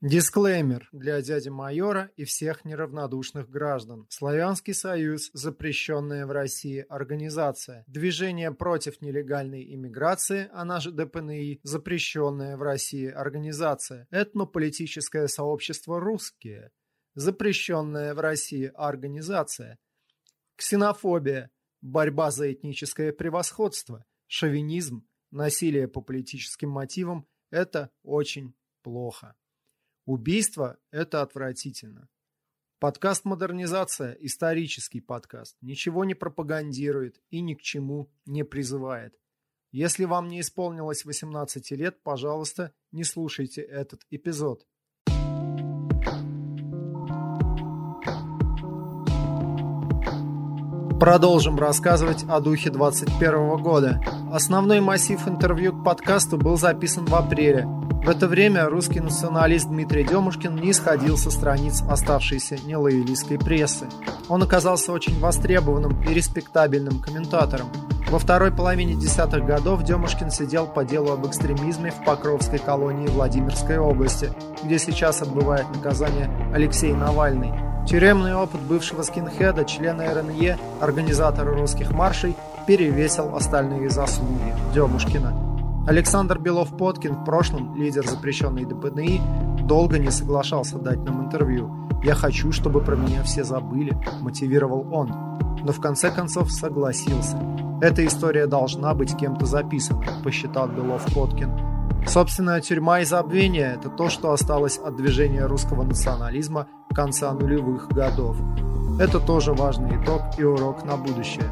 Дисклеймер для дяди майора и всех неравнодушных граждан. Славянский союз – запрещенная в России организация. Движение против нелегальной иммиграции, она же ДПНИ, запрещенная в России организация. Этнополитическое сообщество «Русские» – запрещенная в России организация. Ксенофобия – борьба за этническое превосходство, шовинизм, насилие по политическим мотивам – это очень плохо. Убийство – это отвратительно. Подкаст «Модернизация» – исторический подкаст, ничего не пропагандирует и ни к чему не призывает. Если вам не исполнилось 18 лет, пожалуйста, не слушайте этот эпизод. Продолжим рассказывать о духе 21 года. Основной массив интервью к подкасту был записан в апреле – в это время русский националист Дмитрий Демушкин не исходил со страниц оставшейся нелоялистской прессы. Он оказался очень востребованным и респектабельным комментатором. Во второй половине десятых годов Демушкин сидел по делу об экстремизме в Покровской колонии Владимирской области, где сейчас отбывает наказание Алексей Навальный. Тюремный опыт бывшего скинхеда, члена РНЕ, организатора русских маршей, перевесил остальные заслуги Демушкина. Александр Белов-Поткин, в прошлом лидер запрещенной ДПНИ, долго не соглашался дать нам интервью. «Я хочу, чтобы про меня все забыли», – мотивировал он. Но в конце концов согласился. «Эта история должна быть кем-то записана», – посчитал Белов-Поткин. Собственная тюрьма и забвение – это то, что осталось от движения русского национализма конца нулевых годов. Это тоже важный итог и урок на будущее.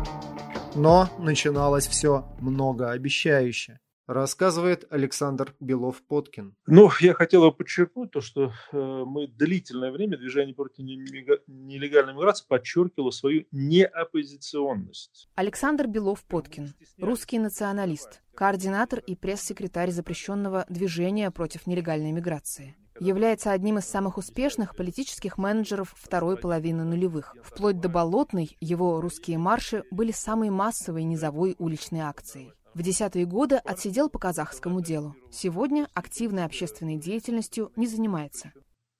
Но начиналось все многообещающе рассказывает Александр Белов-Поткин. Ну, я хотел бы подчеркнуть то, что э, мы длительное время движение против нелегальной миграции подчеркивало свою неоппозиционность. Александр Белов-Поткин, русский националист, координатор и пресс-секретарь запрещенного движения против нелегальной миграции является одним из самых успешных политических менеджеров второй половины нулевых. Вплоть до Болотной его русские марши были самой массовой низовой уличной акцией. В десятые годы отсидел по казахскому делу. Сегодня активной общественной деятельностью не занимается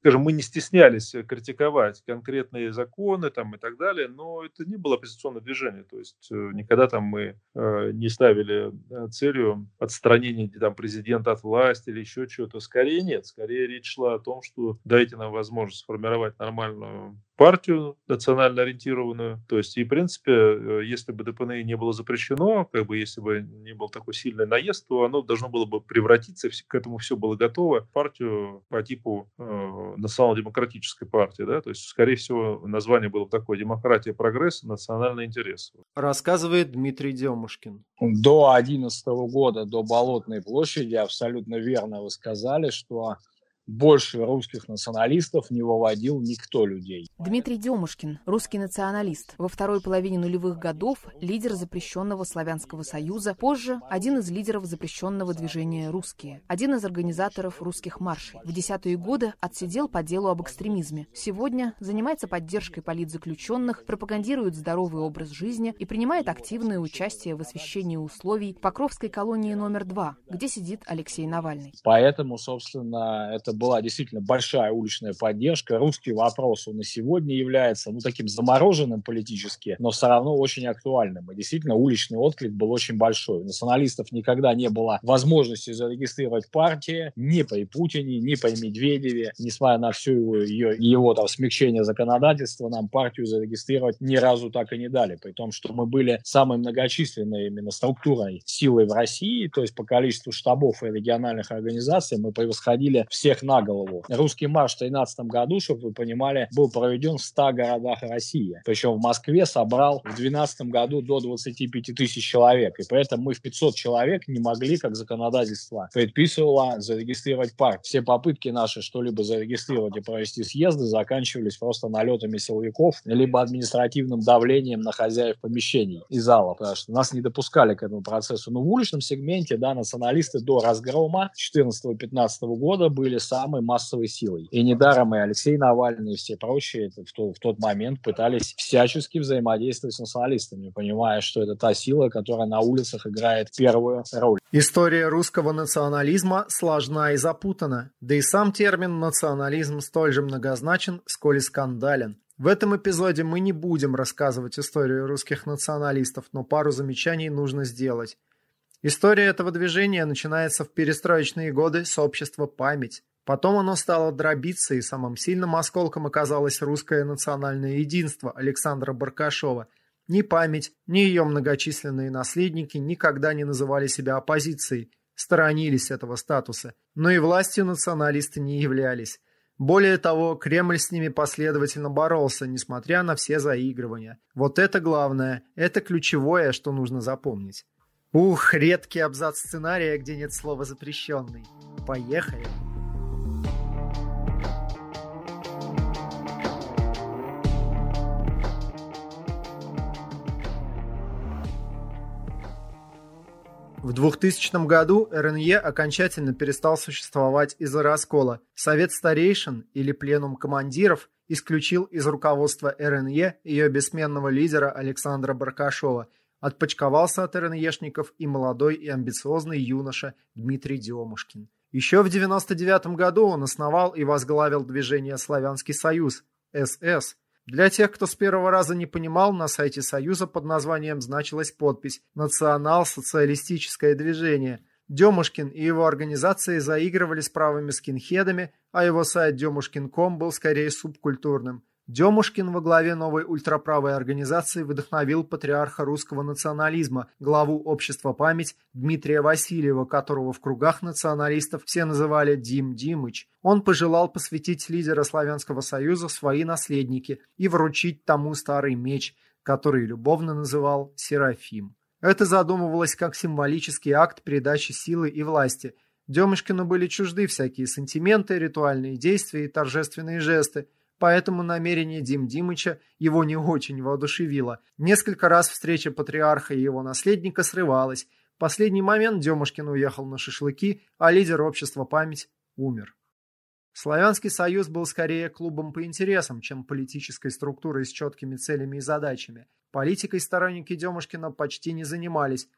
скажем, мы не стеснялись критиковать конкретные законы там, и так далее, но это не было оппозиционное движение. То есть э, никогда там мы э, не ставили э, целью отстранения там, президента от власти или еще чего-то. Скорее нет. Скорее речь шла о том, что дайте нам возможность сформировать нормальную партию национально ориентированную. То есть, и, в принципе, э, если бы ДПНИ не было запрещено, как бы, если бы не был такой сильный наезд, то оно должно было бы превратиться, к этому все было готово, партию по типу э, национал-демократической партии. Да? То есть, скорее всего, название было бы такое «Демократия, прогресс, национальный интерес». Рассказывает Дмитрий Демушкин. До 2011 года, до Болотной площади, абсолютно верно вы сказали, что больше русских националистов не выводил никто людей. Дмитрий Демушкин, русский националист. Во второй половине нулевых годов лидер запрещенного Славянского союза, позже один из лидеров запрещенного движения «Русские», один из организаторов русских маршей. В десятые годы отсидел по делу об экстремизме. Сегодня занимается поддержкой политзаключенных, пропагандирует здоровый образ жизни и принимает активное участие в освещении условий Покровской колонии номер два, где сидит Алексей Навальный. Поэтому, собственно, это была действительно большая уличная поддержка. Русский вопрос, он и сегодня является, ну, таким замороженным политически, но все равно очень актуальным. И действительно, уличный отклик был очень большой. У националистов никогда не было возможности зарегистрировать партии ни при Путине, ни при Медведеве. Несмотря на все его, его, его там, смягчение законодательства, нам партию зарегистрировать ни разу так и не дали. При том, что мы были самой многочисленной именно структурой силой в России, то есть по количеству штабов и региональных организаций мы превосходили всех на голову. Русский марш в 2013 году, чтобы вы понимали, был проведен в 100 городах России. Причем в Москве собрал в 2012 году до 25 тысяч человек. И поэтому мы в 500 человек не могли, как законодательство предписывало, зарегистрировать парк. Все попытки наши что-либо зарегистрировать и провести съезды заканчивались просто налетами силовиков, либо административным давлением на хозяев помещений и залов, потому что нас не допускали к этому процессу. Но в уличном сегменте, да, националисты до разгрома 2014-2015 года были сами самой массовой силой. И недаром и Алексей Навальный, и все прочие в, то, в тот момент пытались всячески взаимодействовать с националистами, понимая, что это та сила, которая на улицах играет первую роль. История русского национализма сложна и запутана, да и сам термин «национализм» столь же многозначен, сколь и скандален. В этом эпизоде мы не будем рассказывать историю русских националистов, но пару замечаний нужно сделать. История этого движения начинается в перестроечные годы с общества «Память». Потом оно стало дробиться, и самым сильным осколком оказалось русское национальное единство Александра Баркашова. Ни память, ни ее многочисленные наследники никогда не называли себя оппозицией, сторонились этого статуса, но и властью националисты не являлись. Более того, Кремль с ними последовательно боролся, несмотря на все заигрывания. Вот это главное, это ключевое, что нужно запомнить. Ух, редкий абзац сценария, где нет слова «запрещенный». Поехали! В 2000 году РНЕ окончательно перестал существовать из-за раскола. Совет старейшин или пленум командиров исключил из руководства РНЕ ее бессменного лидера Александра Баркашова. Отпочковался от РНЕшников и молодой и амбициозный юноша Дмитрий Демушкин. Еще в 1999 году он основал и возглавил движение «Славянский союз» СС, для тех, кто с первого раза не понимал, на сайте Союза под названием значилась подпись «Национал-социалистическое движение». Демушкин и его организации заигрывали с правыми скинхедами, а его сайт демушкин.ком был скорее субкультурным. Демушкин во главе новой ультраправой организации вдохновил патриарха русского национализма, главу общества «Память» Дмитрия Васильева, которого в кругах националистов все называли Дим Димыч. Он пожелал посвятить лидера Славянского союза свои наследники и вручить тому старый меч, который любовно называл Серафим. Это задумывалось как символический акт передачи силы и власти. Демушкину были чужды всякие сантименты, ритуальные действия и торжественные жесты, поэтому намерение Дим Димыча его не очень воодушевило. Несколько раз встреча патриарха и его наследника срывалась. В последний момент Демушкин уехал на шашлыки, а лидер общества «Память» умер. Славянский союз был скорее клубом по интересам, чем политической структурой с четкими целями и задачами. Политикой сторонники Демушкина почти не занимались.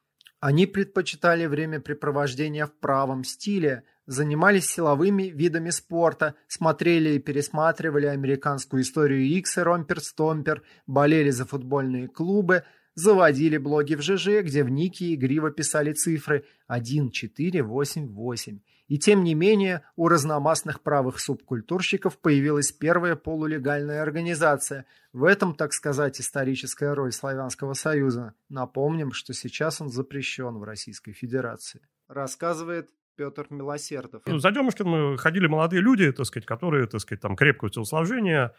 Они предпочитали времяпрепровождение в правом стиле, занимались силовыми видами спорта, смотрели и пересматривали американскую историю Икс и Ромпер-Стомпер, болели за футбольные клубы, заводили блоги в ЖЖ, где в нике игриво писали цифры 1488. И тем не менее, у разномастных правых субкультурщиков появилась первая полулегальная организация. В этом, так сказать, историческая роль Славянского Союза. Напомним, что сейчас он запрещен в Российской Федерации. Рассказывает Петр Милосердов. Ну, за Демушкин ходили молодые люди, так сказать, которые, так сказать, там крепкого телосложения,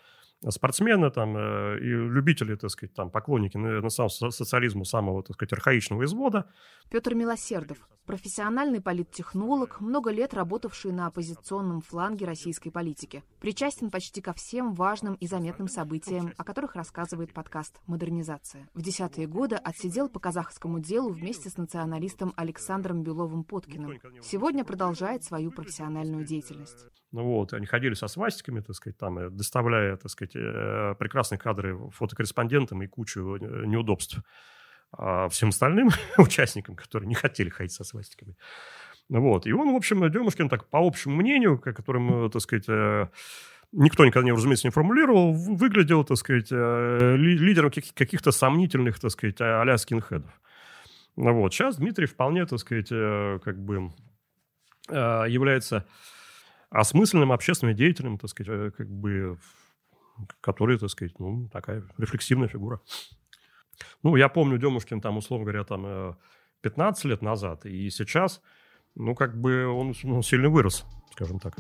спортсмены там, э, и любители, так сказать, там, поклонники национал социализму самого, так сказать, архаичного извода. Петр Милосердов, профессиональный политтехнолог, много лет работавший на оппозиционном фланге российской политики. Причастен почти ко всем важным и заметным событиям, о которых рассказывает подкаст «Модернизация». В десятые годы отсидел по казахскому делу вместе с националистом Александром Беловым-Поткиным. Сегодня продолжает свою профессиональную деятельность. Вот, они ходили со свастиками, так сказать, там, доставляя, так сказать, э, прекрасные кадры фотокорреспондентам и кучу э, неудобств а всем остальным участникам, которые не хотели ходить со свастиками. Вот. И он, в общем, Демушкин, так, по общему мнению, которым, э, так сказать, никто никогда, не, разумеется, не формулировал, выглядел, так сказать, лидером каких-то сомнительных, так сказать, а-ля скинхедов. Вот. Сейчас Дмитрий вполне, так сказать, как бы является осмысленным общественным деятелем, так сказать, э, как бы, который, так сказать, ну, такая рефлексивная фигура. Ну, я помню Демушкин там, условно говоря, там 15 э, лет назад, и сейчас, ну, как бы он, он сильно вырос, скажем так.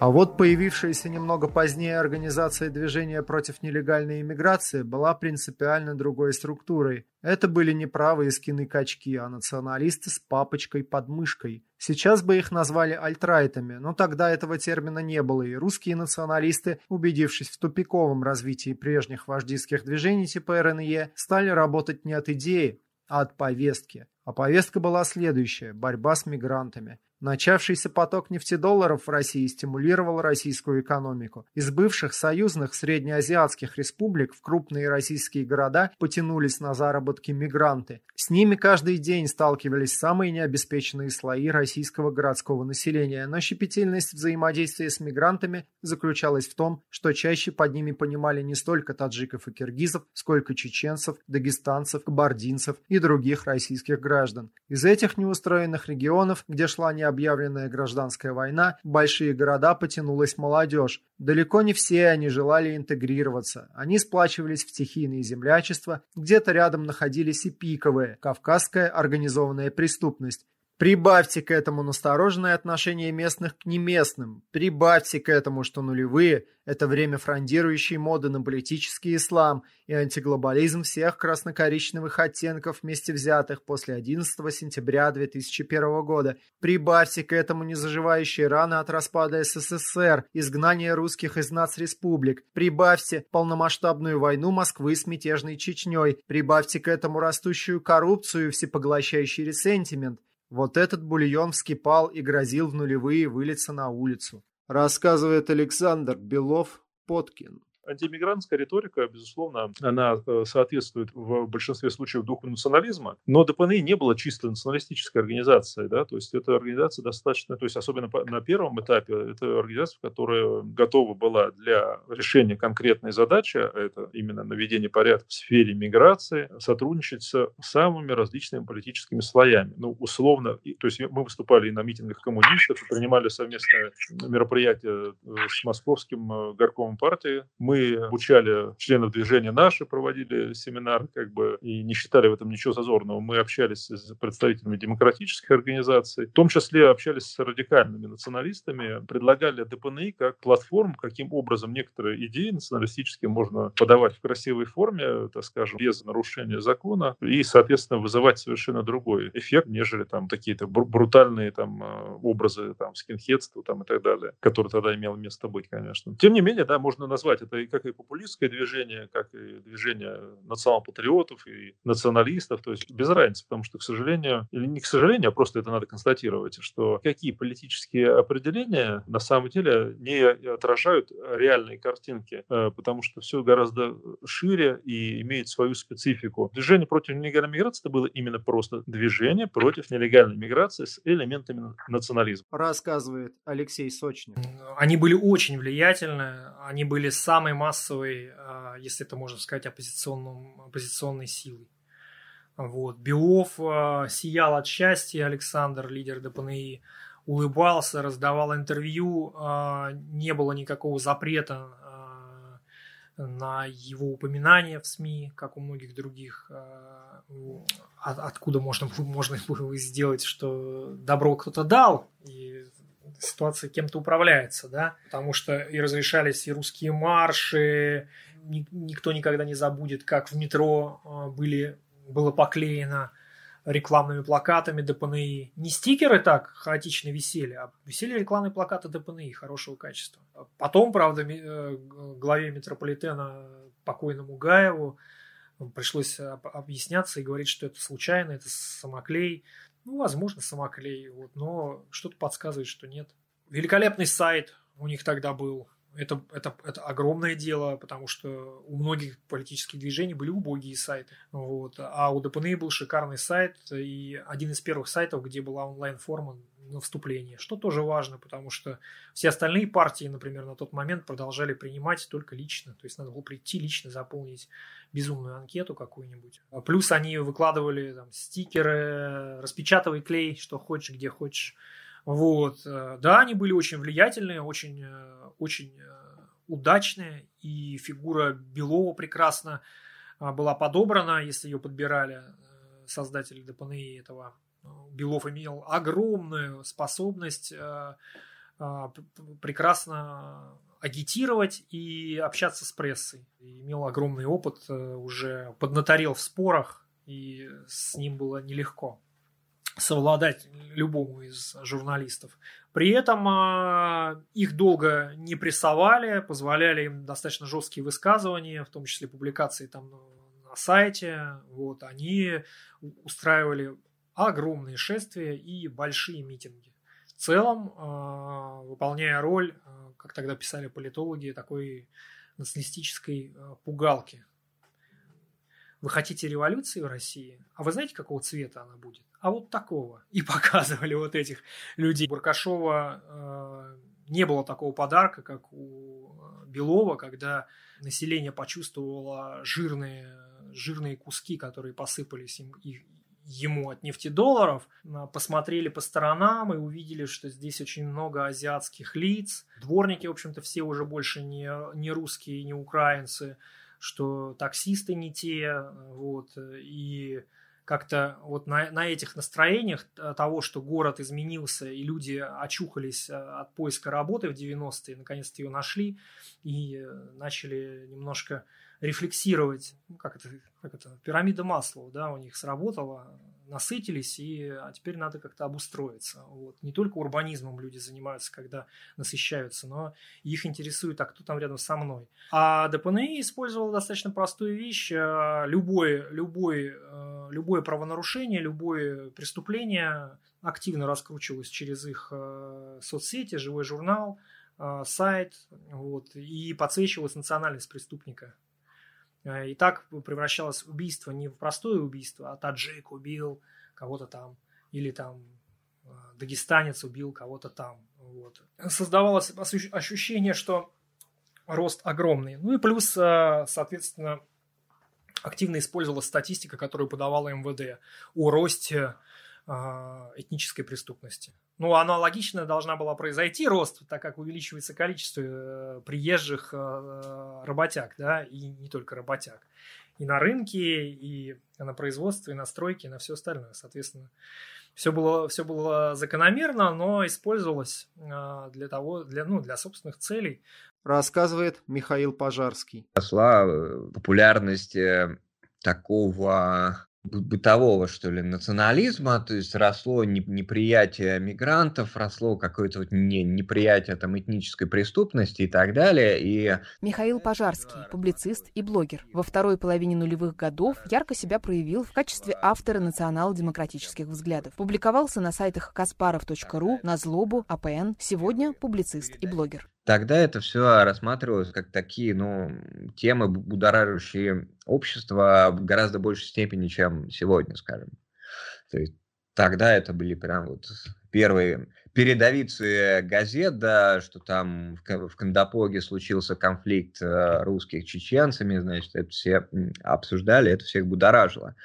А вот появившаяся немного позднее организация движения против нелегальной иммиграции была принципиально другой структурой. Это были не правые скины-качки, а националисты с папочкой под мышкой. Сейчас бы их назвали альтрайтами, но тогда этого термина не было, и русские националисты, убедившись в тупиковом развитии прежних вождистских движений типа РНЕ, стали работать не от идеи, а от повестки. А повестка была следующая – борьба с мигрантами. Начавшийся поток нефтедолларов в России стимулировал российскую экономику. Из бывших союзных среднеазиатских республик в крупные российские города потянулись на заработки мигранты. С ними каждый день сталкивались самые необеспеченные слои российского городского населения, но щепетильность взаимодействия с мигрантами заключалась в том, что чаще под ними понимали не столько таджиков и киргизов, сколько чеченцев, дагестанцев, кабардинцев и других российских граждан. Из этих неустроенных регионов, где шла не объявленная гражданская война, в большие города потянулась молодежь. Далеко не все они желали интегрироваться. Они сплачивались в стихийные землячества, где-то рядом находились и пиковые, кавказская организованная преступность. Прибавьте к этому настороженное отношение местных к неместным. Прибавьте к этому, что нулевые – это время фрондирующей моды на политический ислам и антиглобализм всех красно-коричневых оттенков вместе взятых после 11 сентября 2001 года. Прибавьте к этому незаживающие раны от распада СССР, изгнание русских из нацреспублик. Прибавьте полномасштабную войну Москвы с мятежной Чечней. Прибавьте к этому растущую коррупцию и всепоглощающий ресентимент. Вот этот бульон вскипал и грозил в нулевые вылиться на улицу. Рассказывает Александр Белов-Поткин. Антимигрантская риторика, безусловно, она э, соответствует в большинстве случаев духу национализма, но ДПНИ не была чисто националистической организацией, да, то есть это организация достаточно, то есть особенно на первом этапе, это организация, которая готова была для решения конкретной задачи, а это именно наведение порядка в сфере миграции, сотрудничать с самыми различными политическими слоями. Ну, условно, то есть мы выступали и на митингах коммунистов, и принимали совместное мероприятие э, с московским э, горкомом партии. Мы обучали членов движения наши, проводили семинар, как бы, и не считали в этом ничего зазорного. Мы общались с представителями демократических организаций, в том числе общались с радикальными националистами, предлагали ДПНИ как платформу, каким образом некоторые идеи националистические можно подавать в красивой форме, так скажем, без нарушения закона, и, соответственно, вызывать совершенно другой эффект, нежели там какие-то брутальные там э, образы там скинхедства там и так далее, которые тогда имело место быть, конечно. Тем не менее, да, можно назвать это как и популистское движение, как и движение национал-патриотов и националистов, то есть без разницы, потому что, к сожалению, или не к сожалению, а просто это надо констатировать, что какие политические определения на самом деле не отражают реальные картинки, э, потому что все гораздо шире и имеет свою специфику. Движение против нелегальной миграции это было именно просто движение против нелегальной миграции с элементами национализма. Рассказывает Алексей Сочник. Они были очень влиятельны, они были самой массовой, а, если это можно сказать, оппозиционным, оппозиционной силой. Вот. Белов а, сиял от счастья, Александр, лидер ДПНИ, улыбался, раздавал интервью, а, не было никакого запрета на его упоминание в СМИ, как у многих других, откуда можно, можно было сделать, что добро кто-то дал, и ситуация кем-то управляется, да, потому что и разрешались и русские марши, никто никогда не забудет, как в метро а, были, было поклеено рекламными плакатами ДПНИ. Не стикеры так хаотично висели, а висели рекламные плакаты ДПНИ хорошего качества. Потом, правда, э, главе метрополитена покойному Гаеву пришлось объясняться и говорить, что это случайно, это самоклей. Ну, возможно, самоклей, вот, но что-то подсказывает, что нет. Великолепный сайт у них тогда был. Это, это, это огромное дело, потому что у многих политических движений были убогие сайты. Вот. А у ДПНИ был шикарный сайт и один из первых сайтов, где была онлайн-форма на вступление, что тоже важно, потому что все остальные партии, например, на тот момент продолжали принимать только лично, то есть надо было прийти лично заполнить безумную анкету какую-нибудь. А плюс они выкладывали там, стикеры, распечатывай клей, что хочешь, где хочешь. Вот. Э, да, они были очень влиятельные, очень, э, очень э, удачные, и фигура Белова прекрасно была подобрана, если ее подбирали создатели ДПНИ этого Белов имел огромную способность прекрасно агитировать и общаться с прессой. Имел огромный опыт, э, уже поднаторел в спорах, и с ним было нелегко совладать любому из журналистов. При этом э, их долго не прессовали, позволяли им достаточно жесткие высказывания, в том числе публикации там на сайте. Вот, они устраивали огромные шествия и большие митинги. В целом, э, выполняя роль как тогда писали политологи, такой националистической э, пугалки. Вы хотите революции в России? А вы знаете, какого цвета она будет? А вот такого. И показывали вот этих людей. Буркашова э, не было такого подарка, как у э, Белова, когда население почувствовало жирные, жирные куски, которые посыпались им, ему от нефтедолларов, а, посмотрели по сторонам и увидели, что здесь очень много азиатских лиц. Дворники, в общем-то, все уже больше не, не русские, не украинцы, что таксисты не те, вот, и как-то вот на, на этих настроениях того, что город изменился и люди очухались а, от поиска работы в 90-е, наконец-то ее нашли и начали немножко рефлексировать, ну, как это, как это, пирамида масла, да, у них сработала, насытились, и, а теперь надо как-то обустроиться. Вот. Не только урбанизмом люди занимаются, когда насыщаются, но их интересует, а кто там рядом со мной. А ДПНИ использовал достаточно простую вещь. Э, любое, любое, э, любое правонарушение, любое преступление активно раскручивалось через их э, соцсети, живой журнал, сайт, вот, и подсвечивалась национальность преступника. Э, и так превращалось убийство не в простое убийство, а таджик убил кого-то там, или там э, дагестанец убил кого-то там. Вот. Создавалось ощущение, что рост огромный. Ну и плюс, э, соответственно, активно использовалась статистика, которую подавала МВД о росте этнической преступности. Ну, аналогично должна была произойти рост, так как увеличивается количество э, приезжих э, работяг, да, и не только работяг. И на рынке, и на производстве, и на стройке, и на все остальное. Соответственно, все было, все было закономерно, но использовалось э, для того, для, ну, для собственных целей. Рассказывает Михаил Пожарский. Росла популярность такого бытового, что ли, национализма, то есть росло неприятие мигрантов, росло какое-то вот не, неприятие там этнической преступности и так далее. И... Михаил Пожарский, публицист и блогер. Во второй половине нулевых годов ярко себя проявил в качестве автора национал-демократических взглядов. Публиковался на сайтах каспаров.ру, на злобу, АПН. Сегодня публицист и блогер. Тогда это все рассматривалось как такие, ну, темы, будоражащие общество в гораздо большей степени, чем сегодня, скажем. То есть тогда это были прям вот первые передовицы газет, да, что там в, в Кандапоге случился конфликт э, русских чеченцами, значит, это все обсуждали, это всех будоражило.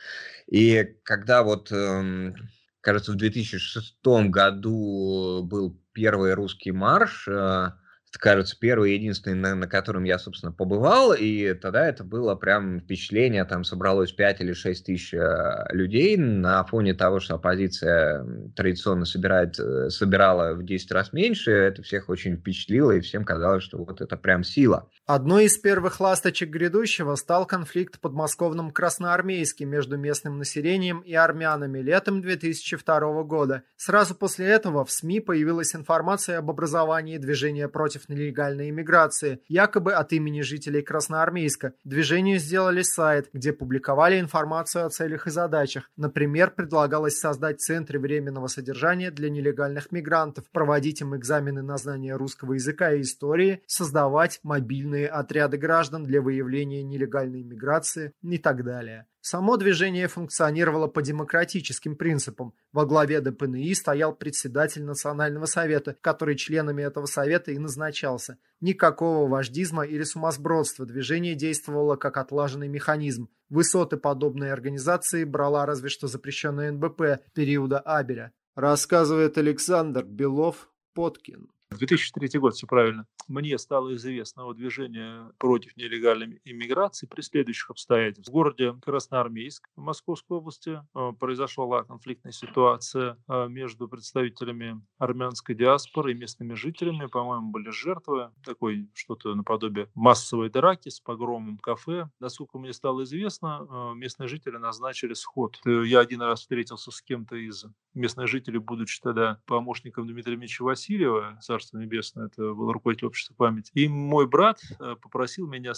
И когда вот, эм, кажется, в 2006 году был первый русский марш, э, кажется, первый и единственный, на, на котором я, собственно, побывал, и тогда это было прям впечатление, там собралось 5 или 6 тысяч э, людей на фоне того, что оппозиция традиционно собирает, э, собирала в 10 раз меньше, это всех очень впечатлило, и всем казалось, что вот это прям сила. Одной из первых ласточек грядущего стал конфликт подмосковном Красноармейске между местным населением и армянами летом 2002 года. Сразу после этого в СМИ появилась информация об образовании движения против нелегальной иммиграции, якобы от имени жителей Красноармейска. Движению сделали сайт, где публиковали информацию о целях и задачах. Например, предлагалось создать центры временного содержания для нелегальных мигрантов, проводить им экзамены на знание русского языка и истории, создавать мобильные отряды граждан для выявления нелегальной иммиграции и так далее. Само движение функционировало по демократическим принципам. Во главе ДПНИ стоял председатель Национального совета, который членами этого совета и назначался. Никакого вождизма или сумасбродства движение действовало как отлаженный механизм. Высоты подобной организации брала разве что запрещенная НБП периода Абеля. Рассказывает Александр Белов-Поткин. 2003 год, все правильно. Мне стало известно о движении против нелегальной иммиграции при следующих обстоятельствах. В городе Красноармейск Московской области э, произошла конфликтная ситуация э, между представителями армянской диаспоры и местными жителями. По-моему, были жертвы такой что-то наподобие массовой драки с погромом кафе. Насколько мне стало известно, э, местные жители назначили сход. Я один раз встретился с кем-то из местных жителей, будучи тогда помощником Дмитрия Ильича Васильева, Царство Небесное, это был руководитель общества памяти. И мой брат э, попросил меня,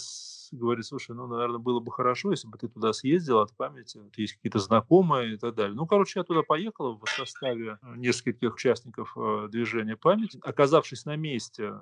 говорит, слушай, ну, наверное, было бы хорошо, если бы ты туда съездил от памяти, вот есть какие-то знакомые и так далее. Ну, короче, я туда поехал в составе э, нескольких участников э, движения памяти. Оказавшись на месте,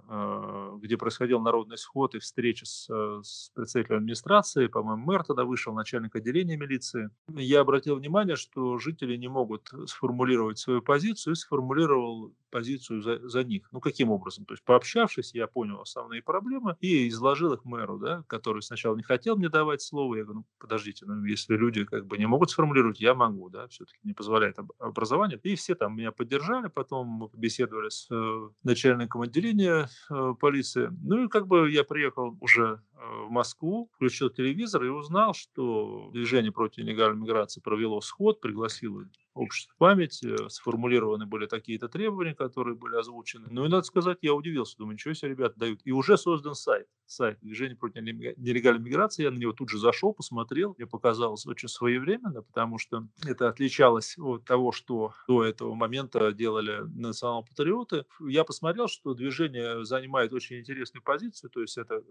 где происходил народный сход и встреча с, с представителем администрации, по-моему, мэр тогда вышел, начальник отделения милиции, я обратил внимание, что жители не могут сформулировать свою позицию и сформулировал позицию за, за них. Ну, каким образом? То есть, пообщавшись, я понял основные проблемы и изложил их мэру, да, который сначала не хотел мне давать слово. Я говорю, ну, подождите, ну, если люди как бы не могут сформулировать, я могу, да, все-таки не позволяет образование. И все там меня поддержали, потом мы побеседовали с э, начальником отделения э, полиции. Ну, и как бы я приехал уже в Москву, включил телевизор и узнал, что движение против нелегальной миграции провело сход, пригласило общество памяти, сформулированы были такие-то требования, которые были озвучены. Ну и надо сказать, я удивился, думаю, ничего себе ребята дают. И уже создан сайт, сайт движения против нелегальной миграции. Я на него тут же зашел, посмотрел. Мне показалось очень своевременно, потому что это отличалось от того, что до этого момента делали национал-патриоты. Я посмотрел, что движение занимает очень интересную позицию, то есть это э,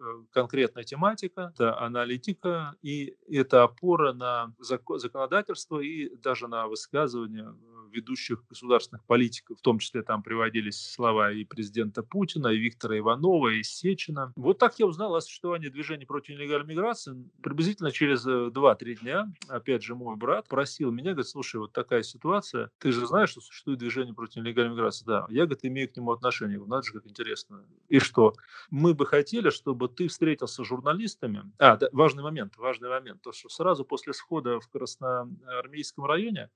конкретная тематика, это аналитика и это опора на законодательство и даже на высказывания э, ведущих государственных политиков, в том числе там приводились слова и президента Путина, и Виктора Иванова, и Сечина. Вот так я узнал о существовании движения против нелегальной миграции. Приблизительно через 2-3 э, дня, опять же, мой брат просил меня, говорит, слушай, вот такая ситуация, ты же знаешь, что существует движение против нелегальной миграции? Да. Я, говорит, имею к нему отношение. Надо же, как интересно. И что? Мы бы хотели, чтобы ты встретился журналистами. А, да, важный момент, важный момент. То, что сразу после схода в Красноармейском районе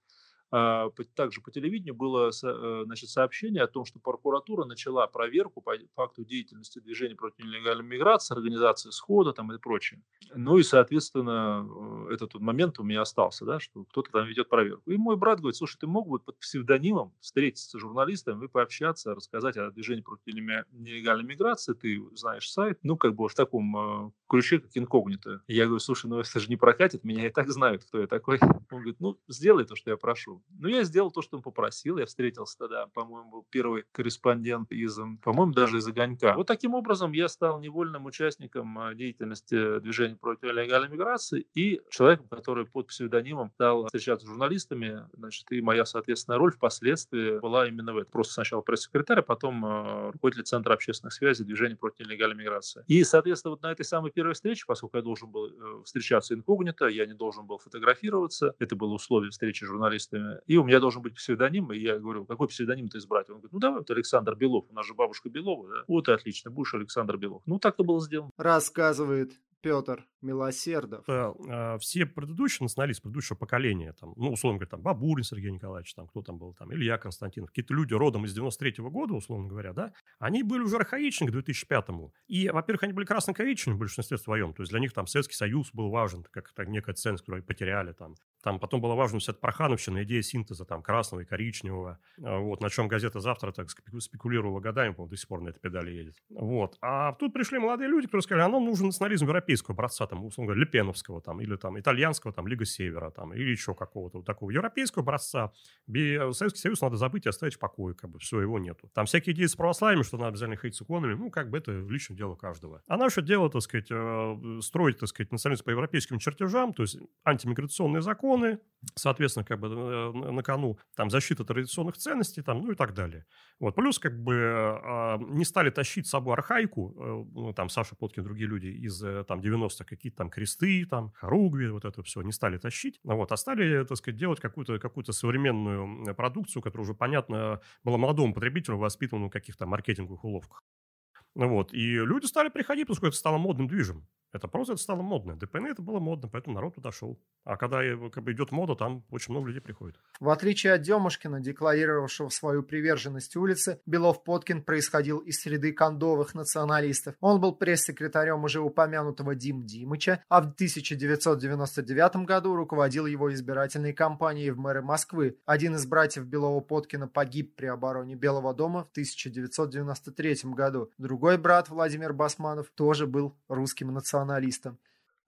также по телевидению было э, значит, сообщение о том, что прокуратура начала проверку по факту деятельности движения против нелегальной миграции, организации схода там, и прочее. Ну и, соответственно, э, этот момент у меня остался, да, что кто-то там ведет проверку. И мой брат говорит, слушай, ты мог бы под псевдонимом встретиться с журналистами и пообщаться, рассказать о движении против нелегальной миграции, ты знаешь сайт, ну, как бы в таком э, ключе, как инкогнито. Я говорю, слушай, ну это же не прокатит, меня и так знают, кто я такой. Он говорит, ну, сделай то, что я прошу. Ну, я сделал то, что он попросил. Я встретился тогда, по-моему, был первый корреспондент из, по-моему, даже из «Огонька». Вот таким образом я стал невольным участником а, деятельности движения против нелегальной миграции и человеком, который под псевдонимом стал встречаться с журналистами. Значит, и моя, соответственно, роль впоследствии была именно в этом. Просто сначала пресс-секретарь, а потом э, руководитель Центра общественных связей движения против нелегальной миграции. И, соответственно, вот на этой самой первой встрече, поскольку я должен был э, встречаться инкогнито, я не должен был фотографироваться, это было условие встречи с журналистами, и у меня должен быть псевдоним, и я говорю, какой псевдоним ты избрать? Он говорит, ну давай вот Александр Белов, у нас же бабушка Белова, да? Вот и отлично, будешь Александр Белов. Ну так и было сделано. Рассказывает Петр Милосердов. Это, э, все предыдущие националисты предыдущего поколения, там, ну, условно говоря, там, Бабурин Сергей Николаевич, там, кто там был, там, Илья Константинов, какие-то люди родом из 93 -го года, условно говоря, да, они были уже архаичны к 2005-му. И, во-первых, они были краснокоричны в большинстве своем, то есть для них там Советский Союз был важен, как -то некая ценность, которую потеряли там. Там потом была важна вся эта Прохановщина, идея синтеза там красного и коричневого, а, вот, на чем газета «Завтра» так спекулировала годами, по до сих пор на этой педали едет. Вот. А тут пришли молодые люди, которые сказали, а нам нужен национализм европейского образца, там, условно говоря, Лепеновского, там, или там итальянского, там, Лига Севера, там, или еще какого-то вот такого европейского образца. Советский Союз надо забыть и оставить в покое, как бы, все, его нету. Там всякие идеи с православием, что надо обязательно ходить с иконами, ну, как бы это личное дело каждого. А наше дело, так сказать, э, строить, так сказать, национализм по европейским чертежам, то есть антимиграционные законы, соответственно, как бы э, на кону там защита традиционных ценностей, там, ну и так далее. Вот. Плюс как бы э, не стали тащить с собой архаику, ну, там Саша Поткин, другие люди из там 90-х, какие-то там кресты, там, хоругви, вот это все, не стали тащить, вот, а стали, так сказать, делать какую-то какую современную продукцию, которая уже, понятно, была молодому потребителю воспитанному в каких-то маркетинговых уловках. Вот. И люди стали приходить, поскольку это стало модным движем. Это просто это стало модно. ДПН это было модно, поэтому народ туда шел. А когда как бы, идет мода, там очень много людей приходит. В отличие от Демушкина, декларировавшего свою приверженность улице, Белов-Подкин происходил из среды кондовых националистов. Он был пресс-секретарем уже упомянутого Дим Димыча, а в 1999 году руководил его избирательной кампанией в мэры Москвы. Один из братьев Белова-Подкина погиб при обороне Белого дома в 1993 году. Другой брат, Владимир Басманов, тоже был русским националистом.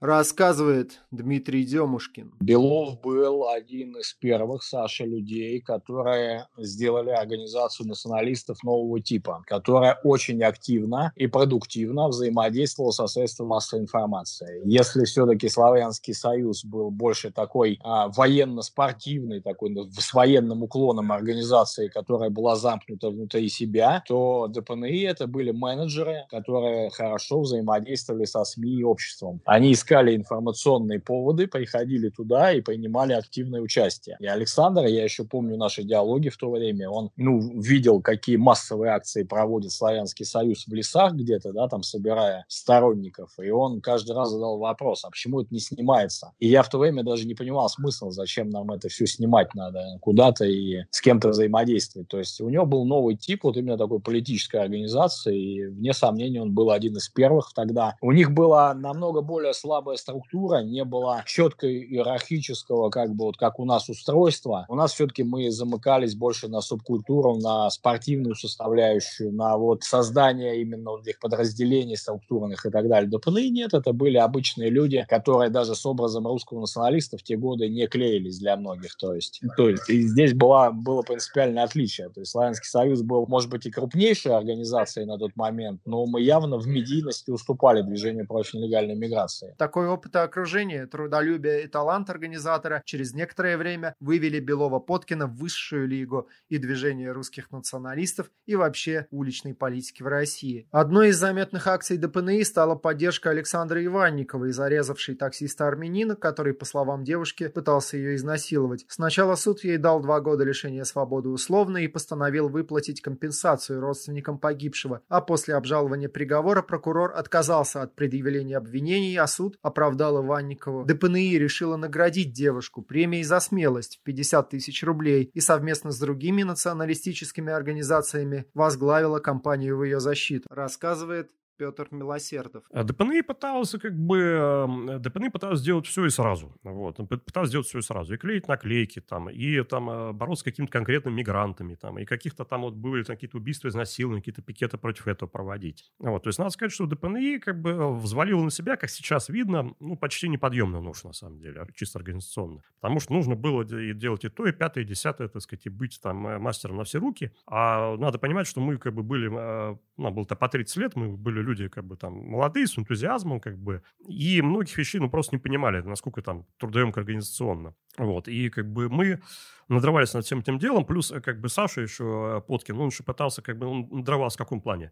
Рассказывает Дмитрий Демушкин. Белов был один из первых, Саша, людей, которые сделали организацию националистов нового типа, которая очень активно и продуктивно взаимодействовала со средством массовой информации. Если все-таки Славянский Союз был больше такой а, военно-спортивный, такой с военным уклоном организации, которая была замкнута внутри себя, то ДПНИ это были менеджеры, которые хорошо взаимодействовали со СМИ и обществом. Они искали искали информационные поводы, приходили туда и принимали активное участие. И Александр, я еще помню наши диалоги в то время, он ну, видел, какие массовые акции проводит Славянский Союз в лесах где-то, да, там собирая сторонников, и он каждый раз задал вопрос, а почему это не снимается? И я в то время даже не понимал смысл, зачем нам это все снимать надо куда-то и с кем-то взаимодействовать. То есть у него был новый тип вот именно такой политической организации, и вне сомнения он был один из первых тогда. У них было намного более слабое слабая структура, не было четкой иерархического, как бы вот как у нас устройства. У нас все-таки мы замыкались больше на субкультуру, на спортивную составляющую, на вот создание именно вот этих подразделений структурных и так далее. Да ПНИ нет, это были обычные люди, которые даже с образом русского националиста в те годы не клеились для многих. То есть, то есть и здесь была, было принципиальное отличие. То есть Славянский Союз был, может быть, и крупнейшей организацией на тот момент, но мы явно в медийности уступали движению против нелегальной миграции. Так такой опыт окружения, трудолюбие и талант организатора через некоторое время вывели Белова-Подкина в высшую лигу и движение русских националистов и вообще уличной политики в России. Одной из заметных акций ДПНИ стала поддержка Александра Иванниковой, зарезавшей таксиста-армянина, который, по словам девушки, пытался ее изнасиловать. Сначала суд ей дал два года лишения свободы условно и постановил выплатить компенсацию родственникам погибшего, а после обжалования приговора прокурор отказался от предъявления обвинений, а суд оправдал Иванникову. ДПНИ решила наградить девушку премией за смелость в 50 тысяч рублей и совместно с другими националистическими организациями возглавила кампанию в ее защиту, рассказывает Петр Милосердов. А ДПНИ пытался как бы... Эм, ДПНИ пытался сделать все и сразу. Вот. Пытался сделать все и сразу. И клеить наклейки там, и там э, бороться с какими-то конкретными мигрантами там, и каких-то там вот были какие-то убийства, изнасилования, какие-то пикеты против этого проводить. Вот. То есть надо сказать, что ДПНИ как бы взвалил на себя, как сейчас видно, ну, почти неподъемную ношу на самом деле, чисто организационно. Потому что нужно было делать и то, и пятое, и десятое, так сказать, и быть там э, мастером на все руки. А надо понимать, что мы как бы были, э, ну, было-то по 30 лет, мы были люди как бы там молодые, с энтузиазмом как бы, и многих вещей, ну, просто не понимали, насколько там трудоемко организационно. Вот, и как бы мы надрывались над всем этим делом, плюс э, как бы Саша еще э, Поткин, он еще пытался, как бы, он надрывался в каком плане?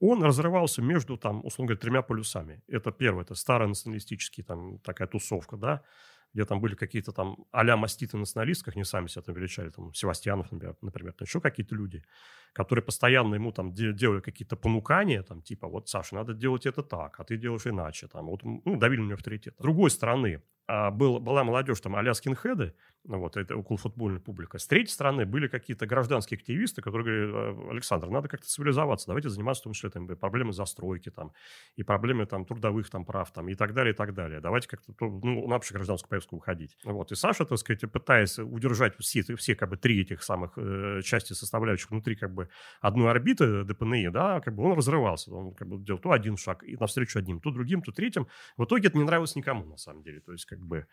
Он разрывался между, там, условно говоря, тремя полюсами. Это первое, это старая националистический, там, такая тусовка, да, где там были какие-то там а-ля маститы националисты, как они сами себя там величали, там, Севастьянов, например, например еще какие-то люди, которые постоянно ему там делали какие-то понукания, там, типа, вот, Саша, надо делать это так, а ты делаешь иначе, там, вот, ну, давили на авторитет. С другой стороны, а, был, была молодежь, там, а-ля скинхеды, ну, вот, это около футбольная публика. С третьей стороны были какие-то гражданские активисты, которые говорили, «А, Александр, надо как-то цивилизоваться, давайте заниматься в том числе там, проблемой застройки там, и проблемы там, трудовых там, прав там, и так далее, и так далее. Давайте как-то ну, на общую гражданскую повестку выходить. Вот. И Саша, так сказать, пытаясь удержать все, все как бы три этих самых э, части составляющих внутри как бы одной орбиты ДПНИ, да, как бы он разрывался. Он как бы делал то один шаг и навстречу одним, то другим, то третьим. В итоге это не нравилось никому, на самом деле. То есть, как бы,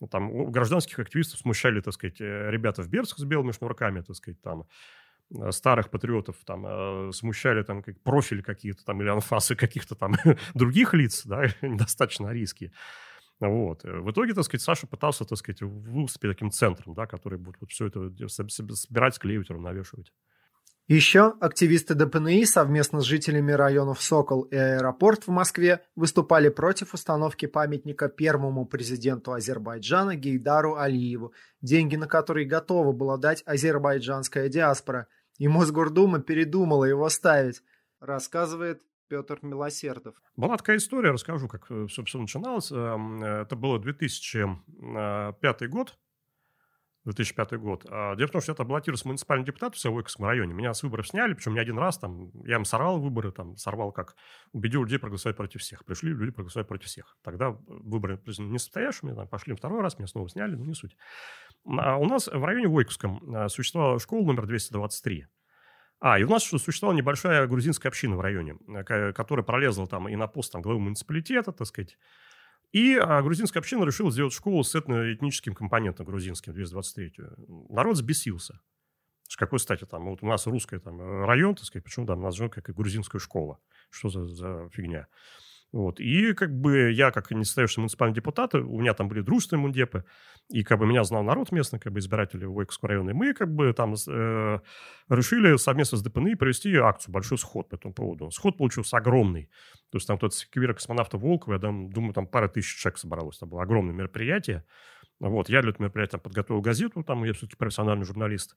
ну, там, у гражданских активистов смущали, так сказать, э, ребята в берцах с белыми шнурками, так сказать, там, э, старых патриотов там э, смущали там как профили какие-то там или анфасы каких-то там других лиц, да, недостаточно риски. Вот. В итоге, так сказать, Саша пытался, так сказать, выступить таким центром, да, который будет вот все это собирать, склеивать, равновешивать. Еще активисты ДПНИ совместно с жителями районов Сокол и Аэропорт в Москве выступали против установки памятника первому президенту Азербайджана Гейдару Алиеву, деньги на которые готова была дать азербайджанская диаспора. И Мосгордума передумала его ставить, рассказывает Петр Милосердов. Была такая история, расскажу, как, э, собственно, начиналось. Эм, это было 2005 год, 2005 год. А, дело в том, что я там баллотировался муниципальный депутат в Савойковском районе. Меня с выборов сняли, причем не один раз. Там, я им сорвал выборы, там, сорвал как, убедил людей проголосовать против всех. Пришли люди проголосовать против всех. Тогда выборы не состоявшими, там, пошли второй раз, меня снова сняли, но не суть. А у нас в районе Войковском а, существовала школа номер 223. А, и у нас существовала небольшая грузинская община в районе, э, которая пролезла там и на пост там, главы муниципалитета, так сказать, и а, грузинская община решила сделать школу с этноэтническим компонентом грузинским, 223 Народ сбесился. С какой стати там? Вот у нас русский там, район, так сказать, почему там назван как и грузинская школа? Что за, за фигня? Вот. И как бы я, как несостоявшийся муниципальный депутат, у меня там были дружественные мундепы, и как бы меня знал народ местный, как бы избиратели Войковского района, и мы как бы там э, решили совместно с ДПНИ провести акцию, большой сход по этому поводу. Сход получился огромный. То есть там тот секвира космонавта Волкова, я там, думаю, там пара тысяч человек собралось. Это было огромное мероприятие. Вот, я для этого мероприятия подготовил газету, там я все-таки профессиональный журналист.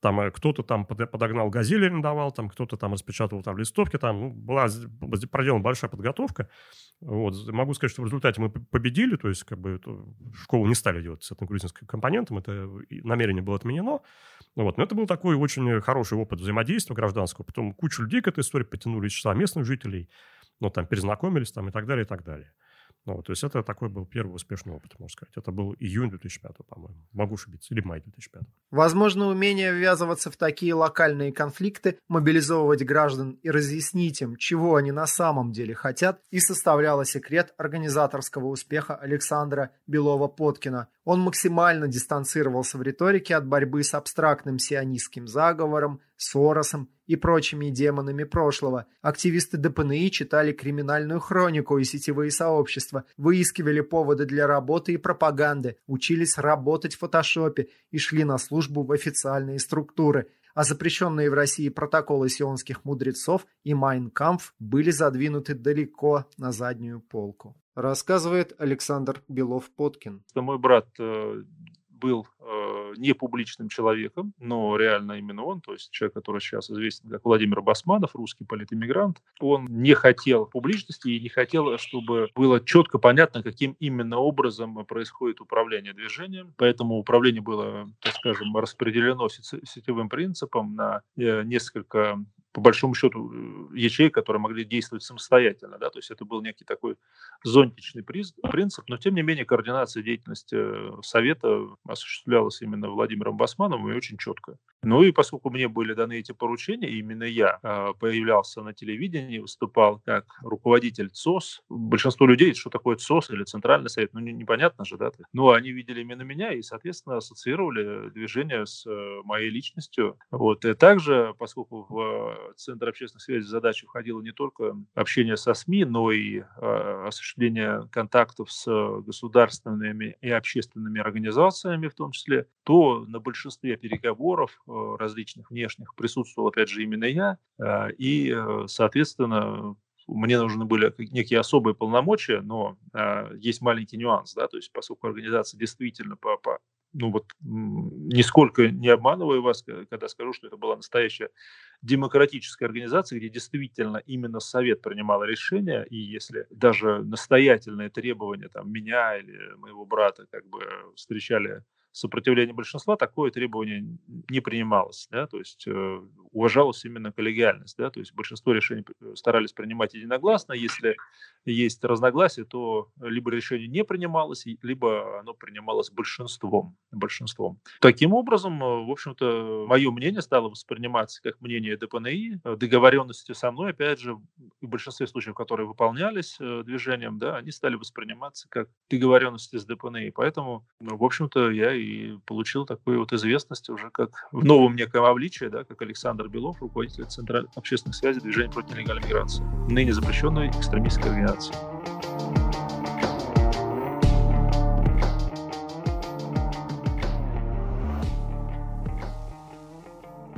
Там э, кто-то там подогнал газель арендовал, там кто-то там распечатывал там листовки, там ну, была проделана большая подготовка. Вот, могу сказать, что в результате мы победили, то есть как бы эту школу не стали делать с этим грузинским компонентом, это намерение было отменено. Вот, но это был такой очень хороший опыт взаимодействия гражданского. Потом кучу людей к этой истории потянули из числа местных жителей, ну, там перезнакомились там и так далее, и так далее. Ну, то есть это такой был первый успешный опыт, можно сказать. Это был июнь 2005, по-моему. Могу ошибиться. Или май 2005. Возможно, умение ввязываться в такие локальные конфликты, мобилизовывать граждан и разъяснить им, чего они на самом деле хотят, и составляло секрет организаторского успеха Александра Белова-Поткина. Он максимально дистанцировался в риторике от борьбы с абстрактным сионистским заговором, Соросом и прочими демонами прошлого. Активисты ДПНИ читали криминальную хронику и сетевые сообщества, выискивали поводы для работы и пропаганды, учились работать в фотошопе и шли на службу в официальные структуры. А запрещенные в России протоколы сионских мудрецов и Майнкамф были задвинуты далеко на заднюю полку. Рассказывает Александр Белов-Поткин. Мой брат э, был э, не публичным человеком, но реально именно он, то есть человек, который сейчас известен как Владимир Басманов, русский политэмигрант, он не хотел публичности и не хотел, чтобы было четко понятно, каким именно образом происходит управление движением. Поэтому управление было, так скажем, распределено сетевым принципом на э, несколько по большому счету, э, ячеек, которые могли действовать самостоятельно. Да? То есть это был некий такой зонтичный принцип, но тем не менее координация деятельности э, Совета осуществлялась именно Владимиром Басмановым и очень четко. Ну и поскольку мне были даны эти поручения, именно я а, появлялся на телевидении, выступал как руководитель ЦОС. Большинство людей, что такое ЦОС или Центральный Совет, ну непонятно же, да? Но они видели именно меня и, соответственно, ассоциировали движение с э, моей личностью. Вот. И также, поскольку в Центр общественных связей задача входила не только общение со СМИ, но и э, осуществление контактов с государственными и общественными организациями в том числе, то на большинстве переговоров э, различных внешних присутствовал, опять же, именно я. И, соответственно, мне нужны были некие особые полномочия, но э, есть маленький нюанс, да, то есть поскольку организация действительно по, по ну вот нисколько не обманываю вас, когда скажу, что это была настоящая демократическая организация, где действительно именно Совет принимал решения, и если даже настоятельные требования там, меня или моего брата как бы встречали сопротивление большинства, такое требование не принималось, да, то есть э, уважалась именно коллегиальность, да, то есть большинство решений старались принимать единогласно, если есть разногласия, то либо решение не принималось, либо оно принималось большинством, большинством. Таким образом, э, в общем-то, мое мнение стало восприниматься как мнение ДПНИ, договоренности со мной, опять же, в большинстве случаев, которые выполнялись э, движением, да, они стали восприниматься как договоренности с ДПНИ, поэтому, ну, в общем-то, я и получил такую вот известность уже как в новом неком обличии, да, как Александр Белов, руководитель Центра общественных связей движения против нелегальной миграции, ныне запрещенной экстремистской организации.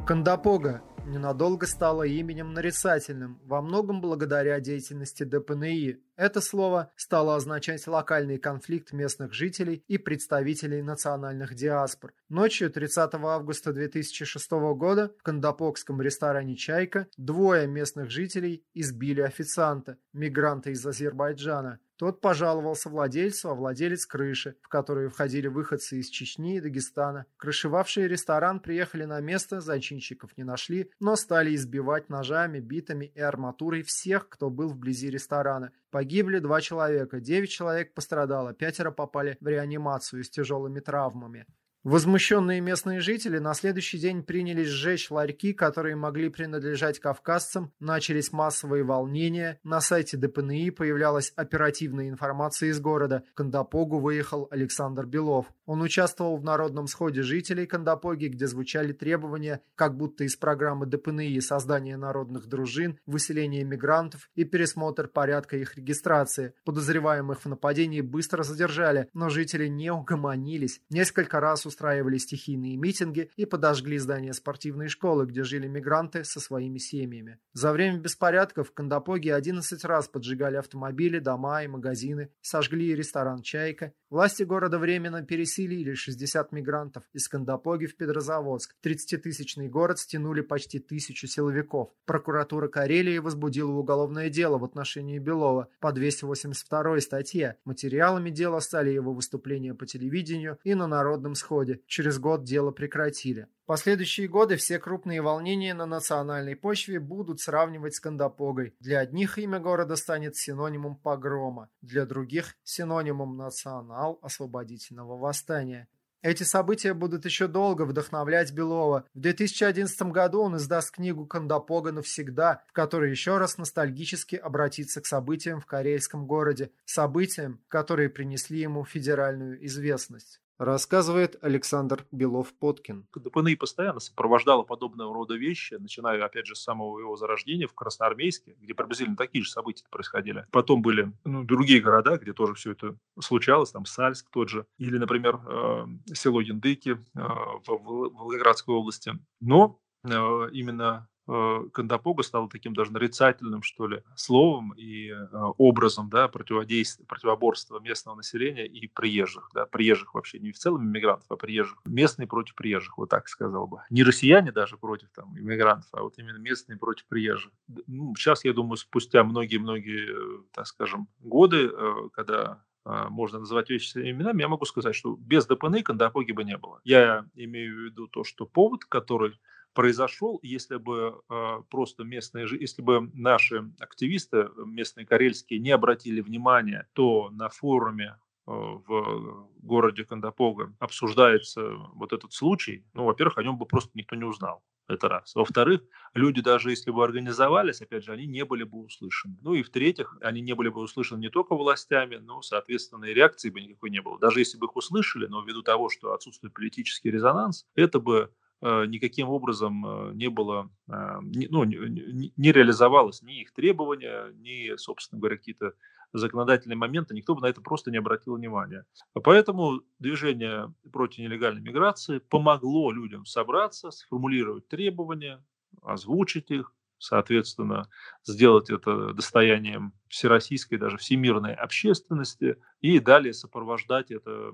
Кандапога ненадолго стало именем нарицательным, во многом благодаря деятельности ДПНИ. Это слово стало означать локальный конфликт местных жителей и представителей национальных диаспор. Ночью 30 августа 2006 года в кандапокском ресторане «Чайка» двое местных жителей избили официанта, мигранта из Азербайджана. Тот пожаловался владельцу, а владелец крыши, в которую входили выходцы из Чечни и Дагестана. Крышевавшие ресторан приехали на место, зачинщиков не нашли, но стали избивать ножами, битами и арматурой всех, кто был вблизи ресторана. Погибли два человека, девять человек пострадало, пятеро попали в реанимацию с тяжелыми травмами. Возмущенные местные жители на следующий день принялись сжечь ларьки, которые могли принадлежать кавказцам, начались массовые волнения, на сайте ДПНИ появлялась оперативная информация из города, в Кандапогу выехал Александр Белов. Он участвовал в народном сходе жителей Кандапоги, где звучали требования, как будто из программы ДПНИ создания народных дружин, выселение мигрантов и пересмотр порядка их регистрации. Подозреваемых в нападении быстро задержали, но жители не угомонились. Несколько раз устраивали стихийные митинги и подожгли здание спортивной школы, где жили мигранты со своими семьями. За время беспорядков в Кандапоге 11 раз поджигали автомобили, дома и магазины, сожгли ресторан «Чайка». Власти города временно переселили 60 мигрантов из Кандапоги в Петрозаводск. 30-тысячный город стянули почти тысячу силовиков. Прокуратура Карелии возбудила уголовное дело в отношении Белова по 282 статье. Материалами дела стали его выступления по телевидению и на народном сходе. Через год дело прекратили. Последующие годы все крупные волнения на национальной почве будут сравнивать с Кандапогой. Для одних имя города станет синонимом погрома, для других – синонимом национал-освободительного восстания. Эти события будут еще долго вдохновлять Белова. В 2011 году он издаст книгу «Кандапога навсегда», в которой еще раз ностальгически обратится к событиям в карельском городе, событиям, которые принесли ему федеральную известность рассказывает Александр Белов-Поткин. ДПНИ постоянно сопровождала подобного рода вещи, начиная, опять же, с самого его зарождения в Красноармейске, где приблизительно такие же события происходили. Потом были ну, другие города, где тоже все это случалось, там Сальск тот же, или, например, э, село Яндыки э, в Волгоградской области. Но э, именно Э, Кандапога стала таким даже нарицательным, что ли, словом и э, образом да, противодействия, противоборства местного населения и приезжих. Да, приезжих вообще, не в целом иммигрантов, а приезжих. Местные против приезжих, вот так сказал бы. Не россияне даже против там, иммигрантов, а вот именно местные против приезжих. Ну, сейчас, я думаю, спустя многие-многие, э, так скажем, годы, когда можно называть вещи своими именами, я могу сказать, что без ДПН Кандапоги бы не было. Я имею в виду то, что повод, который произошел, если бы э, просто местные, если бы наши активисты, местные карельские, не обратили внимания, то на форуме э, в городе Кандапога обсуждается вот этот случай, ну, во-первых, о нем бы просто никто не узнал. Это раз. Во-вторых, люди, даже если бы организовались, опять же, они не были бы услышаны. Ну и в-третьих, они не были бы услышаны не только властями, но, соответственно, и реакции бы никакой не было. Даже если бы их услышали, но ввиду того, что отсутствует политический резонанс, это бы никаким образом э, не было, а, ну, не реализовалось ни их требования, ни, собственно говоря, какие-то законодательные моменты, никто бы на это просто не обратил внимания. Поэтому движение против нелегальной миграции помогло людям собраться, сформулировать требования, озвучить их, соответственно, сделать это достоянием всероссийской, даже всемирной общественности, и далее сопровождать это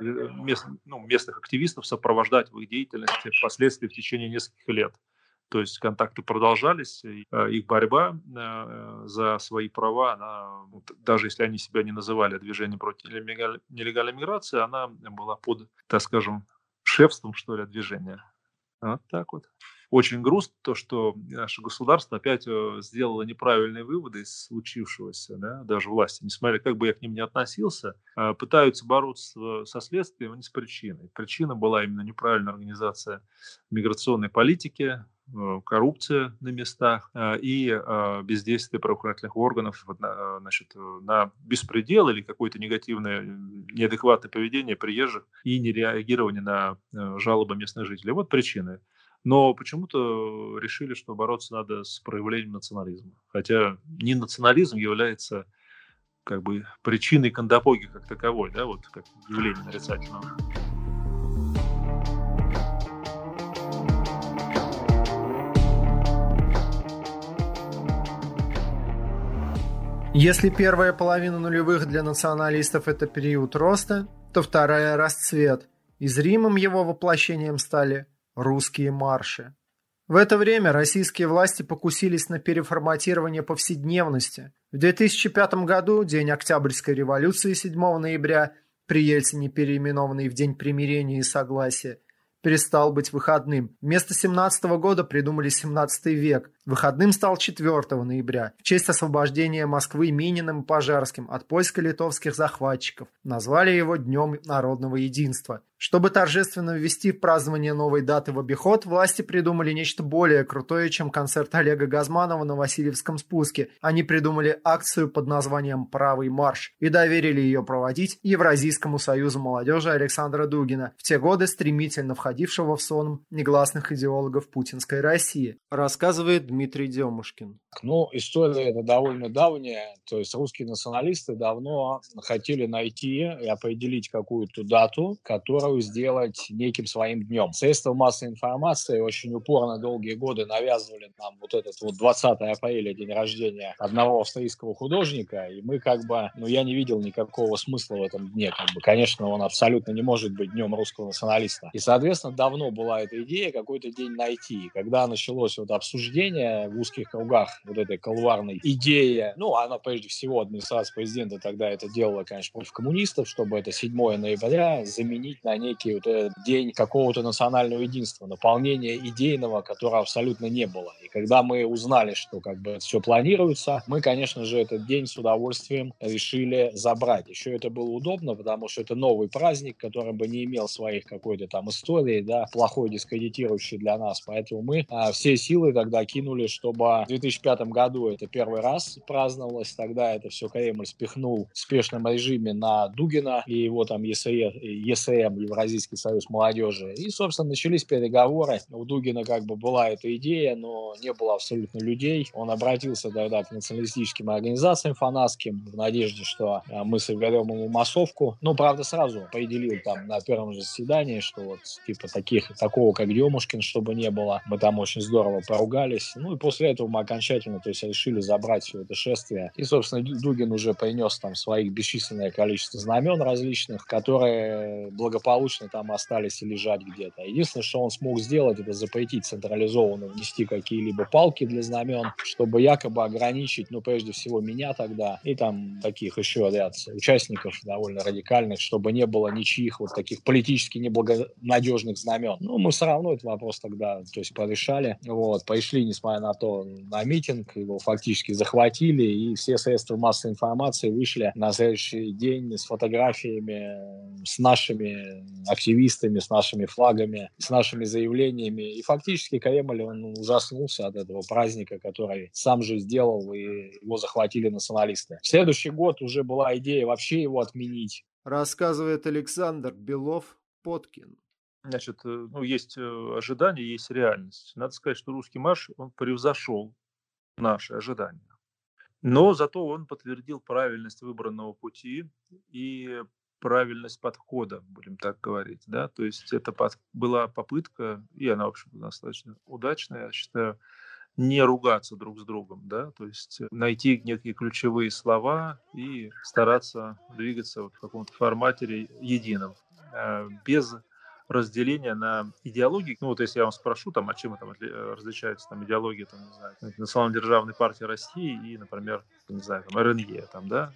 э, мест, ну, местных активистов, сопровождать в их деятельности впоследствии в течение нескольких лет. То есть контакты продолжались, э, их борьба э, за свои права, она, даже если они себя не называли движением против нелегальной миграции, она была под, так скажем, шефством, что ли, движения. Вот так вот очень грустно то, что наше государство опять э, сделало неправильные выводы из случившегося, да, даже власти, несмотря как бы я к ним не относился, а, пытаются бороться со следствием, а не с причиной. Причина была именно неправильная организация миграционной политики, коррупция на местах э, и бездействие правоохранительных органов значит, на беспредел или какое-то негативное, неадекватное поведение приезжих и нереагирование на жалобы местных жителей. Вот причины но почему-то решили, что бороться надо с проявлением национализма. Хотя не национализм является как бы причиной кандапоги как таковой, да, вот как явление нарицательного. Если первая половина нулевых для националистов – это период роста, то вторая – расцвет, и зримым его воплощением стали русские марши. В это время российские власти покусились на переформатирование повседневности. В 2005 году, день Октябрьской революции 7 ноября, при Ельцине переименованный в День примирения и согласия, перестал быть выходным. Вместо 17 года придумали 17 век. Выходным стал 4 ноября в честь освобождения Москвы Мининым и Пожарским от польско-литовских захватчиков. Назвали его Днем народного единства. Чтобы торжественно ввести в празднование новой даты в обиход, власти придумали нечто более крутое, чем концерт Олега Газманова на Васильевском спуске. Они придумали акцию под названием «Правый марш» и доверили ее проводить Евразийскому союзу молодежи Александра Дугина, в те годы стремительно входившего в сон негласных идеологов путинской России, рассказывает Дмитрий Демушкин. Ну, история это довольно давняя, то есть русские националисты давно хотели найти и определить какую-то дату, которую сделать неким своим днем. Средства массовой информации очень упорно долгие годы навязывали нам вот этот вот 20 апреля, день рождения одного австрийского художника, и мы как бы, ну, я не видел никакого смысла в этом дне, как бы, конечно, он абсолютно не может быть днем русского националиста. И, соответственно, давно была эта идея какой-то день найти. И когда началось вот обсуждение в узких кругах вот этой колварной идеи. Ну, она прежде всего, администрация президента тогда это делала, конечно, против коммунистов, чтобы это 7 ноября заменить на некий вот этот день какого-то национального единства, наполнения идейного, которого абсолютно не было. И когда мы узнали, что как бы все планируется, мы, конечно же, этот день с удовольствием решили забрать. Еще это было удобно, потому что это новый праздник, который бы не имел своих какой-то там истории, да, плохой дискредитирующий для нас. Поэтому мы а, все силы тогда кинули, чтобы в 2005 году это первый раз праздновалось. Тогда это все Кремль спихнул в спешном режиме на Дугина и его там ЕСЕ, ЕСМ, Евразийский союз молодежи. И, собственно, начались переговоры. У Дугина как бы была эта идея, но не было абсолютно людей. Он обратился тогда к националистическим организациям фанатским в надежде, что а, мы соберем ему массовку. Но, правда, сразу определил там на первом же заседании, что вот типа таких, такого, как Демушкин, чтобы не было. Мы там очень здорово поругались. Ну и после этого мы окончательно то есть решили забрать все это шествие. И, собственно, Дугин уже принес там своих бесчисленное количество знамен различных, которые благополучно там остались и лежать где-то. Единственное, что он смог сделать, это запретить централизованно внести какие-либо палки для знамен, чтобы якобы ограничить, ну, прежде всего, меня тогда и там таких еще ряд участников довольно радикальных, чтобы не было ничьих вот таких политически неблагонадежных знамен. Ну, мы все равно этот вопрос тогда, то есть, порешали. Вот, пришли, несмотря на то, на митинг, его фактически захватили, и все средства массовой информации вышли на следующий день с фотографиями, с нашими активистами, с нашими флагами, с нашими заявлениями. И фактически Кремль, он ужаснулся от этого праздника, который сам же сделал, и его захватили националисты. В следующий год уже была идея вообще его отменить. Рассказывает Александр Белов-Поткин. Значит, э, ну, есть э, ожидания, есть реальность. Надо сказать, что русский марш, он превзошел наши ожидания. Но зато он подтвердил правильность выбранного пути и правильность подхода, будем так говорить. Да? То есть это под, была попытка, и она, в общем достаточно удачная, я считаю, не ругаться друг с другом, да, то есть найти некие ключевые слова и стараться двигаться в каком-то формате едином, э, без разделение на идеологии. Ну вот если я вам спрошу, там, а чем э, различается там, идеология, там, не знаю, Национально-державной партии России и, например, не знаю, там, РНЕ, там, да,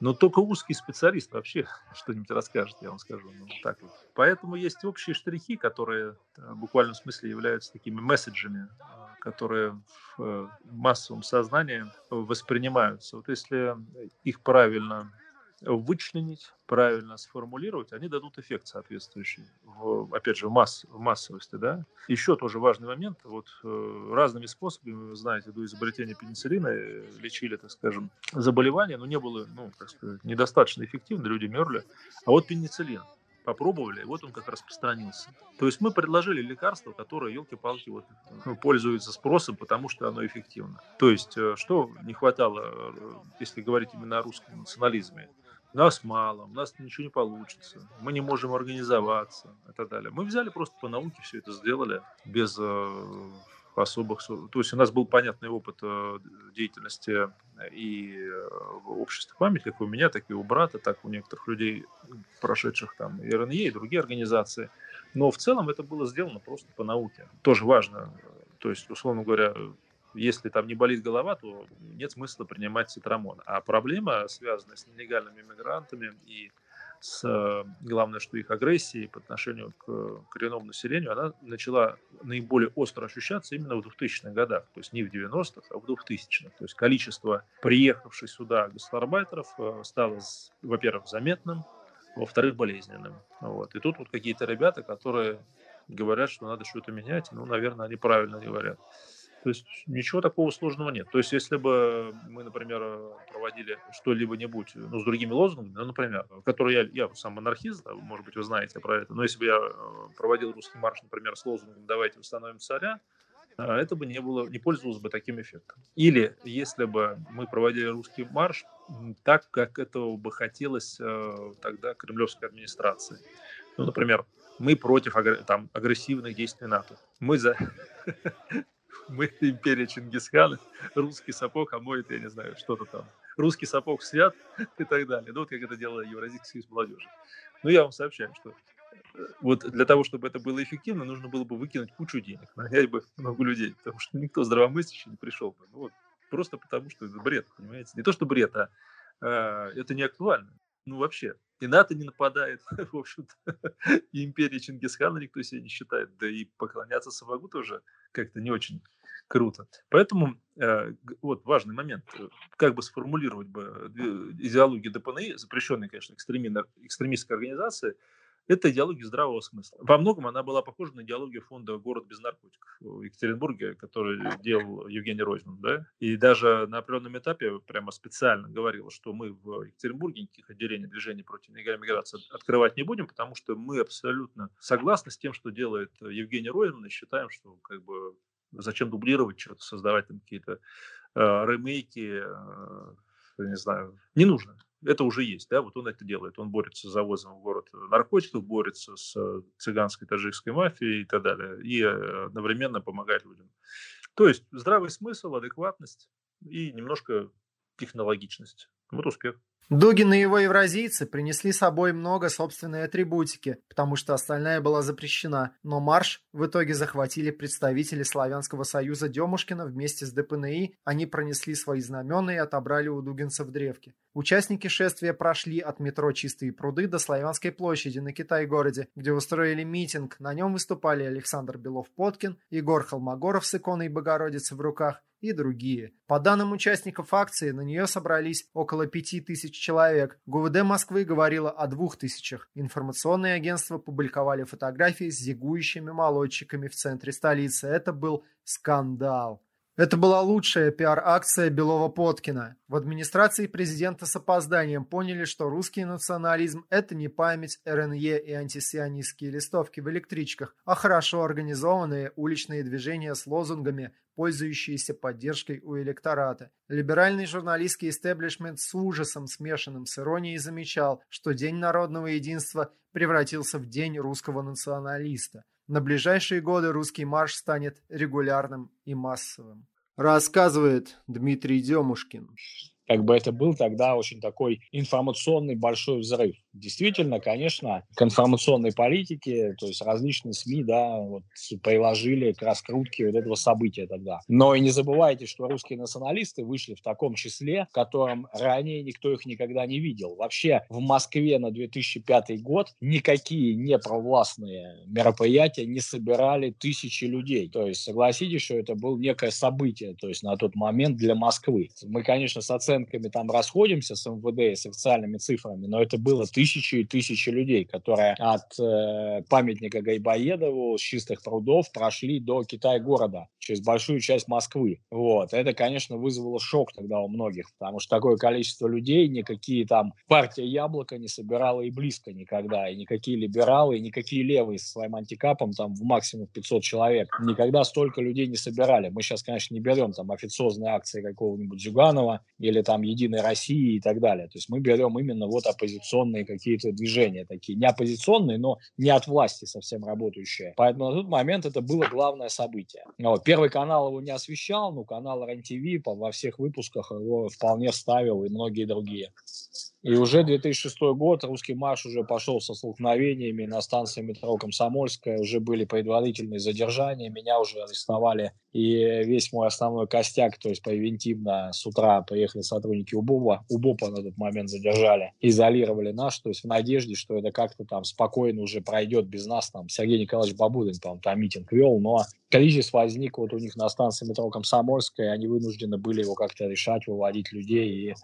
но только узкий специалист вообще что-нибудь расскажет, я вам скажу. Ну, так вот. Поэтому есть общие штрихи, которые э, в буквальном смысле являются такими месседжами, э, которые в массовом сознании воспринимаются. Вот если их правильно вычленить, правильно сформулировать, они дадут эффект соответствующий, в, опять же, в, масс, в массовости. Да? Еще тоже важный момент, вот э, разными способами, вы знаете, до изобретения пенициллина э, лечили, так скажем, заболевания, но не было, ну, так сказать, недостаточно эффективно, люди мерли. А вот пенициллин, попробовали, и вот он как распространился. То есть мы предложили лекарство, которое, елки-палки, вот, пользуется спросом, потому что оно эффективно. То есть э, что не хватало, если говорить именно о русском национализме? Нас мало, у нас ничего не получится, мы не можем организоваться и так далее. Мы взяли просто по науке все это сделали без э, особых... То есть у нас был понятный опыт э, деятельности и в обществе памятников, у меня, так и у брата, так у некоторых людей, прошедших там и РНЕ, и другие организации. Но в целом это было сделано просто по науке. Тоже важно. То есть, условно говоря, если там не болит голова, то нет смысла принимать цитрамон. А проблема, связанная с нелегальными мигрантами и с, э, главное, что их агрессией по отношению к коренному населению, она начала наиболее остро ощущаться именно в 2000-х годах, то есть не в 90-х, а в 2000-х. То есть количество приехавших сюда гастарбайтеров э, стало, во-первых, заметным, во-вторых, болезненным. Вот. И тут вот какие-то ребята, которые говорят, что надо что-то менять, ну, наверное, они правильно говорят. То есть ничего такого сложного нет. То есть если бы мы, например, проводили что-либо-нибудь ну, с другими лозунгами, ну, например, которые я, я сам анархист, может быть, вы знаете про это, но если бы я э, проводил русский марш, например, с лозунгом «давайте установим царя», э, это бы не, было, не пользовалось бы таким эффектом. Или если бы мы проводили русский марш так, как этого бы хотелось э, тогда кремлевской администрации. Ну, например, мы против там, агрессивных действий НАТО. Мы за мы империя Чингисхана, русский сапог, а мой, я не знаю, что-то там. Русский сапог свят и так далее. Ну, вот как это делала Евразийский союз молодежи. Но я вам сообщаю, что э, вот для того, чтобы это было эффективно, нужно было бы выкинуть кучу денег, нанять бы много людей, потому что никто здравомыслящий не пришел бы. Ну, вот, просто потому, что это бред, понимаете? Не то, что бред, а э, это не актуально. Ну, вообще. И НАТО не нападает, в общем-то. И империя Чингисхана никто себе не считает. Да и поклоняться Сапогу тоже как-то не очень круто. Поэтому э, вот важный момент, э, как бы сформулировать бы идеологию ДПНИ, запрещенной, конечно, экстремистской организации, это идеология здравого смысла. Во многом она была похожа на идеологию фонда «Город без наркотиков» в Екатеринбурге, который делал Евгений Ройзман. Да? И даже на определенном этапе прямо специально говорил, что мы в Екатеринбурге никаких отделений движения против нелегальной миграции открывать не будем, потому что мы абсолютно согласны с тем, что делает Евгений Ройзман, и считаем, что как бы зачем дублировать что-то, создавать там какие-то э, ремейки, э, не знаю, не нужно. Это уже есть, да, вот он это делает. Он борется с завозом в город наркотиков, борется с цыганской, таджикской мафией и так далее, и э, одновременно помогает людям. То есть здравый смысл, адекватность и немножко технологичность. Вот успех. Дугин и его евразийцы принесли с собой много собственной атрибутики, потому что остальная была запрещена, но марш в итоге захватили представители Славянского союза Демушкина вместе с ДПНИ, они пронесли свои знамена и отобрали у дугинцев древки. Участники шествия прошли от метро Чистые пруды до Славянской площади на Китай-городе, где устроили митинг. На нем выступали Александр Белов-Подкин, Егор Холмогоров с иконой Богородицы в руках и другие. По данным участников акции, на нее собрались около пяти тысяч человек. ГУВД Москвы говорила о двух тысячах. Информационные агентства публиковали фотографии с зигующими молодчиками в центре столицы. Это был скандал. Это была лучшая пиар-акция Белова-Подкина. В администрации президента с опозданием поняли, что русский национализм – это не память РНЕ и антисионистские листовки в электричках, а хорошо организованные уличные движения с лозунгами, пользующиеся поддержкой у электората. Либеральный журналистский истеблишмент с ужасом, смешанным с иронией, замечал, что День народного единства превратился в День русского националиста – на ближайшие годы русский марш станет регулярным и массовым. Рассказывает Дмитрий Демушкин. Как бы это был тогда очень такой информационный большой взрыв. Действительно, конечно, к информационной политике, то есть различные СМИ, да, вот, приложили к раскрутке вот этого события тогда. Но и не забывайте, что русские националисты вышли в таком числе, в котором ранее никто их никогда не видел. Вообще в Москве на 2005 год никакие непровластные мероприятия не собирали тысячи людей. То есть согласитесь, что это было некое событие, то есть на тот момент для Москвы. Мы, конечно, с оценками там расходимся с МВД, с официальными цифрами, но это было тысячи тысячи и тысячи людей, которые от э, памятника Гайбоедову с чистых прудов прошли до Китай-города через большую часть Москвы. Вот. Это, конечно, вызвало шок тогда у многих, потому что такое количество людей, никакие там партия Яблоко не собирала и близко никогда, и никакие либералы, и никакие левые со своим антикапом там в максимум 500 человек никогда столько людей не собирали. Мы сейчас, конечно, не берем там официозные акции какого-нибудь Зюганова или там Единой России и так далее. То есть мы берем именно вот оппозиционные какие-то движения такие, не оппозиционные, но не от власти совсем работающие. Поэтому на тот момент это было главное событие. Вот. Первый канал его не освещал, но канал РЕН-ТВ во всех выпусках его вполне ставил и многие другие. И уже 2006 год, русский марш уже пошел со столкновениями на станции метро Комсомольская, уже были предварительные задержания, меня уже арестовали, и весь мой основной костяк, то есть превентивно с утра приехали сотрудники УБОПа, УБОПа на тот момент задержали, изолировали нас, то есть в надежде, что это как-то там спокойно уже пройдет без нас, там Сергей Николаевич Бабудин, по там митинг вел, но кризис возник вот у них на станции метро Комсомольская, и они вынуждены были его как-то решать, выводить людей, и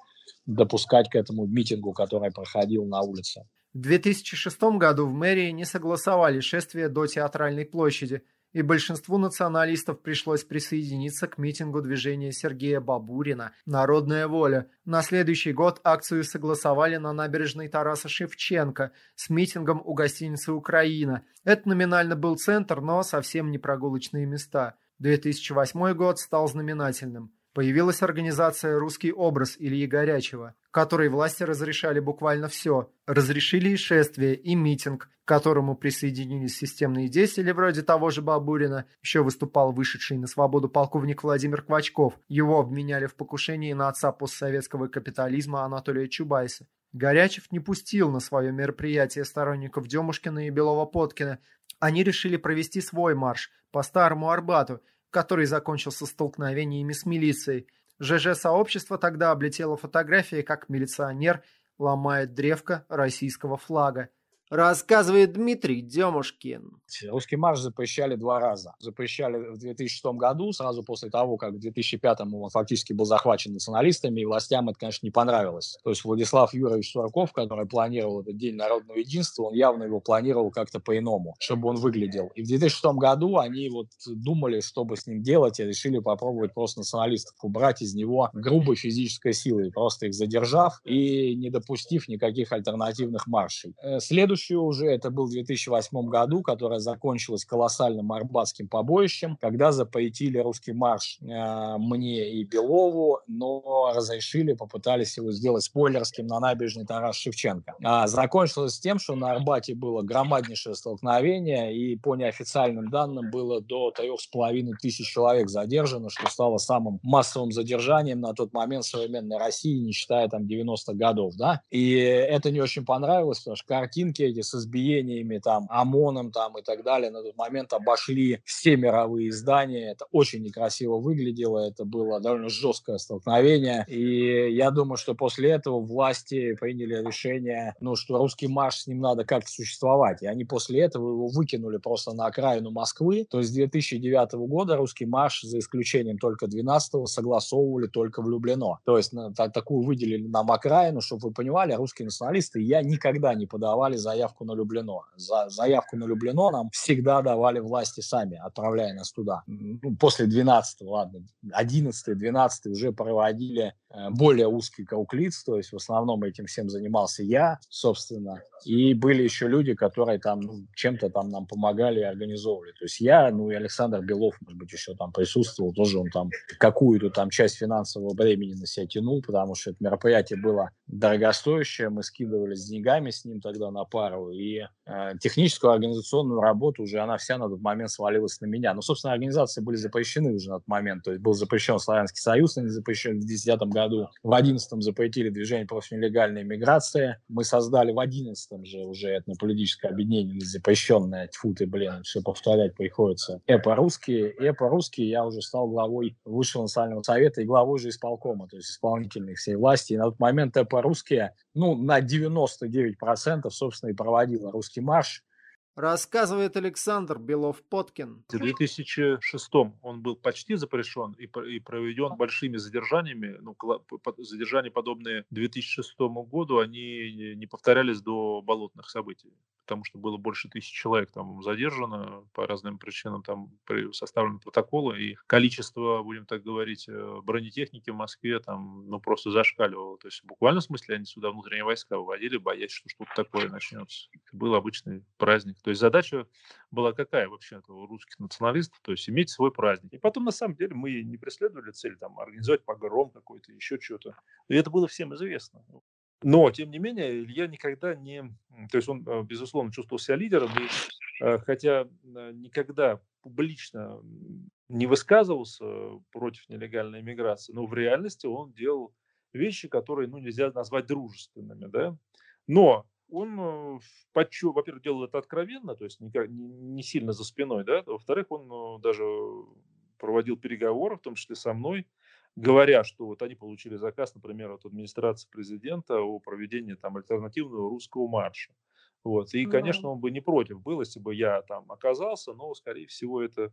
допускать к этому митингу, который проходил на улице. В 2006 году в мэрии не согласовали шествие до Театральной площади, и большинству националистов пришлось присоединиться к митингу движения Сергея Бабурина «Народная воля». На следующий год акцию согласовали на набережной Тараса Шевченко с митингом у гостиницы «Украина». Это номинально был центр, но совсем не прогулочные места. 2008 год стал знаменательным. Появилась организация «Русский образ» Ильи Горячего, которой власти разрешали буквально все. Разрешили и шествие, и митинг, к которому присоединились системные деятели вроде того же Бабурина. Еще выступал вышедший на свободу полковник Владимир Квачков. Его обвиняли в покушении на отца постсоветского капитализма Анатолия Чубайса. Горячев не пустил на свое мероприятие сторонников Демушкина и Белова-Подкина. Они решили провести свой марш по Старому Арбату – который закончился столкновениями с милицией. ЖЖ-сообщество тогда облетело фотографии, как милиционер ломает древко российского флага. Рассказывает Дмитрий Демушкин. Русский марш запрещали два раза. Запрещали в 2006 году, сразу после того, как в 2005 он фактически был захвачен националистами, и властям это, конечно, не понравилось. То есть Владислав Юрьевич Сурков, который планировал этот День народного единства, он явно его планировал как-то по-иному, чтобы он выглядел. И в 2006 году они вот думали, что бы с ним делать, и решили попробовать просто националистов убрать из него грубой физической силой, просто их задержав и не допустив никаких альтернативных маршей. Э, следующий следующую уже, это был в 2008 году, которая закончилась колоссальным арбатским побоищем, когда запретили русский марш э, мне и Белову, но разрешили, попытались его сделать спойлерским на набережной Тарас Шевченко. А, закончилось тем, что на Арбате было громаднейшее столкновение, и по неофициальным данным было до трех с половиной тысяч человек задержано, что стало самым массовым задержанием на тот момент современной России, не считая там 90-х годов, да. И это не очень понравилось, потому что картинки эти с избиениями, там, ОМОНом там, и так далее, на тот момент обошли все мировые издания. Это очень некрасиво выглядело, это было довольно жесткое столкновение. И я думаю, что после этого власти приняли решение, ну, что русский марш с ним надо как-то существовать. И они после этого его выкинули просто на окраину Москвы. То есть с 2009 года русский марш, за исключением только 12-го, согласовывали только в Люблино. То есть на, такую выделили нам окраину, чтобы вы понимали, русские националисты я никогда не подавали заявку заявку на Люблино. За заявку на Люблино нам всегда давали власти сами, отправляя нас туда. Ну, после 12 ладно, 11 12 уже проводили э, более узкий круг лиц, то есть в основном этим всем занимался я, собственно, и были еще люди, которые там ну, чем-то там нам помогали и организовывали. То есть я, ну и Александр Белов, может быть, еще там присутствовал, тоже он там какую-то там часть финансового времени на себя тянул, потому что это мероприятие было дорогостоящее, мы скидывались деньгами с ним тогда на пару, и э, техническую организационную работу уже она вся на тот момент свалилась на меня. Но, собственно, организации были запрещены уже на тот момент, то есть был запрещен Славянский Союз, они запрещены в 2010 году, в 2011 запретили движение против нелегальной миграции, мы создали в 2011 там же уже этнополитическое объединение запрещенное, тьфу ты, блин, все повторять приходится. Эпо-русские, эпо-русские я уже стал главой Высшего национального совета и главой же исполкома, то есть исполнительной всей власти. И на тот момент эпо-русские, ну, на 99% собственно и проводила русский марш, Рассказывает Александр Белов-Подкин. В 2006 он был почти запрещен и, и проведен большими задержаниями. Ну, задержания, подобные 2006 году, они не повторялись до болотных событий потому что было больше тысячи человек там задержано по разным причинам, там составлены протоколы, и количество, будем так говорить, э, бронетехники в Москве там, ну, просто зашкаливало. То есть в буквальном смысле они сюда внутренние войска выводили, боясь, что что-то такое начнется. Это был обычный праздник. То есть задача была какая вообще-то у русских националистов? То есть иметь свой праздник. И потом, на самом деле, мы не преследовали цель там организовать погром какой-то, еще что-то. И это было всем известно. Но, тем не менее, Илья никогда не... То есть он, э, безусловно, чувствовал себя лидером, и, э, хотя э, никогда публично не высказывался против нелегальной иммиграции, но в реальности он делал вещи, которые ну, нельзя назвать дружественными. Да? Но он, во-первых, делал это откровенно, то есть не сильно за спиной, да? во-вторых, он даже проводил переговоры, в том числе со мной, говоря, что вот они получили заказ, например, от администрации президента о проведении там альтернативного русского марша. Вот. И, конечно, он бы не против был, если бы я там оказался, но, скорее всего, это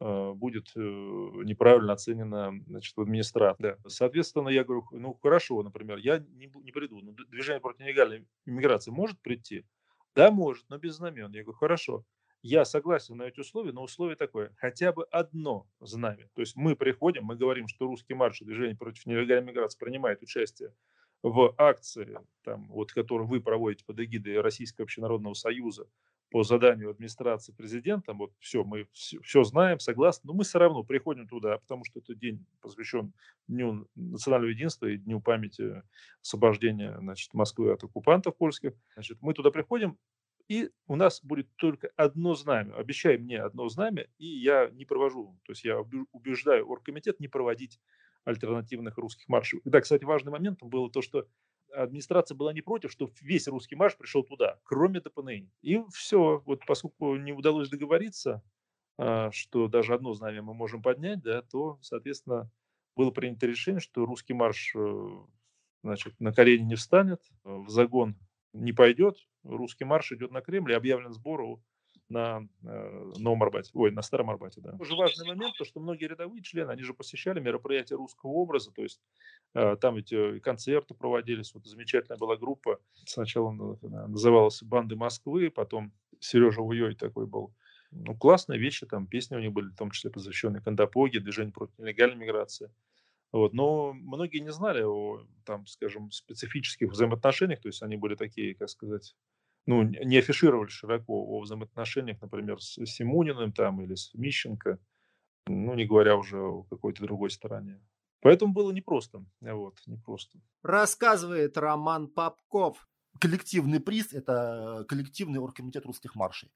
э, будет э, неправильно оценено значит, в администрации. Да. Соответственно, я говорю, ну хорошо, например, я не, не приду, но движение против нелегальной иммиграции может прийти? Да, может, но без знамен. Я говорю, хорошо, я согласен на эти условия, но условие такое, хотя бы одно знамя. То есть мы приходим, мы говорим, что русский марш движение против нелегальной миграции принимает участие в акции, там, вот, которую вы проводите под эгидой Российского общенародного союза по заданию администрации президента, вот все, мы все, все знаем, согласны, но мы все равно приходим туда, потому что это день посвящен Дню национального единства и Дню памяти освобождения значит, Москвы от оккупантов польских. Значит, мы туда приходим, и у нас будет только одно знамя. Обещай мне одно знамя, и я не провожу. То есть я убеждаю оргкомитет не проводить альтернативных русских маршей. Да, кстати, важным моментом было то, что администрация была не против, что весь русский марш пришел туда, кроме ДПНИ. И все, вот поскольку не удалось договориться, а, что даже одно знамя мы можем поднять, да, то, соответственно, было принято решение, что русский марш э, значит, на колени не встанет, в загон не пойдет, русский марш идет на Кремль и объявлен сбор на э, Новом Арбате, ой, на Старом Арбате, да. Уже важный момент, то, что многие рядовые члены, они же посещали мероприятия русского образа, то есть э, там эти концерты проводились, вот замечательная была группа, сначала называлась «Банды Москвы», потом Сережа Уей такой был, ну, классные вещи, там песни у них были, в том числе посвященные Кандапоге, движению против нелегальной миграции. Вот. Но многие не знали о, там, скажем, специфических взаимоотношениях, то есть они были такие, как сказать, ну, не афишировали широко о взаимоотношениях, например, с Симуниным там или с Мищенко, ну, не говоря уже о какой-то другой стороне. Поэтому было непросто. Вот, непросто. Рассказывает Роман Попков. Коллективный приз – это коллективный оргкомитет русских маршей.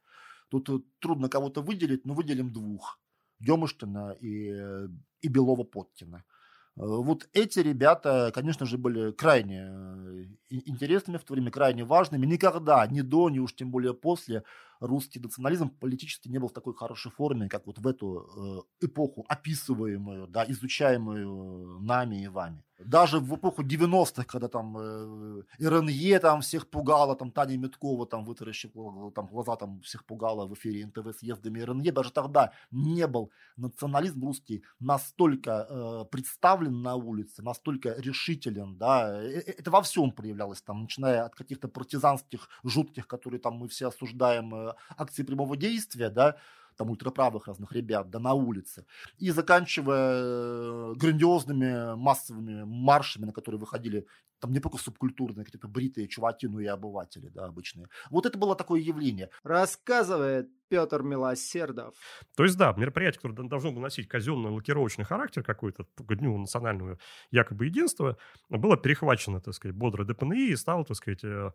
Тут э, трудно кого-то выделить, но выделим двух. Демыштина и, э, и Белова-Поткина. Э, вот эти ребята, конечно же, были крайне э, интересными в то время, крайне важными. Никогда, ни до, ни уж тем более после, русский национализм политически не был в такой хорошей форме, как вот в эту э, эпоху, описываемую, да, изучаемую нами и вами. Даже в эпоху 90-х, когда там э, РНЕ там всех пугала, там Таня Меткова там вытаращила там глаза там всех пугала в эфире НТВ съездами РНЕ, даже тогда не был национализм русский настолько э, представлен на улице, настолько решителен, да, э, э, это во всем проявлялось там, начиная от каких-то партизанских жутких, которые там мы все осуждаем, э, акции прямого действия, да, там ультраправых разных ребят, да на улице, и заканчивая грандиозными массовыми маршами, на которые выходили там не только субкультурные, какие-то бритые чуваки, но и обыватели, да, обычные. Вот это было такое явление. Рассказывает Петр Милосердов. То есть, да, мероприятие, которое должно было носить казенный лакировочный характер какой-то к Дню национального якобы единства, было перехвачено, так сказать, бодро ДПНИ и стало, так сказать, э,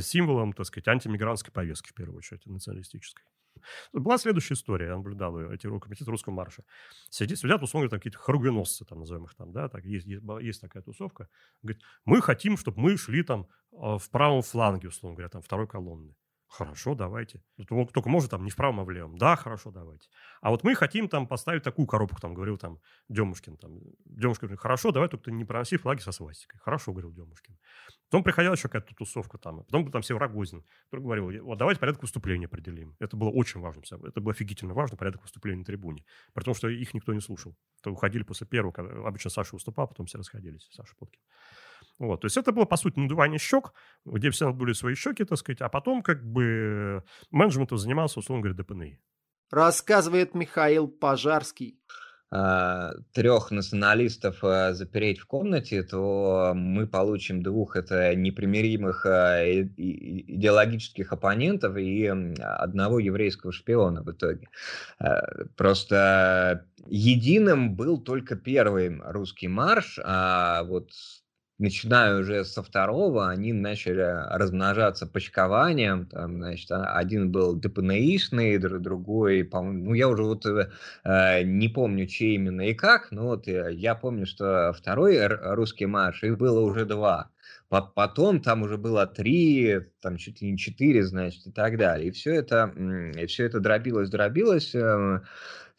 символом, так сказать, антимигрантской повестки, в первую очередь, националистической. Была следующая история, я наблюдал ее, эти комитет русского марша. Сидят, сидят, условно, там какие-то хоругвеносцы, там, назовем их там, да, так, есть, есть, есть такая тусовка. Говорит, мы хотим, чтобы мы шли там а, в правом фланге, условно говоря, там, второй колонны. Хорошо, давайте. Только может там не вправо, а в левом. Да, хорошо, давайте. А вот мы хотим там поставить такую коробку, там, говорил там Демушкин. Там, Демушкин говорит, хорошо, давай только ты не проноси флаги со свастикой. Хорошо, говорил Демушкин. Потом приходила еще какая-то тусовка там. Потом там все Рогозин, который говорил, вот давайте порядок выступления определим. Это было очень важно. Это было офигительно важно, порядок выступления на трибуне. При том, что их никто не слушал. То уходили после первого, когда обычно Саша выступал, потом все расходились, Саша Поткин. Вот, то есть это было, по сути, надувание щек, где все надули свои щеки, так сказать, а потом как бы менеджментом занимался, условно говоря, ДПНИ. Рассказывает Михаил Пожарский а, трех националистов а, запереть в комнате, то мы получим двух это непримиримых а, идеологических оппонентов и одного еврейского шпиона в итоге. Просто единым был только первый русский марш, а вот начиная уже со второго, они начали размножаться почкованием. Там, значит, а, один был ДПНИшный, другой, ну, я уже вот э, э, не помню, чей именно и как, но вот э, я помню, что второй русский марш, их было уже два. Потом там уже было три, там чуть ли не четыре, значит, и так далее. И все это, и все это дробилось, дробилось. Эм,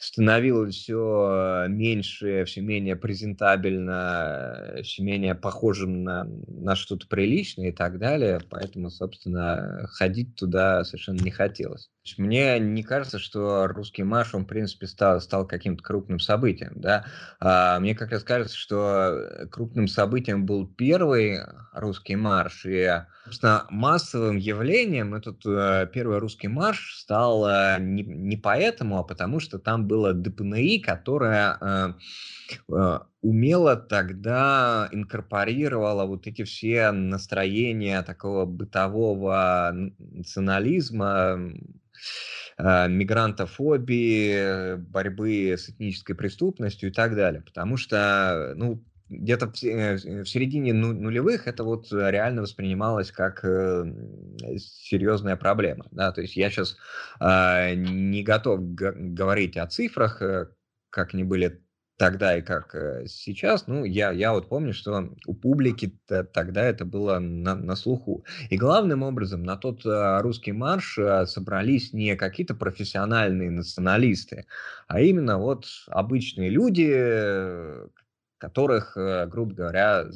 становилось все меньше, все менее презентабельно, все менее похожим на, на что-то приличное и так далее. Поэтому, собственно, ходить туда совершенно не хотелось. Мне не кажется, что русский марш, он, в принципе, стал, стал каким-то крупным событием. Да? А, мне как раз кажется, что крупным событием был первый русский марш, и Собственно, массовым явлением этот э, первый русский марш стал э, не, не поэтому, а потому что там было ДПНИ, которое э, э, умело тогда инкорпорировала вот эти все настроения такого бытового национализма, мигрантофобии, борьбы с этнической преступностью и так далее. Потому что, ну, где-то в, э, середине ну, нулевых это вот реально воспринималось как э, серьезная проблема. Да? То есть я сейчас э, не готов говорить о цифрах, э, как они были тогда и как э, сейчас, ну, я, я вот помню, что у публики тогда это было на, на слуху. И главным образом на тот русский марш собрались не какие-то профессиональные националисты, а именно вот обычные люди, которых, э, грубо говоря, э,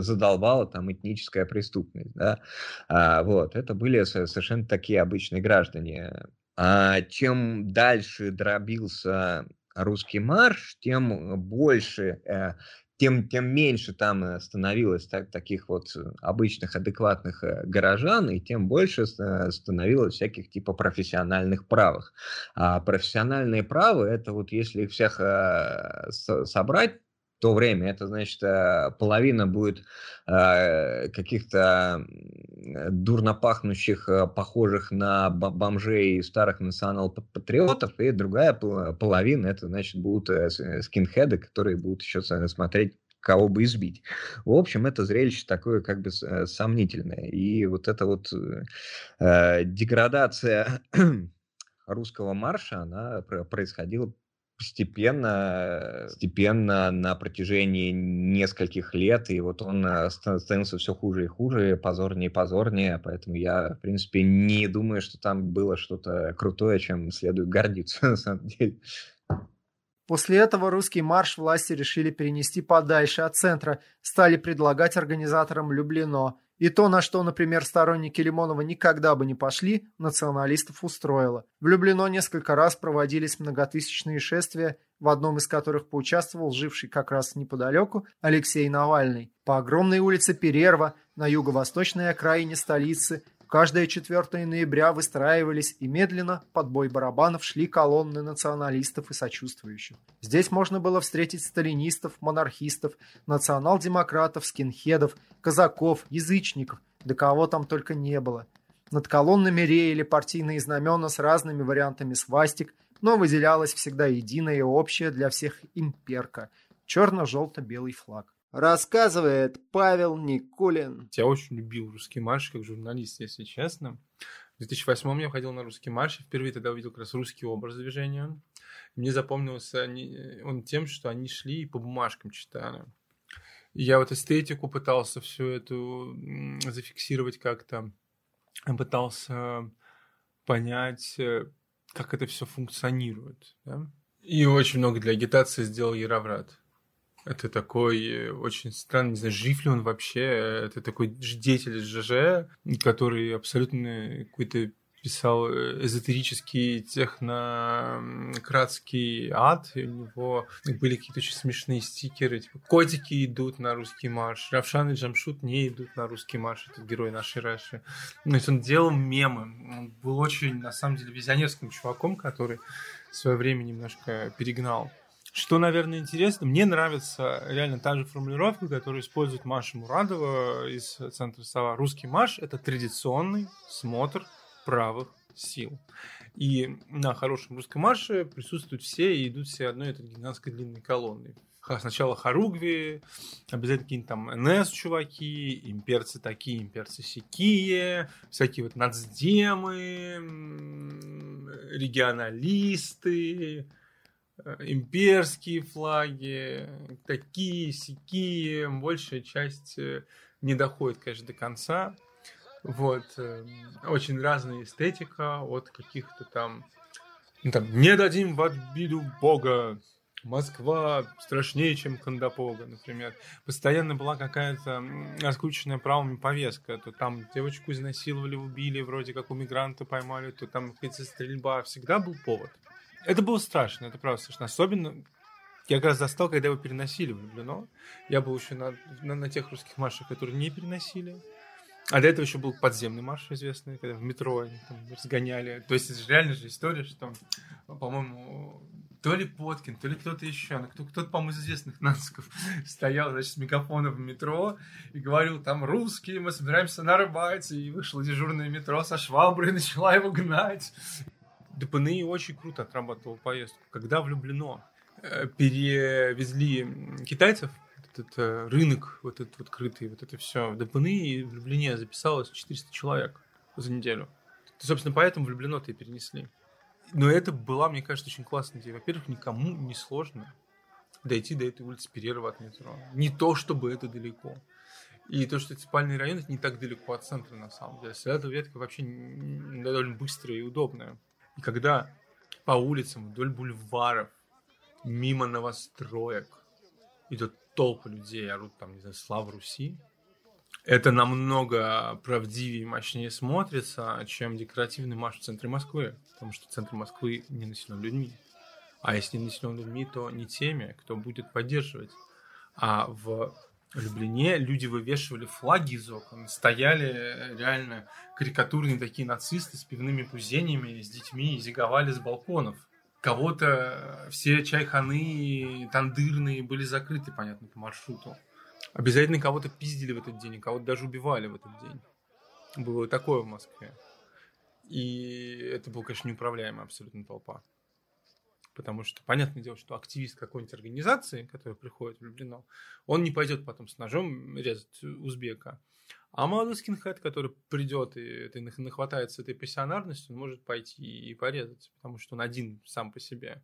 задолбала там этническая преступность. Да? А, вот, это были совершенно такие обычные граждане. А чем дальше дробился русский марш, тем больше, э, тем, тем меньше там становилось так, таких вот обычных адекватных горожан, и тем больше становилось всяких типа профессиональных правых. А профессиональные правы, это вот если их всех собрать, то время. Это значит, э, половина будет э, каких-то дурно пахнущих, э, похожих на бомжей старых национал-патриотов, и другая половина, это значит, будут скинхеды, которые будут еще смотреть кого бы избить. В общем, это зрелище такое как бы сомнительное. И вот эта вот э, деградация русского марша, она происходила постепенно, постепенно на протяжении нескольких лет, и вот он э, становился все хуже и хуже, позорнее и позорнее, поэтому я, в принципе, не думаю, что там было что-то крутое, чем следует гордиться, на самом деле. После этого русский марш власти решили перенести подальше от центра, стали предлагать организаторам Люблино, и то, на что, например, сторонники Лимонова никогда бы не пошли, националистов устроило. В Люблино несколько раз проводились многотысячные шествия, в одном из которых поучаствовал живший как раз неподалеку Алексей Навальный. По огромной улице Перерва на юго-восточной окраине столицы Каждое 4 ноября выстраивались и медленно под бой барабанов шли колонны националистов и сочувствующих. Здесь можно было встретить сталинистов, монархистов, национал-демократов, скинхедов, казаков, язычников, да кого там только не было. Над колоннами реяли партийные знамена с разными вариантами свастик, но выделялась всегда единая и общая для всех имперка – черно-желто-белый флаг. Рассказывает Павел Никулин. Я очень любил русский марш как журналист, если честно. В 2008 я ходил на русский марш, и впервые тогда увидел как раз русский образ движения. Мне запомнился он тем, что они шли и по бумажкам читали. я вот эстетику пытался всю эту зафиксировать как-то, пытался понять, э, как это все функционирует. Да? И очень много для агитации сделал Яроврат. Это такой э, очень странный, не знаю, жив ли он вообще. Это такой деятель ЖЖ, который абсолютно какой-то писал э, эзотерический технократский ад, и у него были какие-то очень смешные стикеры, типа котики идут на русский марш, Равшан и Джамшут не идут на русский марш, это герой нашей Раши. Ну, есть он делал мемы, он был очень, на самом деле, визионерским чуваком, который в свое время немножко перегнал что, наверное, интересно, мне нравится реально та же формулировка, которую использует Маша Мурадова из Центра Сова. Русский марш – это традиционный смотр правых сил. И на хорошем русском марше присутствуют все и идут все одной этой гигантской длинной колонной. сначала Харугви, обязательно какие-нибудь там НС-чуваки, имперцы такие, имперцы сякие, всякие вот нацдемы, регионалисты, имперские флаги, такие, сякие, большая часть э, не доходит, конечно, до конца. Вот. Э, очень разная эстетика от каких-то там... Ну, там, не дадим в обиду Бога, Москва страшнее, чем Кандапога, например. Постоянно была какая-то раскрученная правами повестка. То там девочку изнасиловали, убили, вроде как у мигранта поймали, то там какая-то стрельба. Всегда был повод. Это было страшно, это правда страшно. Особенно я как раз застал, когда его переносили в Люблино. Я был еще на, на, на тех русских маршах, которые не переносили. А до этого еще был подземный марш известный, когда в метро они там разгоняли. То есть это же реально же история, что, по-моему, то ли Поткин, то ли кто-то еще, ну, кто, кто-то, по-моему, из известных нациков стоял, значит, с мегафоном в метро и говорил, там, русские, мы собираемся на рыбате, и вышло дежурное метро со шваброй и начала его гнать. ДПНИ очень круто отрабатывал поездку. Когда влюблено, э, перевезли китайцев, этот э, рынок, вот этот вот крытый, вот это все, в ДПНИ и в Люблине записалось 400 человек за неделю. собственно, поэтому влюблено-то и перенесли. Но это была, мне кажется, очень классная идея. Во-первых, никому не сложно дойти до этой улицы Перерва от метро. Не то, чтобы это далеко. И то, что это спальный район, это не так далеко от центра, на самом деле. Садовая ветка вообще довольно быстрая и удобная. И когда по улицам вдоль бульваров, мимо новостроек, идет толпа людей, орут там, не знаю, слава Руси, это намного правдивее и мощнее смотрится, чем декоративный марш в центре Москвы. Потому что центр Москвы не населен людьми. А если не населен людьми, то не теми, кто будет поддерживать. А в Люблине люди вывешивали флаги из окон, стояли реально карикатурные такие нацисты с пивными пузениями, с детьми и зиговали с балконов. Кого-то все чайханы тандырные были закрыты, понятно, по маршруту. Обязательно кого-то пиздили в этот день, кого-то даже убивали в этот день. Было такое в Москве. И это был, конечно, неуправляемая абсолютно толпа. Потому что, понятное дело, что активист какой-нибудь организации, который приходит в Люблино, он не пойдет потом с ножом резать узбека. А молодой скинхед, который придет и это нахватается этой пассионарностью, он может пойти и порезать, потому что он один сам по себе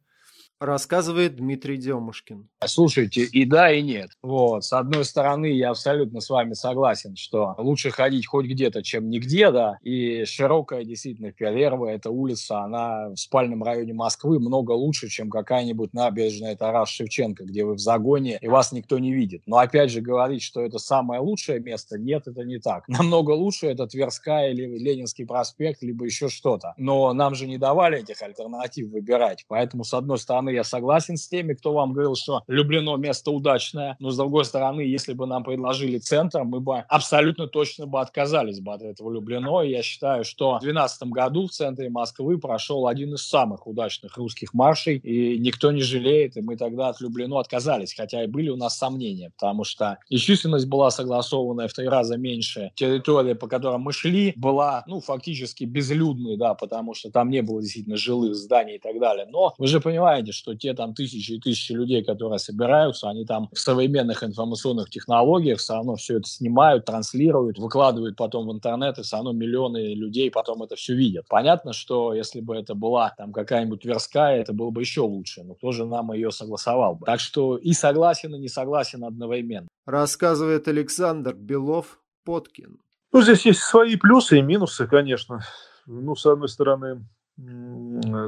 рассказывает Дмитрий Демушкин. Слушайте, и да, и нет. Вот. С одной стороны, я абсолютно с вами согласен, что лучше ходить хоть где-то, чем нигде, да. И широкая, действительно, Первая, эта улица, она в спальном районе Москвы много лучше, чем какая-нибудь набережная Тарас Шевченко, где вы в загоне, и вас никто не видит. Но опять же говорить, что это самое лучшее место, нет, это не так. Намного лучше это Тверская или Ленинский проспект, либо еще что-то. Но нам же не давали этих альтернатив выбирать. Поэтому, с одной стороны, стороны, я согласен с теми, кто вам говорил, что Люблено место удачное, но с другой стороны, если бы нам предложили центр, мы бы абсолютно точно бы отказались бы от этого Люблено. И я считаю, что в 2012 году в центре Москвы прошел один из самых удачных русских маршей, и никто не жалеет, и мы тогда от Люблено отказались, хотя и были у нас сомнения, потому что и численность была согласованная в три раза меньше, территория, по которой мы шли, была, ну, фактически безлюдной, да, потому что там не было действительно жилых зданий и так далее. Но вы же понимаете, что те там тысячи и тысячи людей, которые собираются, они там в современных информационных технологиях все равно все это снимают, транслируют, выкладывают потом в интернет, и все равно миллионы людей потом это все видят. Понятно, что если бы это была там какая-нибудь Тверская, это было бы еще лучше, но кто же нам ее согласовал бы? Так что и согласен, и не согласен одновременно. Рассказывает Александр Белов-Поткин. Ну, здесь есть свои плюсы и минусы, конечно. Ну, с одной стороны,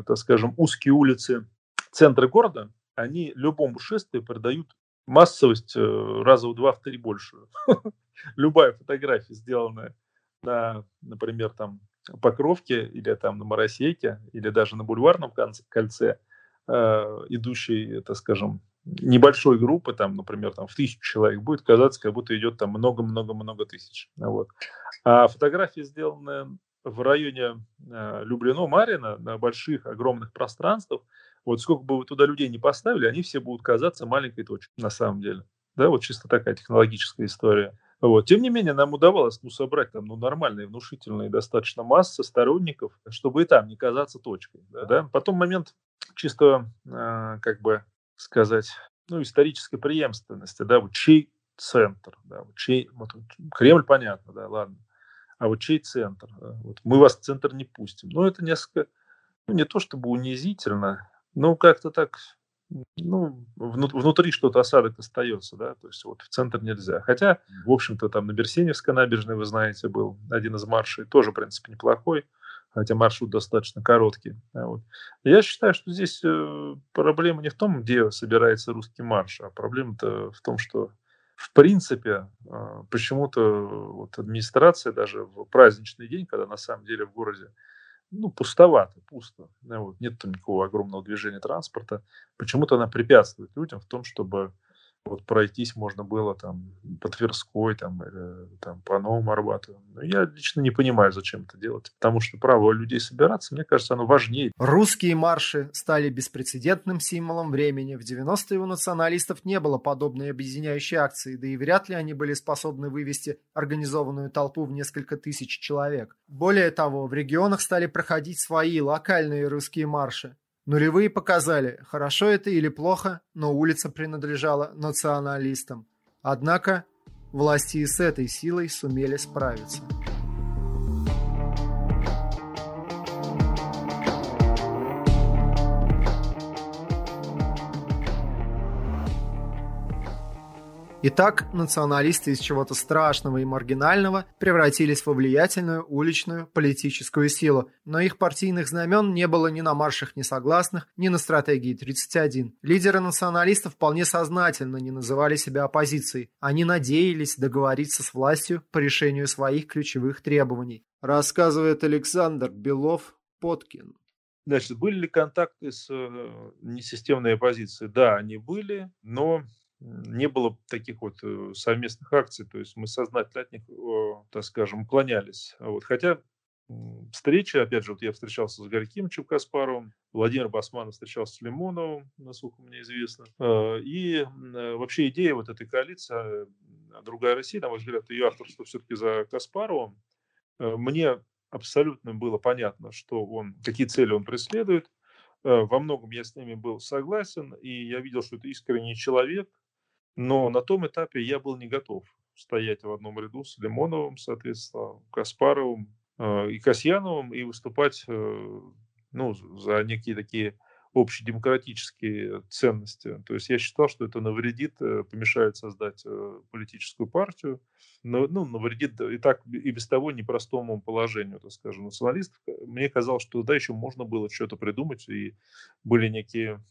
так скажем, узкие улицы центры города, они любому шествию придают массовость э, раза в два, в три больше. Любая фотография, сделанная на, например, там Покровке или там на Моросейке или даже на Бульварном кольце, э, идущей, так скажем, небольшой группы, там, например, там в тысячу человек, будет казаться, как будто идет там много-много-много тысяч. Вот. А фотографии, сделанные в районе э, Люблино-Марина на больших, огромных пространствах, вот сколько бы вы туда людей не поставили, они все будут казаться маленькой точкой на самом деле. Да, вот чисто такая технологическая история. Вот. Тем не менее, нам удавалось ну, собрать там ну, нормальные, внушительные достаточно массы сторонников, чтобы и там не казаться точкой. Да, да? Потом момент чисто, э, как бы сказать, ну, исторической преемственности, да, вот чей центр, да, вот чей, вот, Кремль, понятно, да, ладно, а вот чей центр, да, вот мы вас в центр не пустим. Ну, это несколько, ну, не то чтобы унизительно, но как-то так, ну, внутри что-то осадок остается, да, то есть вот в центр нельзя. Хотя, в общем-то, там на Берсеневской набережной, вы знаете, был один из маршей, тоже, в принципе, неплохой, хотя маршрут достаточно короткий. Вот. Я считаю, что здесь э, проблема не в том, где собирается русский марш, а проблема-то в том, что в принципе а, почему-то вот администрация даже в праздничный день, когда на самом деле в городе ну, пустовато, пусто, вот, нет там никакого огромного движения транспорта, почему-то она препятствует людям в том, чтобы вот пройтись можно было там по Тверской, там, или, там по Новому Арбату. Но я лично не понимаю, зачем это делать, потому что право людей собираться, мне кажется, оно важнее. Русские марши стали беспрецедентным символом времени. В 90-е у националистов не было подобной объединяющей акции, да и вряд ли они были способны вывести организованную толпу в несколько тысяч человек. Более того, в регионах стали проходить свои локальные русские марши. Нулевые показали, хорошо это или плохо, но улица принадлежала националистам. Однако власти и с этой силой сумели справиться. Итак, националисты из чего-то страшного и маргинального превратились во влиятельную уличную политическую силу, но их партийных знамен не было ни на маршах несогласных, ни на стратегии 31. Лидеры националистов вполне сознательно не называли себя оппозицией. Они надеялись договориться с властью по решению своих ключевых требований, рассказывает Александр Белов-Поткин. Значит, были ли контакты с э, несистемной оппозицией? Да, они были, но не было таких вот э, совместных акций, то есть мы сознательно от них, так скажем, уклонялись. Вот. Хотя встречи, опять же, вот я встречался с Горькимовичем Каспаровым, Владимир Басманов встречался с Лимоновым, насколько мне известно. А, и э, вообще идея вот этой коалиции а, «Другая Россия», на мой взгляд, ее авторство все-таки за Каспаровым, э, мне абсолютно было понятно, что он, какие цели он преследует. Во многом я с ними был согласен, и я видел, что это искренний человек, но на том этапе я был не готов стоять в одном ряду с Лимоновым, соответственно, Каспаровым э, и Касьяновым и выступать э, ну, за некие такие общедемократические ценности. То есть я считал, что это навредит, э, помешает создать э, политическую партию, но, ну, навредит и так и без того непростому положению, так скажем, националистов. Мне казалось, что да, еще можно было что-то придумать, и были некие,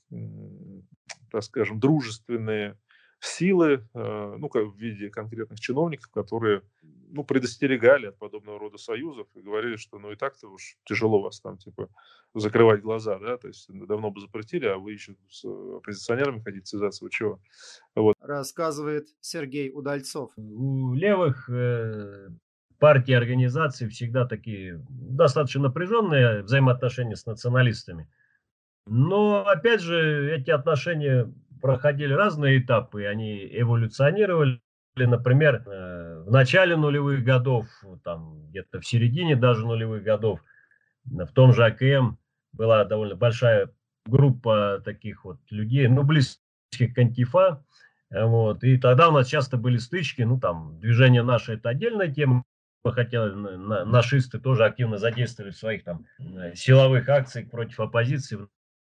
так скажем, дружественные силы, э, ну, как в виде конкретных чиновников, которые, ну, предостерегали от подобного рода союзов и говорили, что, ну, и так-то уж тяжело вас там, типа, закрывать глаза, да, то есть давно бы запретили, а вы еще с оппозиционерами хотите связаться, вы чего? Вот. Рассказывает Сергей Удальцов. У левых э, партий, организаций всегда такие достаточно напряженные взаимоотношения с националистами. Но, опять же, эти отношения проходили разные этапы, они эволюционировали. Например, э, в начале нулевых годов, там где-то в середине даже нулевых годов, в том же АКМ была довольно большая группа таких вот людей, ну, близких к антифа, вот, и тогда у нас часто были стычки, ну, там, движение наше – это отдельная тема, хотя нашисты тоже активно задействовали в своих там э, силовых акциях против оппозиции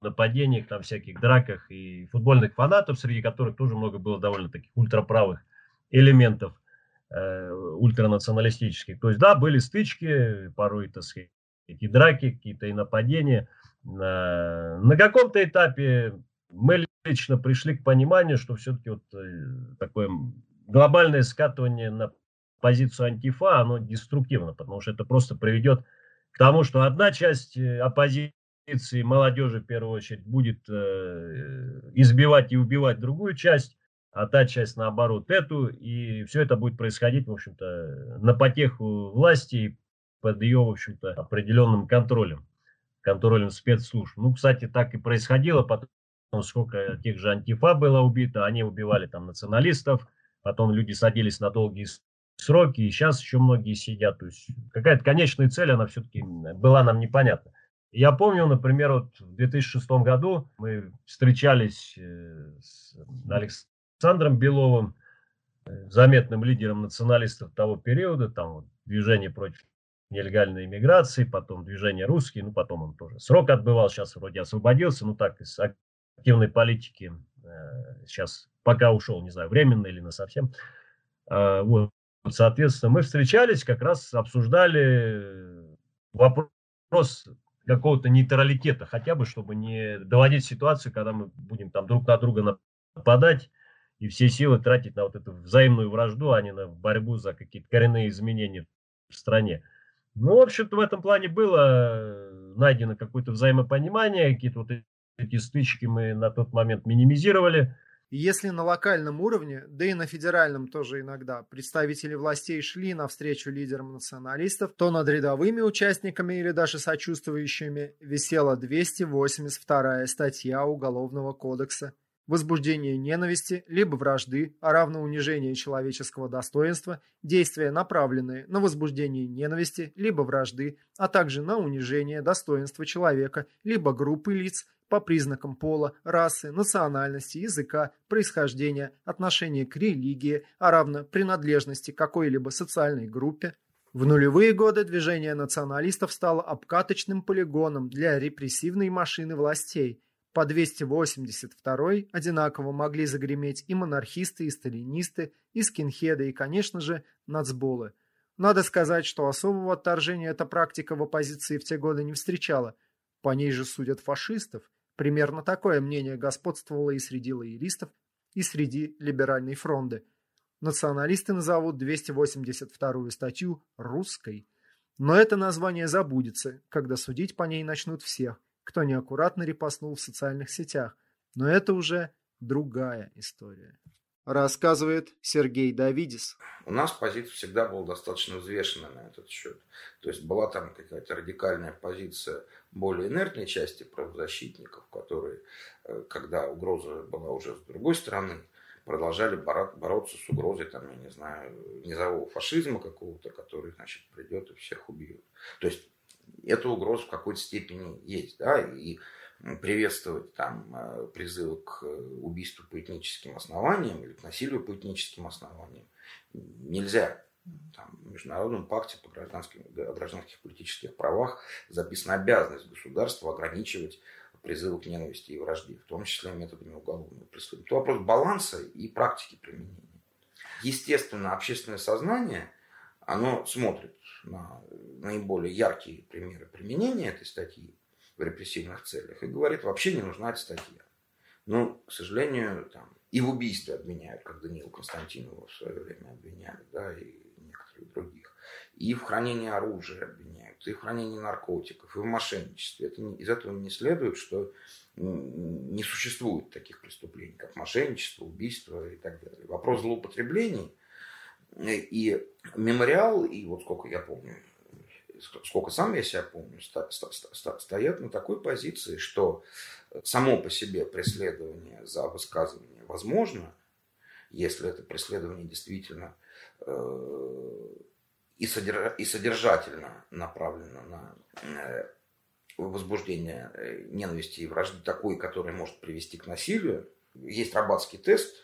нападениях, там всяких драках и футбольных фанатов, среди которых тоже много было довольно таких ультраправых элементов э, ультранационалистических. То есть, да, были стычки, порой, так сказать, эти драки, какие-то и нападения. Э, на каком-то этапе мы лично пришли к пониманию, что все-таки вот э, такое глобальное скатывание на позицию антифа, оно деструктивно, потому что это просто приведет к тому, что одна часть э, оппозиции позиции молодежи в первую очередь будет э, избивать и убивать другую часть, а та часть наоборот эту, и все это будет происходить, в общем-то, на потеху власти под ее, в общем-то, определенным контролем, контролем спецслужб. Ну, кстати, так и происходило, потом сколько тех же антифа было убито, они убивали там националистов, потом люди садились на долгие сроки, и сейчас еще многие сидят. То есть какая-то конечная цель, она все-таки была нам непонятна. Я помню, например, вот в 2006 году мы встречались э, с Александром Беловым, э, заметным лидером националистов того периода, там вот движение против нелегальной иммиграции, потом движение русские, ну потом он тоже срок отбывал, сейчас вроде освободился, ну так из активной политики э, сейчас пока ушел, не знаю, временно или на совсем. А, вот, соответственно, мы встречались, как раз обсуждали вопрос какого-то нейтралитета, хотя бы, чтобы не доводить ситуацию, когда мы будем там друг на друга нападать и все силы тратить на вот эту взаимную вражду, а не на борьбу за какие-то коренные изменения в стране. Ну, в общем-то, в этом плане было э, найдено какое-то взаимопонимание, какие-то вот эти стычки мы на тот момент минимизировали. И если на локальном уровне, да и на федеральном тоже иногда, представители властей шли навстречу лидерам националистов, то над рядовыми участниками или даже сочувствующими висела 282 статья Уголовного кодекса. Возбуждение ненависти либо вражды, а равно унижение человеческого достоинства, действия, направленные на возбуждение ненависти либо вражды, а также на унижение достоинства человека либо группы лиц по признакам пола, расы, национальности, языка, происхождения, отношения к религии, а равно принадлежности к какой-либо социальной группе. В нулевые годы движение националистов стало обкаточным полигоном для репрессивной машины властей. По 282 одинаково могли загреметь и монархисты, и сталинисты, и скинхеды, и, конечно же, нацболы. Надо сказать, что особого отторжения эта практика в оппозиции в те годы не встречала. По ней же судят фашистов, Примерно такое мнение господствовало и среди лоялистов, и среди либеральной фронды. Националисты назовут 282-ю статью «русской». Но это название забудется, когда судить по ней начнут всех, кто неаккуратно репостнул в социальных сетях. Но это уже другая история. Рассказывает Сергей Давидис. У нас позиция всегда была достаточно взвешенная на этот счет. То есть была там какая-то радикальная позиция более инертной части правозащитников, которые, э, когда угроза была уже с другой стороны, продолжали бороться с угрозой, там, я не знаю, низового фашизма какого-то, который, значит, придет и всех убьет. То есть эта угроза в какой-то степени есть, да, и приветствовать там э, призывы к э, убийству по этническим основаниям или к насилию по этническим основаниям нельзя. Там, в Международном пакте по гражданским, гражданских политических правах записана обязанность государства ограничивать призывы к ненависти и вражде, в том числе методами уголовного преследования. Это вопрос баланса и практики применения. Естественно, общественное сознание, оно смотрит на наиболее яркие примеры применения этой статьи в репрессивных целях и говорит, вообще не нужна эта статья. Но, к сожалению, там, и в убийстве обвиняют, как Даниил Константинова в свое время обвиняли, да, и некоторых других. И в хранении оружия обвиняют, и в хранении наркотиков, и в мошенничестве. Это, из этого не следует, что не существует таких преступлений, как мошенничество, убийство и так далее. Вопрос злоупотреблений и мемориал, и вот сколько я помню, сколько сам я себя помню, стоят на такой позиции, что само по себе преследование за высказывание возможно, если это преследование действительно э, и, содержательно направлено на э, возбуждение э, ненависти и вражды такой, который может привести к насилию. Есть рабатский тест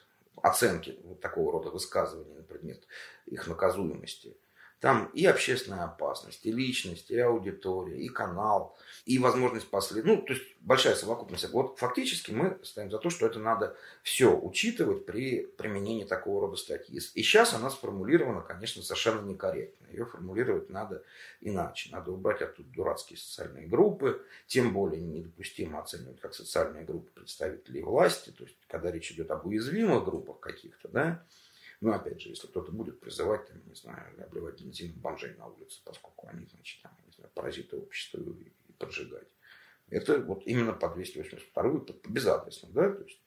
оценки вот такого рода высказываний на предмет их наказуемости – там и общественная опасность, и личность, и аудитория, и канал, и возможность последствий. Ну, то есть большая совокупность. Вот фактически мы стоим за то, что это надо все учитывать при применении такого рода статьи. И сейчас она сформулирована, конечно, совершенно некорректно. Ее формулировать надо иначе. Надо убрать оттуда дурацкие социальные группы, тем более недопустимо оценивать как социальные группы представителей власти, то есть когда речь идет об уязвимых группах каких-то, да, но опять же, если кто-то будет призывать, там, не знаю, обливать бензин бомжей на улице, поскольку они, значит, там, не знаю, паразиты общества и, и поджигать. Это вот именно по 282 по, по безадресно, да, то есть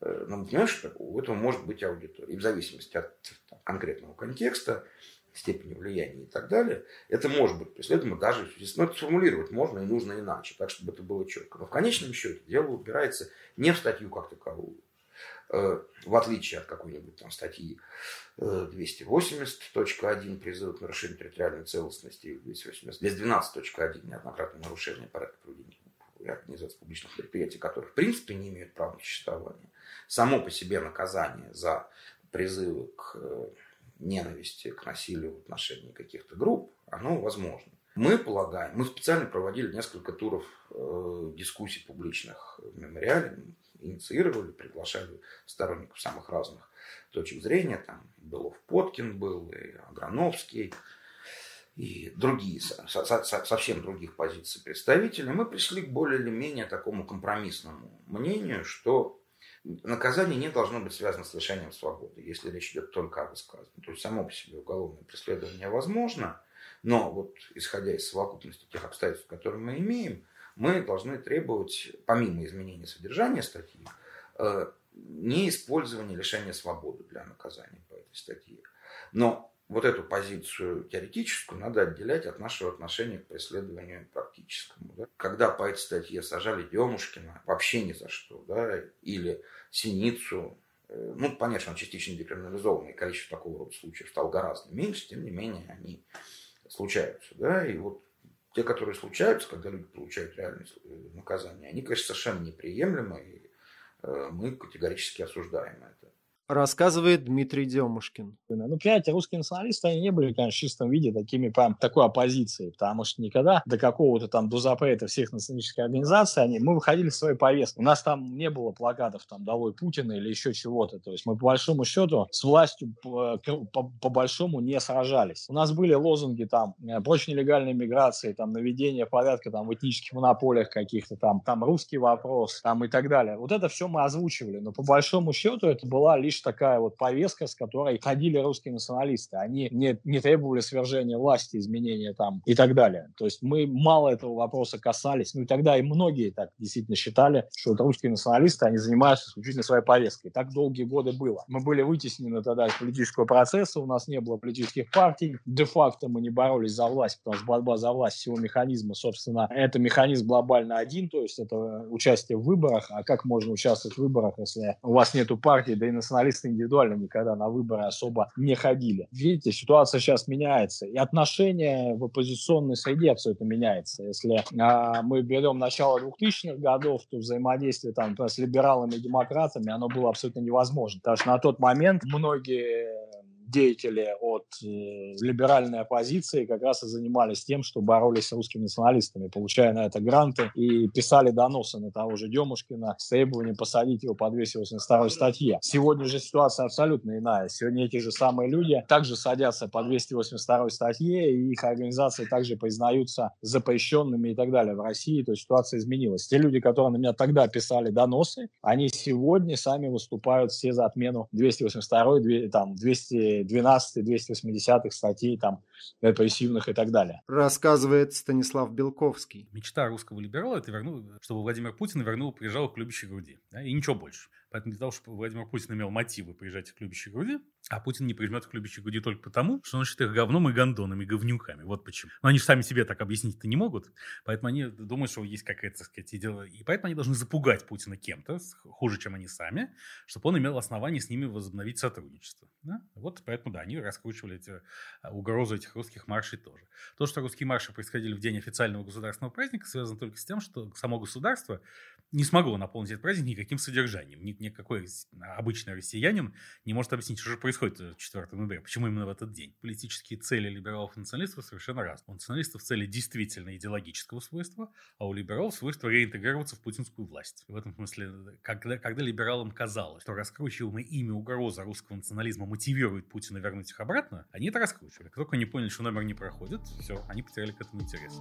э, но понимаешь, что у этого может быть аудитория. И в зависимости от там, конкретного контекста, степени влияния и так далее, это может быть преследуемо даже, но это сформулировать можно и нужно иначе, так, чтобы это было четко. Но в конечном счете дело упирается не в статью как таковую, в отличие от какой-нибудь там статьи 280.1 призыв к нарушению территориальной целостности, 280, 212.1 неоднократное нарушение порядка проведения и организации публичных предприятий, которые в принципе не имеют права на существование. Само по себе наказание за призывы к э, ненависти, к насилию в отношении каких-то групп, оно возможно. Мы полагаем, мы специально проводили несколько туров э, дискуссий публичных в мемориале, инициировали, приглашали сторонников самых разных точек зрения. Там Белов Поткин был, и Аграновский, и другие, совсем других позиций представители. Мы пришли к более или менее такому компромиссному мнению, что наказание не должно быть связано с лишением свободы, если речь идет только о высказывании. То есть само по себе уголовное преследование возможно, но вот исходя из совокупности тех обстоятельств, которые мы имеем, мы должны требовать, помимо изменения содержания статьи, э, не использования лишения свободы для наказания по этой статье. Но вот эту позицию теоретическую надо отделять от нашего отношения к преследованию практическому. Да? Когда по этой статье сажали Демушкина вообще ни за что, да, или Синицу, э, ну, понятно, он частично декриминализован, и количество такого рода случаев стало гораздо меньше, тем не менее они случаются. Да? И вот те, которые случаются, когда люди получают реальное э, наказание, они, конечно, совершенно неприемлемы, и э, мы категорически осуждаем это рассказывает Дмитрий Демушкин. Ну, понимаете, русские националисты, они не были, конечно, в чистом виде такими прям такой оппозицией, потому что никогда до какого-то там, до запрета всех националистических организаций, они, мы выходили в своей повестке. У нас там не было плакатов там «Долой Путина» или еще чего-то. То есть мы по большому счету с властью по, по, по большому не сражались. У нас были лозунги там э, «Прочь нелегальной миграции», там «Наведение порядка там в этнических монополиях каких-то там, там «Русский вопрос» там и так далее. Вот это все мы озвучивали, но по большому счету это была лишь такая вот повестка, с которой ходили русские националисты. Они не, не требовали свержения власти, изменения там и так далее. То есть мы мало этого вопроса касались. Ну и тогда и многие так действительно считали, что вот русские националисты, они занимаются исключительно своей повесткой. Так долгие годы было. Мы были вытеснены тогда из политического процесса, у нас не было политических партий. Де-факто мы не боролись за власть, потому что борьба за власть всего механизма, собственно, это механизм глобально один, то есть это участие в выборах. А как можно участвовать в выборах, если у вас нету партии, да и националисты журналисты индивидуально никогда на выборы особо не ходили. Видите, ситуация сейчас меняется, и отношение в оппозиционной среде абсолютно меняется. Если а, мы берем начало 2000-х годов, то взаимодействие там с либералами и демократами, оно было абсолютно невозможно. Потому что на тот момент многие деятели от э, либеральной оппозиции как раз и занимались тем, что боролись с русскими националистами, получая на это гранты и писали доносы на того же Демушкина с требованием посадить его по 282 статье. Сегодня же ситуация абсолютно иная. Сегодня эти же самые люди также садятся по 282 статье, и их организации также признаются запрещенными и так далее в России. То есть ситуация изменилась. Те люди, которые на меня тогда писали доносы, они сегодня сами выступают все за отмену 282, 2, там, 200 12 280 статей там репрессивных и так далее. Рассказывает Станислав Белковский. Мечта русского либерала – это вернул, чтобы Владимир Путин вернул, приезжал к любящей груди. Да, и ничего больше. Поэтому для того, чтобы Владимир Путин имел мотивы приезжать к любящей груди, а Путин не прижмет к любящей груди только потому, что он считает их говном и гондонами, говнюками. Вот почему. Но они же сами себе так объяснить-то не могут. Поэтому они думают, что есть какая-то, так сказать, идея. И поэтому они должны запугать Путина кем-то, хуже, чем они сами, чтобы он имел основание с ними возобновить сотрудничество. Да? Вот поэтому, да, они раскручивали эти а, угрозы этих русских маршей тоже. То, что русские марши происходили в день официального государственного праздника, связано только с тем, что само государство не смогло наполнить этот праздник никаким содержанием. Ни, никакой обычный россиянин не может объяснить, что же происходит 4 ноября, почему именно в этот день. Политические цели либералов и националистов совершенно разные. У националистов цели действительно идеологического свойства, а у либералов свойство реинтегрироваться в путинскую власть. В этом смысле, когда, когда либералам казалось, что раскручиваемое ими угроза русского национализма мотивирует Путина вернуть их обратно, они это раскручивали. Как только они поняли, что номер не проходит, все, они потеряли к этому интерес.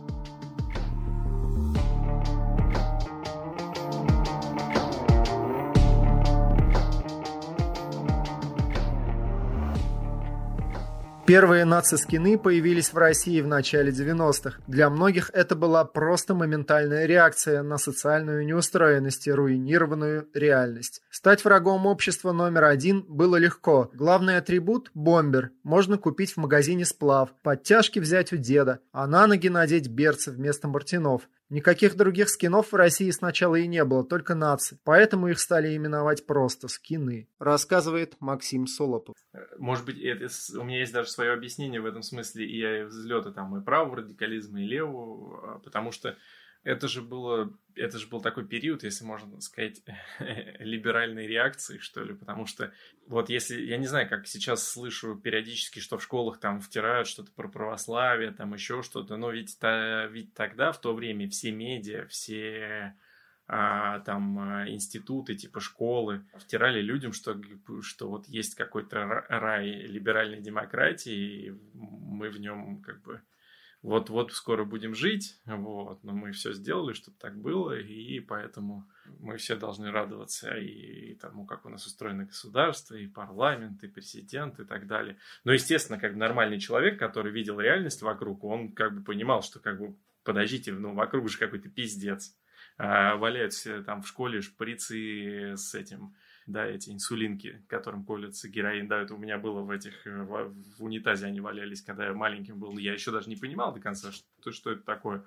Первые нацискины появились в России в начале 90-х. Для многих это была просто моментальная реакция на социальную неустроенность и руинированную реальность. Стать врагом общества номер один было легко. Главный атрибут – бомбер. Можно купить в магазине сплав, подтяжки взять у деда, а на ноги надеть берцы вместо мартинов. Никаких других скинов в России сначала и не было, только нации. Поэтому их стали именовать просто скины, рассказывает Максим Солопов. Может быть, это, у меня есть даже свое объяснение в этом смысле и взлета там и правого радикализма, и левого, а, потому что это же было, это же был такой период, если можно сказать, либеральной реакции, что ли, потому что вот если, я не знаю, как сейчас слышу периодически, что в школах там втирают что-то про православие, там еще что-то, но ведь, та, ведь тогда, в то время, все медиа, все а, там а, институты, типа школы, втирали людям, что, что вот есть какой-то рай либеральной демократии, и мы в нем как бы вот-вот скоро будем жить, вот, но мы все сделали, чтобы так было, и поэтому мы все должны радоваться и, тому, как у нас устроено государство, и парламент, и президент, и так далее. Но, естественно, как нормальный человек, который видел реальность вокруг, он как бы понимал, что как бы, подождите, ну, вокруг же какой-то пиздец. А, валяются там в школе шприцы с этим да, эти инсулинки, которым колется героин, да, это у меня было в этих, э, в, в унитазе они валялись, когда я маленьким был, я еще даже не понимал до конца, что, что это такое.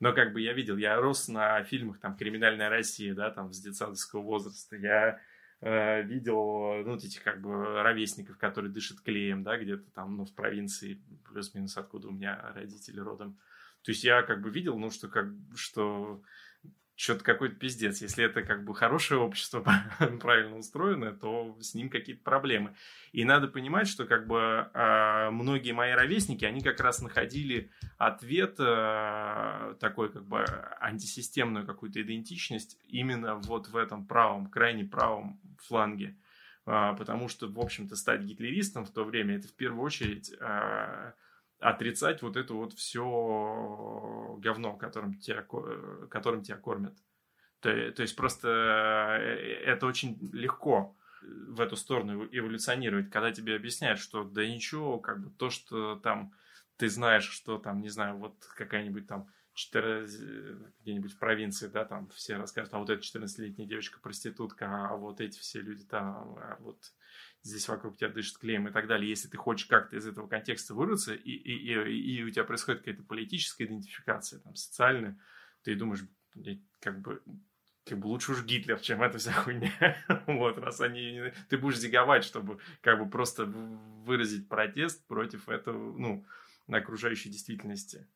Но как бы я видел, я рос на фильмах там «Криминальная Россия», да, там с детсадовского возраста, я э, видел, ну, эти как бы ровесников, которые дышат клеем, да, где-то там, ну, в провинции, плюс-минус откуда у меня родители родом. То есть я как бы видел, ну, что как, что что-то какой-то пиздец. Если это как бы хорошее общество, правильно устроенное, то с ним какие-то проблемы. И надо понимать, что как бы э, многие мои ровесники, они как раз находили ответ э, такой как бы антисистемную какую-то идентичность именно вот в этом правом, крайне правом фланге. Э, потому что, в общем-то, стать гитлеристом в то время, это в первую очередь... Э, отрицать вот это вот все говно, которым тебя, которым тебя кормят. То, то есть просто э, это очень легко в эту сторону эволюционировать, когда тебе объясняют, что да ничего, как бы то, что там ты знаешь, что там, не знаю, вот какая-нибудь там 14, где-нибудь в провинции, да, там все расскажут, а вот эта 14-летняя девочка проститутка, а вот эти все люди там, а вот здесь вокруг тебя дышит клеем и так далее. Если ты хочешь как-то из этого контекста вырваться, и, и, и, и у тебя происходит какая-то политическая идентификация, там, социальная, ты думаешь, как бы, как бы лучше уж Гитлер, чем эта вся хуйня. вот, раз они... Ты будешь зиговать, чтобы как бы просто выразить протест против этого, ну, окружающей действительности.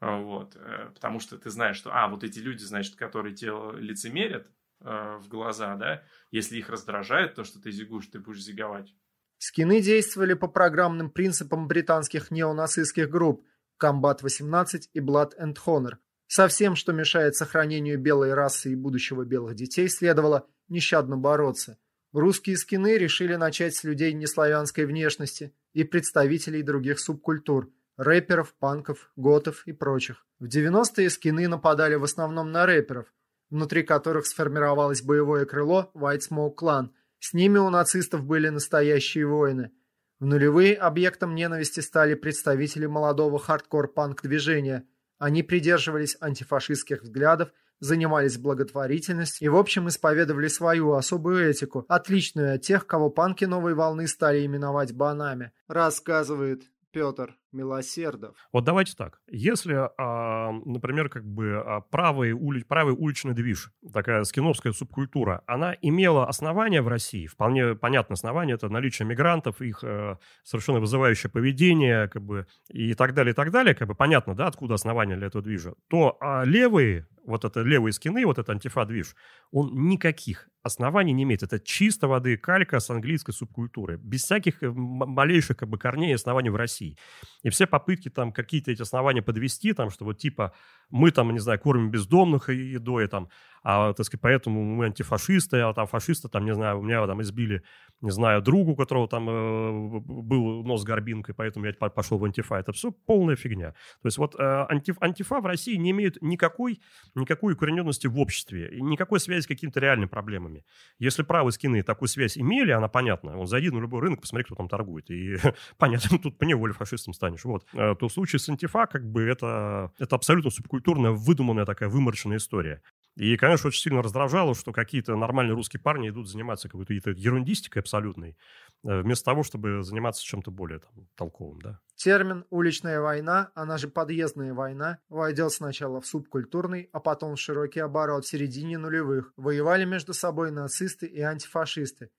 Вот, э, потому что ты знаешь, что, а, вот эти люди, значит, которые тебе лицемерят, э, в глаза, да, если их раздражает то, что ты зигуешь, ты будешь зиговать. Скины действовали по программным принципам британских неонацистских групп Combat-18 и Blood and Honor. Со всем, что мешает сохранению белой расы и будущего белых детей, следовало нещадно бороться. Русские скины решили начать с людей неславянской внешности и представителей других субкультур – рэперов, панков, готов и прочих. В 90-е скины нападали в основном на рэперов, внутри которых сформировалось боевое крыло White Smoke Clan. С ними у нацистов были настоящие воины. В нулевые объектом ненависти стали представители молодого хардкор-панк движения. Они придерживались антифашистских взглядов, занимались благотворительностью и, в общем, исповедовали свою особую этику, отличную от тех, кого панки новой волны стали именовать бонами, рассказывает Петр Милосердов. Вот давайте так. Если, а, например, как бы а, правый, ули, правый уличный движ, такая скиновская субкультура, она имела основания в России, вполне понятное основание, это наличие мигрантов, их э, совершенно вызывающее поведение, как бы, и так далее, и так далее, как бы понятно, да, откуда основания для этого движа, то а левые, вот это левые скины, вот это антифа-движ, он никаких оснований не имеет. Это чисто воды калька с английской субкультуры, без всяких э, малейших как бы корней и оснований в России. И все попытки там какие-то эти основания подвести, там, что вот типа мы там, не знаю, кормим бездомных едой, там, а, так сказать, поэтому мы антифашисты, а там фашисты, там, не знаю, у меня там избили, не знаю, другу, у которого там э, был нос горбинкой, поэтому я пошел в антифа. Это все полная фигня. То есть вот э, антиф, антифа в России не имеет никакой, никакой укорененности в обществе, никакой связи с какими-то реальными проблемами. Если правые скины такую связь имели, она понятна. Он зайди на любой рынок, посмотри, кто там торгует. И понятно, тут по неволе фашистом станешь. Вот. Э, то в случае с антифа, как бы, это, это абсолютно субкультурная, выдуманная такая вымороченная история. И, конечно, очень сильно раздражало, что какие-то нормальные русские парни идут заниматься какой-то ерундистикой абсолютной. вместо того, чтобы заниматься чем-то более там, толковым, да. Термин «уличная война», она же «подъездная война», войдет сначала в субкультурный, а потом в широкий оборот в середине нулевых. Воевали между собой нацисты и антифашисты.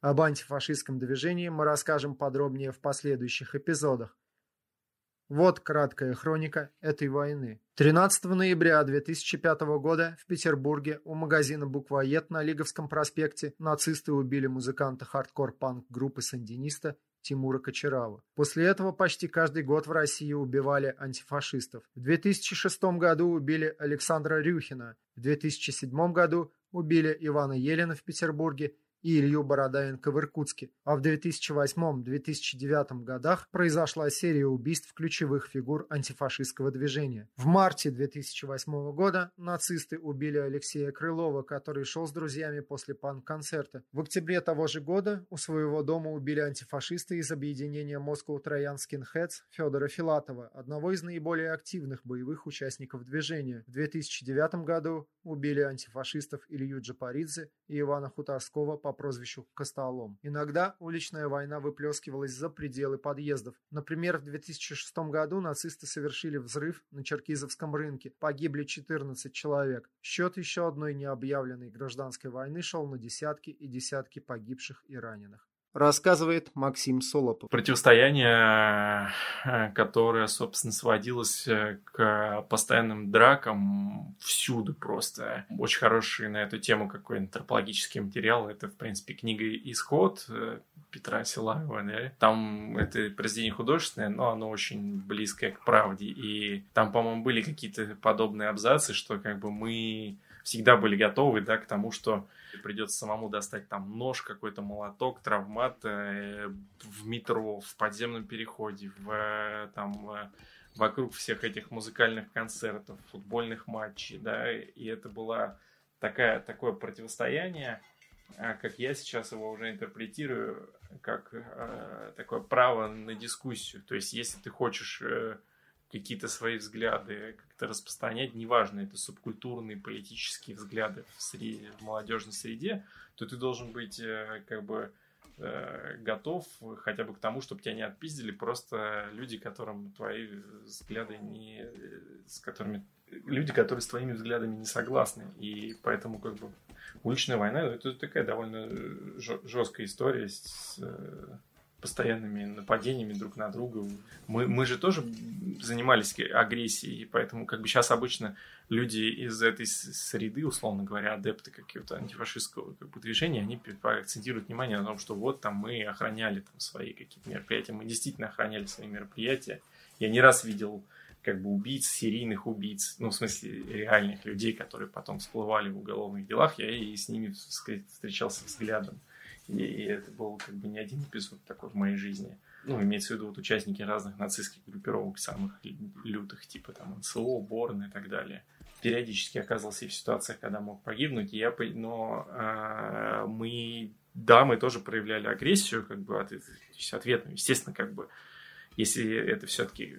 Об антифашистском движении мы расскажем подробнее в последующих эпизодах. Вот краткая хроника этой войны. 13 ноября 2005 года в Петербурге у магазина «Буквоед» на Лиговском проспекте нацисты убили музыканта хардкор-панк группы «Сандиниста» Тимура Качаравы. После этого почти каждый год в России убивали антифашистов. В 2006 году убили Александра Рюхина. В 2007 году убили Ивана Елена в Петербурге и Илью Бородаенко в Иркутске, а в 2008-2009 годах произошла серия убийств ключевых фигур антифашистского движения. В марте 2008 года нацисты убили Алексея Крылова, который шел с друзьями после панк-концерта. В октябре того же года у своего дома убили антифашисты из объединения Moscow Троян Skinheads Федора Филатова, одного из наиболее активных боевых участников движения. В 2009 году убили антифашистов Илью Джапаридзе и Ивана Хуторского по прозвищу Костолом. Иногда уличная война выплескивалась за пределы подъездов. Например, в 2006 году нацисты совершили взрыв на Черкизовском рынке. Погибли 14 человек. Счет еще одной необъявленной гражданской войны шел на десятки и десятки погибших и раненых рассказывает Максим Солопов. Противостояние, э, которое, собственно, сводилось э, к постоянным дракам всюду просто. Очень хороший на эту тему какой антропологический материал. Это, в принципе, книга «Исход» э, Петра Силаева. Да? Там это произведение художественное, но оно очень близкое к правде. И там, по-моему, были какие-то подобные абзацы, что как бы мы всегда были готовы да, к тому, что придется самому достать там нож, какой-то молоток, травмат э, в метро, в подземном переходе, в, э, там, э, вокруг всех этих музыкальных концертов, футбольных матчей, да, и это было такая, такое противостояние, а как я сейчас его уже интерпретирую, как э, такое право на дискуссию. То есть, если ты хочешь э, какие-то свои взгляды как-то распространять, неважно, это субкультурные политические взгляды в, среде, в молодежной среде, то ты должен быть э, как бы э, готов хотя бы к тому, чтобы тебя не отпиздили просто люди, которым твои взгляды не... с которыми... люди, которые с твоими взглядами не согласны. И поэтому как бы уличная война это такая довольно жесткая история с постоянными нападениями друг на друга. Мы, мы же тоже занимались агрессией, поэтому как бы сейчас обычно люди из этой среды, условно говоря, адепты какого-то антифашистского как бы, движения, они акцентируют внимание на том, что вот там мы охраняли там свои какие-то мероприятия, мы действительно охраняли свои мероприятия. Я не раз видел как бы убийц, серийных убийц, ну, в смысле, реальных людей, которые потом всплывали в уголовных делах, я и с ними, сказать, встречался взглядом. И это был как бы не один эпизод такой в моей жизни. Ну, имеется в виду вот участники разных нацистских группировок, самых лютых, типа там НСО, Борн и так далее. Периодически оказывался и в ситуациях, когда мог погибнуть, и я, но э, мы, да, мы тоже проявляли агрессию, как бы, от, ответную. Естественно, как бы, если это все-таки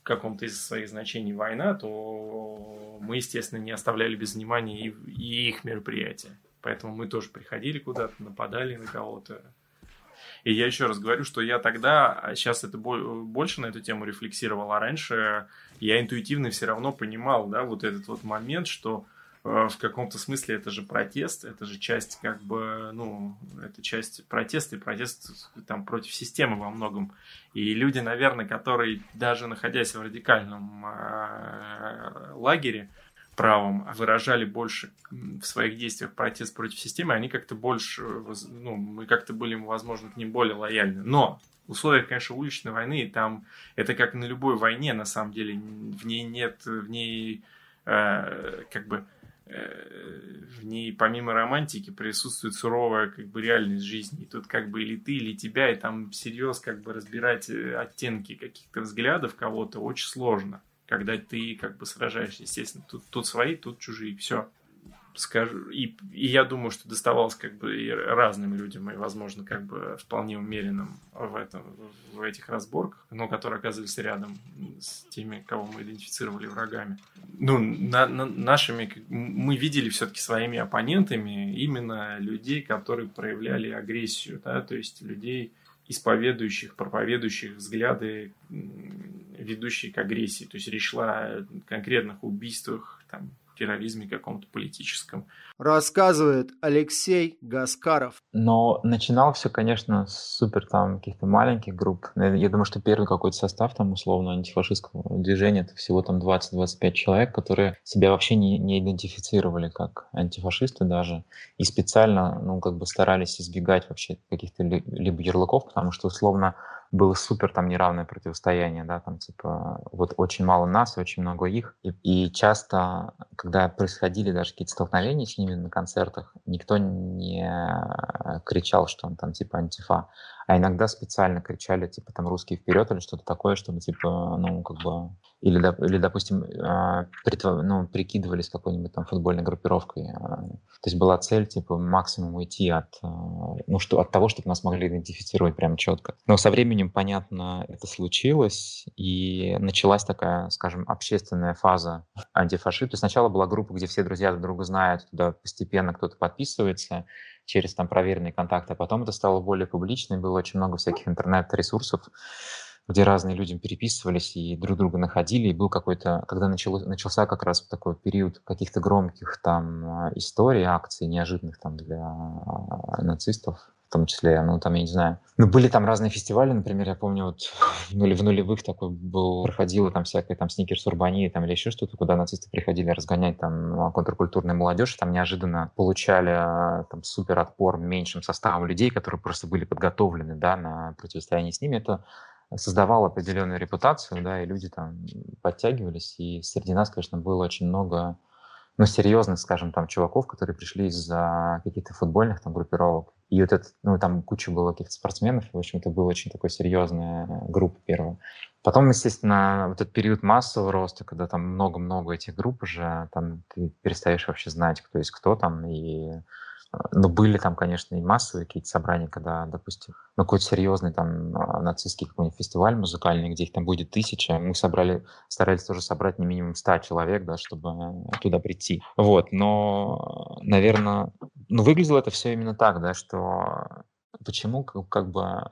в каком-то из своих значений война, то мы, естественно, не оставляли без внимания и, и их мероприятия. Поэтому мы тоже приходили куда-то, нападали на кого-то. И я еще раз говорю, что я тогда, а сейчас это больше на эту тему рефлексировал, а раньше я интуитивно все равно понимал, да, вот этот вот момент, что э, в каком-то смысле это же протест, это же часть как бы, ну, это часть протеста и протест там против системы во многом. И люди, наверное, которые даже находясь в радикальном э, лагере, правом выражали больше в своих действиях протест против системы, они как-то больше, ну, мы как-то были, возможно, к ним более лояльны. Но в условиях, конечно, уличной войны, там это как на любой войне, на самом деле, в ней нет, в ней э, как бы э, в ней помимо романтики присутствует суровая как бы реальность жизни. И тут как бы или ты, или тебя, и там всерьез как бы разбирать э, оттенки каких-то взглядов кого-то очень сложно когда ты как бы сражаешься, естественно. Тут, тут свои, тут чужие, все. скажу, и, и я думаю, что доставалось как бы и разным людям, и, возможно, как бы вполне умеренным в, этом, в этих разборках, но которые оказывались рядом с теми, кого мы идентифицировали врагами. Ну, на, на, нашими, мы видели все-таки своими оппонентами именно людей, которые проявляли агрессию, да, то есть людей, исповедующих, проповедующих взгляды, ведущие к агрессии. То есть речь шла о конкретных убийствах, там, терроризме каком-то политическом. Рассказывает Алексей Гаскаров. Но начинал все, конечно, с супер там каких-то маленьких групп. Я думаю, что первый какой-то состав там условно антифашистского движения это всего там 20-25 человек, которые себя вообще не, не идентифицировали как антифашисты даже. И специально, ну, как бы старались избегать вообще каких-то либо ярлыков, потому что условно было супер там неравное противостояние, да, там типа вот очень мало нас, очень много их. И, и часто, когда происходили даже какие-то столкновения с ними на концертах, никто не кричал, что он там типа антифа а иногда специально кричали, типа, там, русские вперед или что-то такое, чтобы, типа, ну, как бы, или, или допустим, притва, ну, прикидывались какой-нибудь там футбольной группировкой. Э, то есть была цель, типа, максимум уйти от, э, ну, что, от того, чтобы нас могли идентифицировать прям четко. Но со временем, понятно, это случилось, и началась такая, скажем, общественная фаза антифашизма. То есть сначала была группа, где все друзья друг друга знают, туда постепенно кто-то подписывается, через там проверенные контакты, а потом это стало более публично, было очень много всяких интернет-ресурсов, где разные люди переписывались и друг друга находили, и был какой-то, когда начало, начался как раз такой период каких-то громких там историй, акций неожиданных там для а, нацистов, в том числе, ну, там, я не знаю. Ну, были там разные фестивали, например, я помню, вот нуле, в нулевых такой был, проходило там всякое там сникерс урбании там или еще что-то, куда нацисты приходили разгонять там контркультурную молодежь, там неожиданно получали там супер отпор меньшим составом людей, которые просто были подготовлены, да, на противостояние с ними. Это создавало определенную репутацию, да, и люди там подтягивались, и среди нас, конечно, было очень много ну, серьезных, скажем, там, чуваков, которые пришли из-за каких-то футбольных там группировок. И вот это, ну, там куча было каких-то спортсменов, в общем, это была очень такой серьезная группа первая. Потом, естественно, вот этот период массового роста, когда там много-много этих групп уже, там ты перестаешь вообще знать, кто есть кто там, и но были там, конечно, и массовые какие-то собрания, когда, допустим, ну, какой-то серьезный там а, нацистский какой-нибудь фестиваль музыкальный, где их там будет тысяча, мы собрали, старались тоже собрать не минимум ста человек, да, чтобы туда прийти. Вот, но, наверное, ну, выглядело это все именно так, да, что почему как бы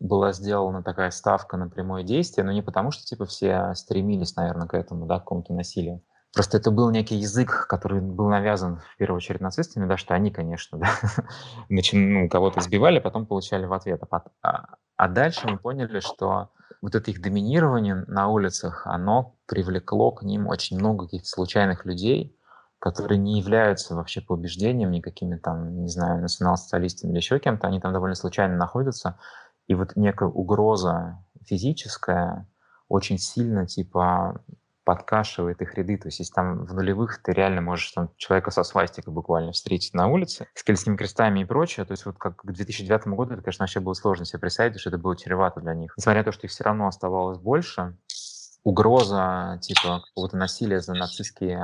была сделана такая ставка на прямое действие, но не потому, что, типа, все стремились, наверное, к этому, да, к какому-то насилию, Просто это был некий язык, который был навязан в первую очередь нацистами, да, что они, конечно, да, ну, кого-то избивали, а потом получали в ответ. А, а, а дальше мы поняли, что вот это их доминирование на улицах, оно привлекло к ним очень много каких-то случайных людей, которые не являются вообще по убеждениям никакими там, не знаю, национал-социалистами или еще кем-то, они там довольно случайно находятся, и вот некая угроза физическая очень сильно, типа, подкашивает их ряды. То есть, если там в нулевых ты реально можешь там, человека со свастикой буквально встретить на улице, с кельтскими крестами и прочее, то есть вот как к 2009 году это, конечно, вообще было сложно себе представить, что это было чревато для них. Несмотря на то, что их все равно оставалось больше, угроза типа какого-то насилия за, нацистские,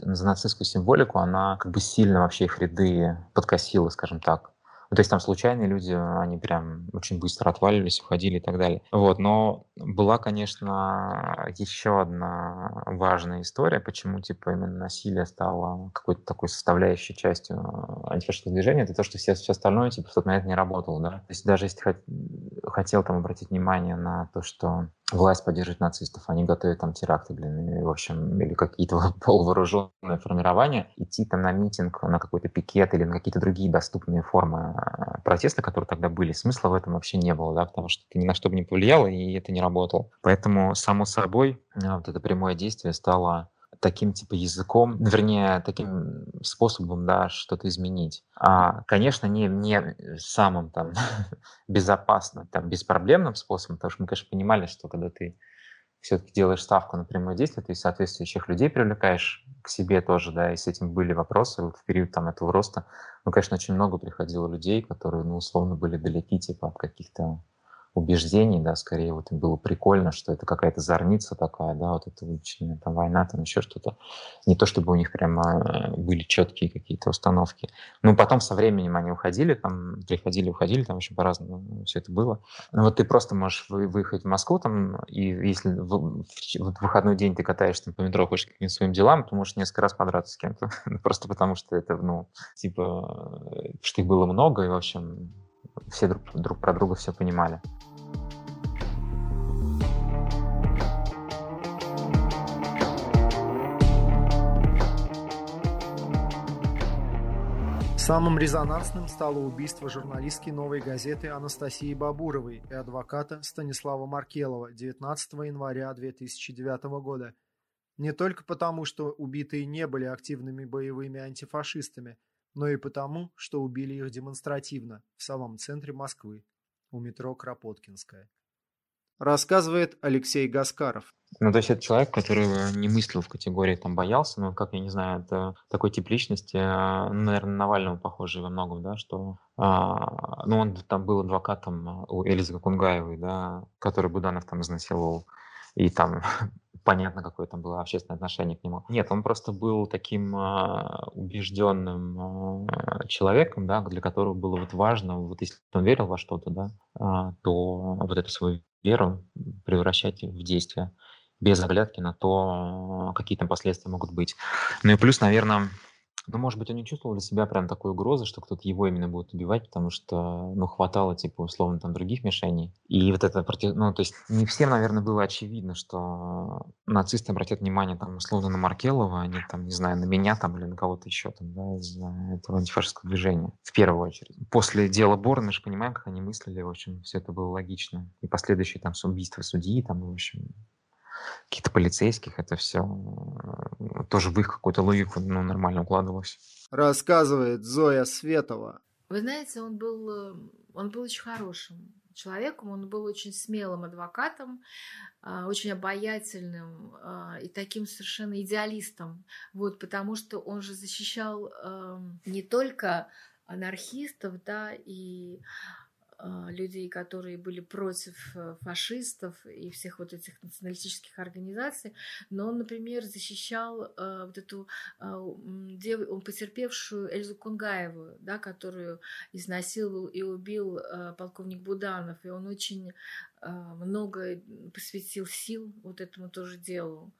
за нацистскую символику, она как бы сильно вообще их ряды подкосила, скажем так. Ну, то есть там случайные люди, они прям очень быстро отваливались, уходили и так далее. Вот, но была, конечно, еще одна важная история, почему, типа, именно насилие стало какой-то такой составляющей частью антифашистского движения, это то, что все, все остальное, типа, в тот момент не работало, да. То есть даже если хотел там обратить внимание на то, что власть поддерживает нацистов, они готовят там теракты, блин, и, в общем, или какие-то полувооруженные формирования, идти там на митинг, на какой-то пикет или на какие-то другие доступные формы а, протеста, которые тогда были, смысла в этом вообще не было, да, потому что это ни на что бы не повлияло, и это не работало. Поэтому, само собой, а, вот это прямое действие стало таким типа языком, вернее, таким способом, да, что-то изменить. А, конечно, не, не самым там безопасным, там, беспроблемным способом, потому что мы, конечно, понимали, что когда ты все-таки делаешь ставку на прямое действие, ты соответствующих людей привлекаешь к себе тоже, да, и с этим были вопросы вот в период там этого роста. Ну, конечно, очень много приходило людей, которые, ну, условно, были далеки, типа, от каких-то убеждений, да, скорее вот было прикольно, что это какая-то зорница такая, да, вот эта уличная там война, там еще что-то. Не то, чтобы у них прямо были четкие какие-то установки. Ну, потом со временем они уходили, там, приходили, уходили, там еще по-разному все это было. Ну, вот ты просто можешь выехать в Москву, там, и если в, в, в выходной день ты катаешься там, по метро, хочешь каким-то своим делам, то можешь несколько раз подраться с кем-то. Просто потому что это, ну, типа, что их было много, и, в общем, все друг, друг про друга все понимали. Самым резонансным стало убийство журналистки «Новой газеты» Анастасии Бабуровой и адвоката Станислава Маркелова 19 января 2009 года. Не только потому, что убитые не были активными боевыми антифашистами, но и потому, что убили их демонстративно в самом центре Москвы, у метро Кропоткинская. Рассказывает Алексей Гаскаров. Ну, то есть это человек, который не мыслил в категории там боялся, ну, как я не знаю, это такой тип личности, ну, наверное, Навального похожий во многом, да, что, а, ну, он там был адвокатом у Элизы Кунгаевой, да, который Буданов там изнасиловал, и там понятно, какое там было общественное отношение к нему. Нет, он просто был таким э, убежденным э, человеком, да, для которого было вот важно, вот если он верил во что-то, да, э, то вот эту свою веру превращать в действие без оглядки на то, какие там последствия могут быть. Ну и плюс, наверное, ну, может быть, он не чувствовал для себя прям такой угрозы, что кто-то его именно будет убивать, потому что, ну, хватало, типа, условно, там, других мишеней. И вот это, против... ну, то есть не всем, наверное, было очевидно, что нацисты обратят внимание, там, условно, на Маркелова, а не, там, не знаю, на меня, там, или на кого-то еще, там, да, из-за этого антифашистского движения, в первую очередь. После дела Бора мы же понимаем, как они мыслили, в общем, все это было логично. И последующие, там, убийства судьи, там, в общем, каких-то полицейских, это все тоже в их какую-то логику ну, нормально укладывалось. Рассказывает Зоя Светова. Вы знаете, он был, э, он был очень хорошим человеком, он был очень смелым адвокатом, а, очень обаятельным а, и таким совершенно идеалистом, вот, потому что он же защищал эм, не только анархистов, да, и людей, которые были против э, фашистов и всех вот этих националистических организаций, но он, например, защищал э, вот эту э, дев... он потерпевшую Эльзу Кунгаеву, да, которую изнасиловал и убил э, полковник Буданов, и он очень много посвятил сил вот этому тоже делу.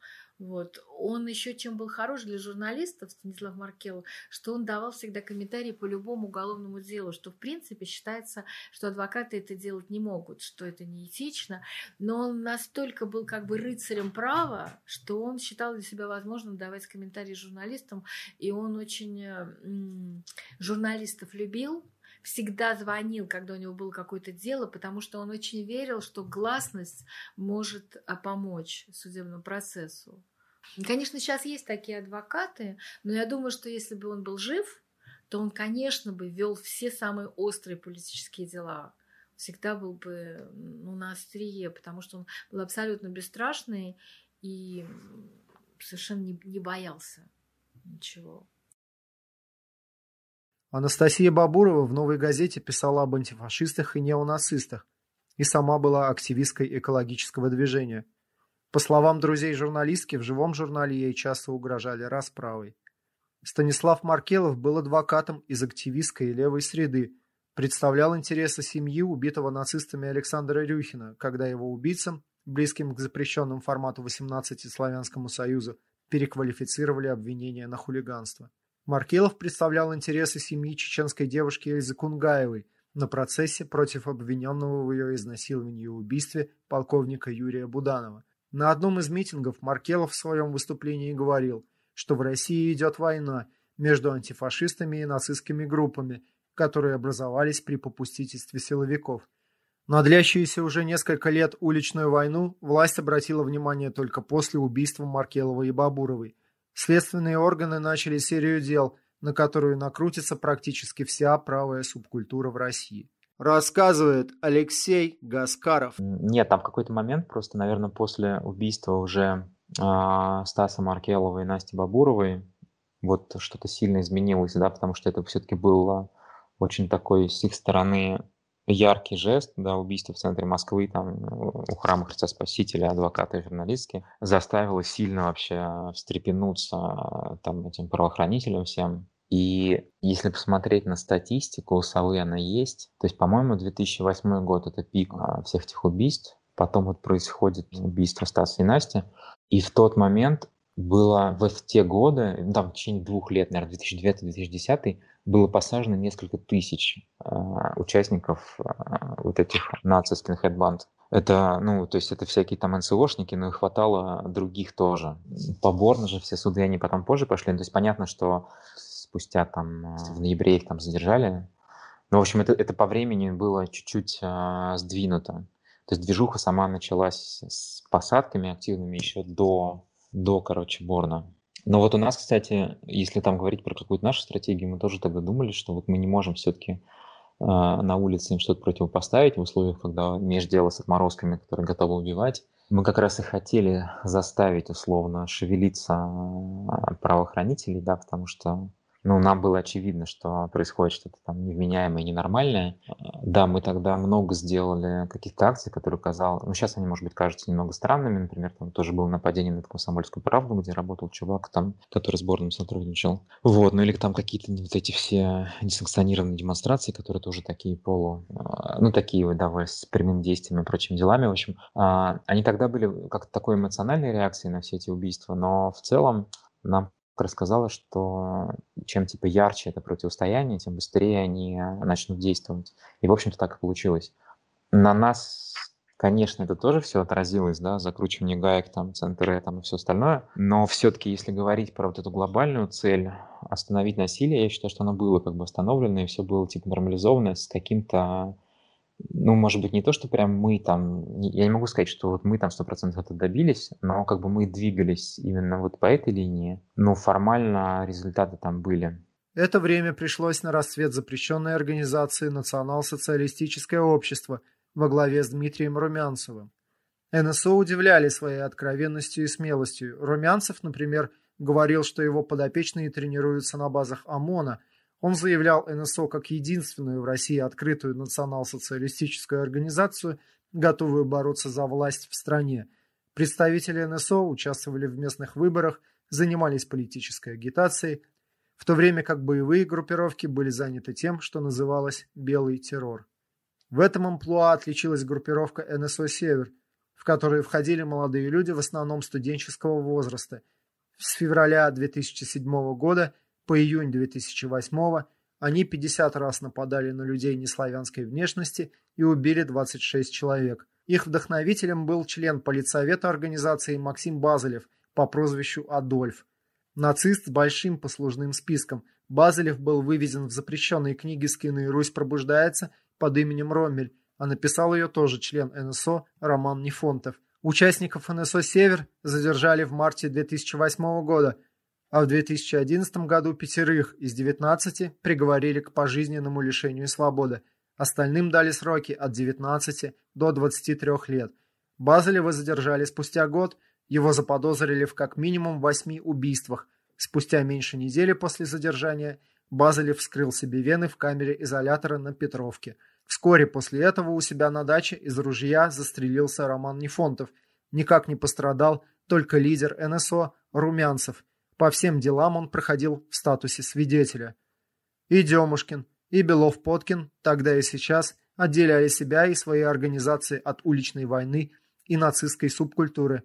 Вот. Он еще чем был хорош для журналистов, Станислав Маркелов, что он давал всегда комментарии по любому уголовному делу, что в принципе считается, что адвокаты это делать не могут, что это неэтично, но он настолько был как бы рыцарем права, что он считал для себя возможным давать комментарии журналистам, и он очень журналистов любил, всегда звонил, когда у него было какое-то дело, потому что он очень верил, что гласность может а, помочь судебному процессу. Конечно, сейчас есть такие адвокаты, но я думаю, что если бы он был жив, то он, конечно, бы вел все самые острые политические дела. Всегда был бы ну, на острие, потому что он был абсолютно бесстрашный и совершенно не, не боялся ничего. Анастасия Бабурова в «Новой газете» писала об антифашистах и неонацистах и сама была активисткой экологического движения – по словам друзей журналистки, в живом журнале ей часто угрожали расправой. Станислав Маркелов был адвокатом из активистской левой среды, представлял интересы семьи убитого нацистами Александра Рюхина, когда его убийцам, близким к запрещенному формату 18 Славянскому Союзу, переквалифицировали обвинения на хулиганство. Маркелов представлял интересы семьи чеченской девушки Эльзы Кунгаевой на процессе против обвиненного в ее изнасиловании и убийстве полковника Юрия Буданова. На одном из митингов Маркелов в своем выступлении говорил, что в России идет война между антифашистами и нацистскими группами, которые образовались при попустительстве силовиков. На длящуюся уже несколько лет уличную войну власть обратила внимание только после убийства Маркелова и Бабуровой. Следственные органы начали серию дел, на которую накрутится практически вся правая субкультура в России. Рассказывает Алексей Гаскаров. Нет, там в какой-то момент, просто, наверное, после убийства уже э, Стаса Маркелова и Насти Бабуровой, вот что-то сильно изменилось, да, потому что это все-таки был очень такой с их стороны яркий жест, да, убийство в центре Москвы, там, у храма Христа Спасителя, адвоката и журналистки, заставило сильно вообще встрепенуться там этим правоохранителям всем. И если посмотреть на статистику, у Совы она есть. То есть, по-моему, 2008 год – это пик а, всех этих убийств. Потом вот происходит убийство Стаса и Насти. И в тот момент было в те годы, ну, там в течение двух лет, наверное, 2009-2010, было посажено несколько тысяч э, участников э, вот этих нацистских хедбанд. Это, ну, то есть это всякие там НСОшники, но и хватало других тоже. Поборно же все суды, они потом позже пошли. Ну, то есть понятно, что спустя там в ноябре их там задержали. Но, в общем, это, это по времени было чуть-чуть э, сдвинуто. То есть движуха сама началась с посадками активными еще до, до короче, Борна. Но вот у нас, кстати, если там говорить про какую-то нашу стратегию, мы тоже тогда думали, что вот мы не можем все-таки э, на улице им что-то противопоставить в условиях, когда имеешь дело с отморозками, которые готовы убивать. Мы как раз и хотели заставить условно шевелиться а, правоохранителей, да, потому что ну, нам было очевидно, что происходит что-то там невменяемое, ненормальное. Да, мы тогда много сделали каких-то акций, которые казалось... Ну, сейчас они, может быть, кажутся немного странными. Например, там тоже было нападение на комсомольскую правду, где работал чувак, там, который сборным сотрудничал. Вот, ну или там какие-то вот эти все несанкционированные демонстрации, которые тоже такие полу... А, ну, такие вот, да, с прямым действием и прочими делами. В общем, а, они тогда были как-то такой эмоциональной реакцией на все эти убийства, но в целом нам рассказала, что чем типа ярче это противостояние, тем быстрее они начнут действовать. И, в общем-то, так и получилось. На нас, конечно, это тоже все отразилось, да, закручивание гаек, там, центры, там, и все остальное. Но все-таки, если говорить про вот эту глобальную цель, остановить насилие, я считаю, что оно было как бы остановлено, и все было, типа, нормализовано с каким-то ну, может быть, не то, что прям мы там, я не могу сказать, что вот мы там 100% это добились, но как бы мы двигались именно вот по этой линии, но формально результаты там были. Это время пришлось на расцвет запрещенной организации «Национал-социалистическое общество» во главе с Дмитрием Румянцевым. НСО удивляли своей откровенностью и смелостью. Румянцев, например, говорил, что его подопечные тренируются на базах ОМОНа – он заявлял НСО как единственную в России открытую национал-социалистическую организацию, готовую бороться за власть в стране. Представители НСО участвовали в местных выборах, занимались политической агитацией, в то время как боевые группировки были заняты тем, что называлось «белый террор». В этом амплуа отличилась группировка НСО «Север», в которую входили молодые люди в основном студенческого возраста. С февраля 2007 года – по июнь 2008 они 50 раз нападали на людей неславянской внешности и убили 26 человек. Их вдохновителем был член политсовета организации Максим Базелев по прозвищу Адольф. Нацист с большим послужным списком. Базелев был вывезен в запрещенные книги «Скины и Русь пробуждается» под именем Роммель, а написал ее тоже член НСО Роман Нефонтов. Участников НСО «Север» задержали в марте 2008 года – а в 2011 году пятерых из 19 приговорили к пожизненному лишению свободы. Остальным дали сроки от 19 до 23 лет. Базелева задержали спустя год, его заподозрили в как минимум восьми убийствах. Спустя меньше недели после задержания Базелев вскрыл себе вены в камере изолятора на Петровке. Вскоре после этого у себя на даче из ружья застрелился Роман Нефонтов. Никак не пострадал только лидер НСО Румянцев – по всем делам он проходил в статусе свидетеля. И Демушкин, и Белов-Поткин тогда и сейчас отделяли себя и свои организации от уличной войны и нацистской субкультуры.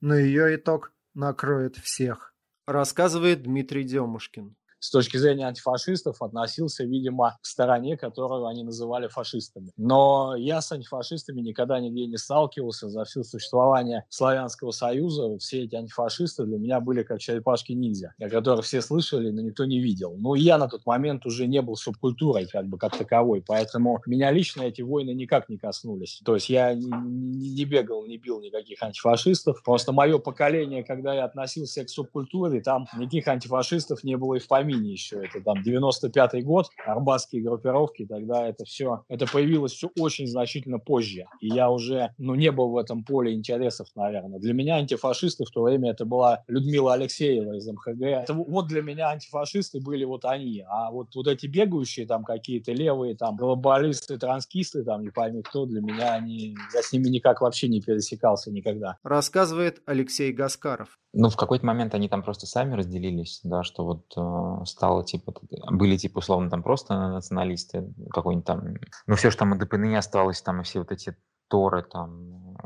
Но ее итог накроет всех. Рассказывает Дмитрий Демушкин с точки зрения антифашистов относился, видимо, к стороне, которую они называли фашистами. Но я с антифашистами никогда нигде не сталкивался за все существование Славянского Союза. Все эти антифашисты для меня были как черепашки-ниндзя, о которых все слышали, но никто не видел. Ну, я на тот момент уже не был субкультурой как бы как таковой, поэтому меня лично эти войны никак не коснулись. То есть я не, не, бегал, не бил никаких антифашистов. Просто мое поколение, когда я относился к субкультуре, там никаких антифашистов не было и в помине помине еще. Это там 95-й год, арбатские группировки, тогда это все, это появилось все очень значительно позже. И я уже, ну, не был в этом поле интересов, наверное. Для меня антифашисты в то время это была Людмила Алексеева из МХГ. Это, вот для меня антифашисты были вот они. А вот, вот эти бегающие там какие-то левые, там, глобалисты, транскисты, там, не пойми кто, для меня они, я с ними никак вообще не пересекался никогда. Рассказывает Алексей Гаскаров. Ну, в какой-то момент они там просто сами разделились, да, что вот э, стало типа, были типа условно там просто националисты, какой-нибудь там, ну все, что там от ДПНИ осталось, там и все вот эти Торы, там,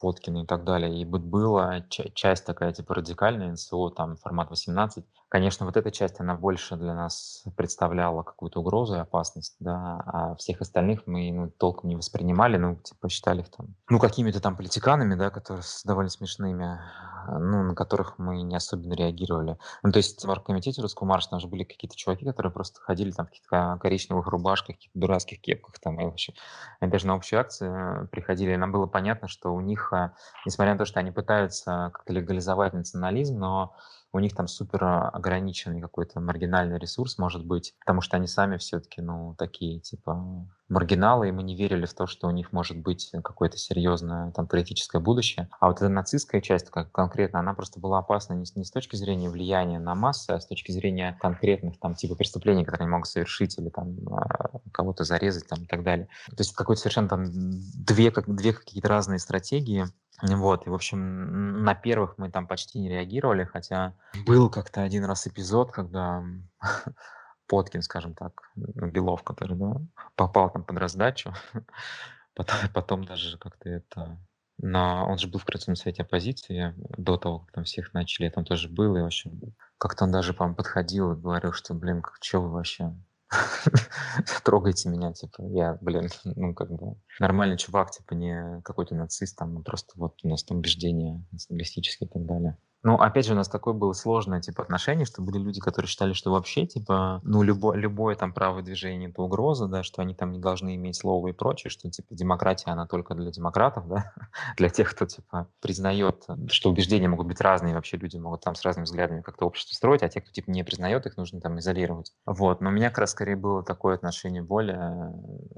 Поткина и так далее. И была часть такая, типа, радикальная, НСО, там, формат 18. Конечно, вот эта часть, она больше для нас представляла какую-то угрозу и опасность, да, а всех остальных мы, ну, толком не воспринимали, ну, типа, считали их там, ну, какими-то там политиканами, да, которые с довольно смешными, ну, на которых мы не особенно реагировали. Ну, то есть в оргкомитете Русского марша там же были какие-то чуваки, которые просто ходили там в каких-то коричневых рубашках, каких-то дурацких кепках там, и вообще, они даже на общую акцию приходили, и нам было понятно, что у них, э, несмотря на то, что они пытаются как-то легализовать национализм, но у них там супер ограниченный какой-то маргинальный ресурс может быть, потому что они сами все-таки, ну, такие, типа, маргиналы, и мы не верили в то, что у них может быть какое-то серьезное там политическое будущее. А вот эта нацистская часть как конкретно, она просто была опасна не не с точки зрения влияния на массы, а с точки зрения конкретных там типа преступлений, которые они могут совершить или там а, кого-то зарезать там и так далее. То есть какой-то совершенно там две, как, две какие-то разные стратегии, вот, и, в общем, на первых мы там почти не реагировали, хотя был как-то один раз эпизод, когда Поткин, скажем так, ну, Белов, который да, попал там под раздачу, потом, потом даже как-то это... На, он же был в Координационном совете оппозиции до того, как там всех начали, я там тоже был, и, в общем, как-то он даже, по подходил и говорил, что, блин, как, что вы вообще, трогайте меня, типа, я, блин, ну, как бы, нормальный чувак, типа, не какой-то нацист, там, просто вот у нас там убеждения националистические и так далее. Ну, опять же, у нас такое было сложное, типа, отношение, что были люди, которые считали, что вообще, типа, ну, любое, любое там правое движение — это угроза, да, что они там не должны иметь слова и прочее, что, типа, демократия, она только для демократов, да, для тех, кто, типа, признает, что убеждения могут быть разные, вообще люди могут там с разными взглядами как-то общество строить, а те, кто, типа, не признает их, нужно там изолировать. Вот, но у меня как раз скорее было такое отношение более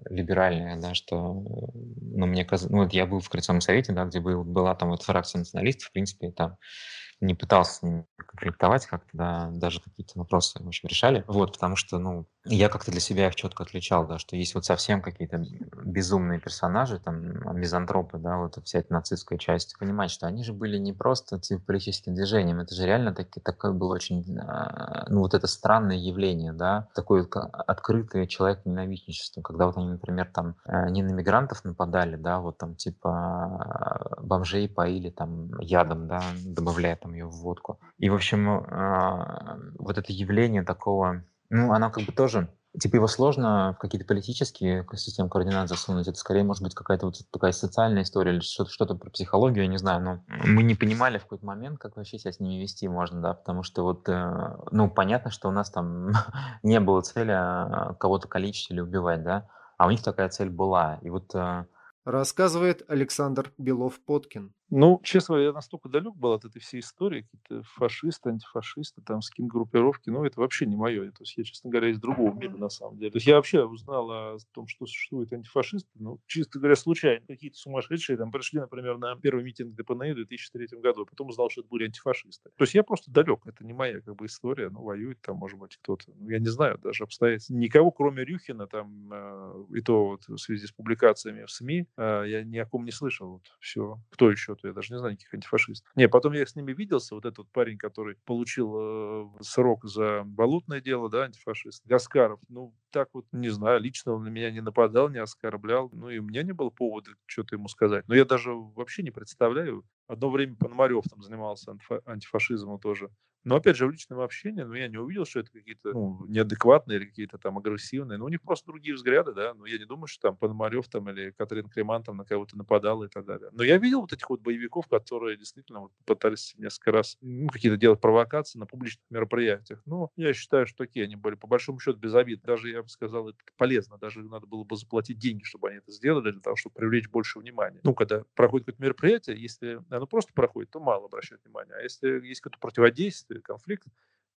либеральное, да, что, ну, мне казалось, ну, вот я был в Координационном совете, да, где был, была там вот фракция националистов, в принципе, там не пытался с ними конфликтовать как-то, да, даже какие-то вопросы, в общем, решали. Вот, потому что, ну, я как-то для себя их четко отличал, да, что есть вот совсем какие-то безумные персонажи, там, мизантропы, да, вот вся эта нацистская часть. Понимать, что они же были не просто типа движением, это же реально таки, такое было очень, а, ну, вот это странное явление, да, такое открытое человек ненавистничество, когда вот они, например, там э, не на мигрантов нападали, да, вот там типа бомжей поили там ядом, да, добавляя там ее в водку. И, в общем, а, вот это явление такого ну, она как бы тоже типа его сложно в какие-то политические системы координат засунуть. Это скорее может быть какая-то вот такая социальная история или что-то, что-то про психологию, я не знаю. Но мы не понимали в какой-то момент, как вообще себя с ними вести можно, да, потому что вот, э, ну, понятно, что у нас там не было цели а, кого-то калечить или убивать, да, а у них такая цель была. И вот э, Рассказывает Александр Белов-Поткин. Ну, честно, я настолько далек был от этой всей истории, какие-то фашисты, антифашисты, там, скин-группировки, ну, это вообще не мое. То есть я, честно говоря, из другого мира, на самом деле. То есть я вообще узнал о том, что существуют антифашисты, ну, чисто говоря, случайно. Какие-то сумасшедшие там пришли, например, на первый митинг ДПНИ в 2003 году, а потом узнал, что это были антифашисты. То есть я просто далек, это не моя, как бы, история, ну, воюет там, может быть, кто-то. Ну, я не знаю даже обстоятельств. Никого, кроме Рюхина, там, э, и то вот в связи с публикациями в СМИ, э, я ни о ком не слышал. Вот все. Кто еще то я даже не знаю никаких антифашистов. Не, потом я с ними виделся, вот этот парень, который получил э, срок за болотное дело, да, антифашист, Гаскаров, ну, так вот, не знаю, лично он на меня не нападал, не оскорблял, ну, и у меня не было повода что-то ему сказать. Но я даже вообще не представляю, одно время Пономарев там занимался антифашизмом тоже. Но опять же, в личном общении, ну, я не увидел, что это какие-то ну, неадекватные или какие-то там агрессивные. Но у них просто другие взгляды, да. Но я не думаю, что там Пономарев там или Катрин Креман там на кого-то нападал и так далее. Но я видел вот этих вот боевиков, которые действительно вот пытались несколько раз ну, какие-то делать провокации на публичных мероприятиях. Но я считаю, что такие они были по большому счету без обид. Даже, я бы сказал, это полезно. Даже надо было бы заплатить деньги, чтобы они это сделали, для того, чтобы привлечь больше внимания. Ну, когда проходит какое-то мероприятие, если оно просто проходит, то мало обращают внимания. А если есть какое-то противодействие, конфликт,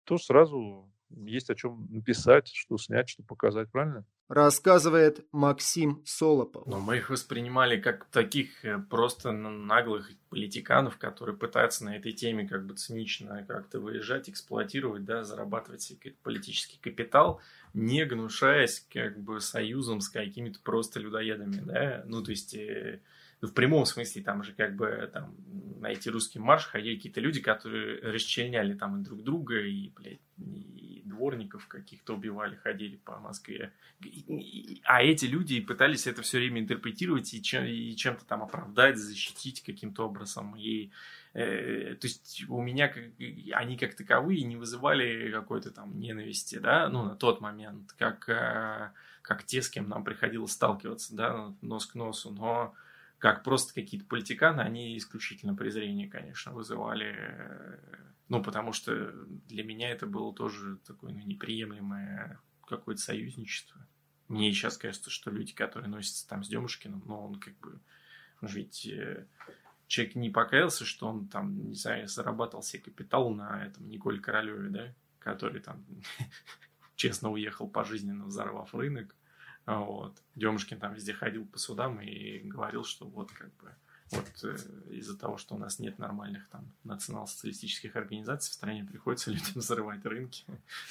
то сразу есть о чем написать, что снять, что показать, правильно? Рассказывает Максим Солопов. Но мы их воспринимали как таких э, просто наглых политиканов, которые пытаются на этой теме как бы цинично как-то выезжать, эксплуатировать, да, зарабатывать себе политический капитал, не гнушаясь как бы союзом с какими-то просто людоедами, да, ну, то есть э, в прямом смысле, там же как бы там на эти русские марш ходили какие-то люди, которые расчленяли там и друг друга, и, блядь, и дворников каких-то убивали, ходили по Москве. А эти люди пытались это все время интерпретировать и, чем, и чем-то там оправдать, защитить каким-то образом. И, э, то есть у меня как, они как таковые не вызывали какой-то там ненависти, да, ну, на тот момент, как, э, как те, с кем нам приходилось сталкиваться, да, нос к носу, но как просто какие-то политиканы, они исключительно презрение, конечно, вызывали. Ну, потому что для меня это было тоже такое ну, неприемлемое какое-то союзничество. Мне сейчас кажется, что люди, которые носятся там с Демушкиным, но он как бы, ведь э, человек не покаялся, что он там, не знаю, зарабатывал себе капитал на этом Николе Королеве, да, который там честно уехал пожизненно, взорвав рынок, вот. Демушкин там везде ходил по судам и говорил, что вот как бы вот э, из-за того, что у нас нет нормальных там национал-социалистических организаций в стране, приходится людям взрывать рынки.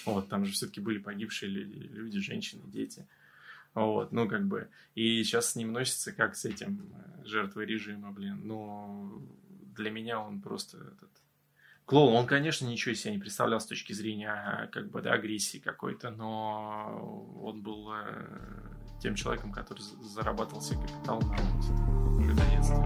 Вот, там же все-таки были погибшие люди, люди, женщины, дети. Вот, ну, как бы, и сейчас с ним носится как с этим э, жертвой режима, блин. Но для меня он просто этот клоун. Он, конечно, ничего из себя не представлял с точки зрения а, как бы, да, агрессии какой-то, но он был э, тем человеком, который зарабатывал себе капитал на людоедстве.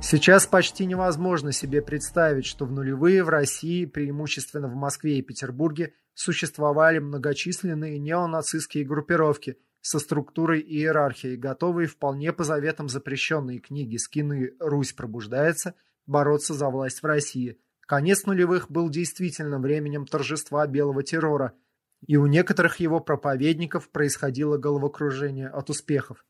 Сейчас почти невозможно себе представить, что в нулевые в России, преимущественно в Москве и Петербурге, существовали многочисленные неонацистские группировки со структурой и иерархией, готовые вполне по заветам запрещенные книги «Скины. Русь пробуждается» бороться за власть в России. Конец нулевых был действительно временем торжества белого террора, и у некоторых его проповедников происходило головокружение от успехов.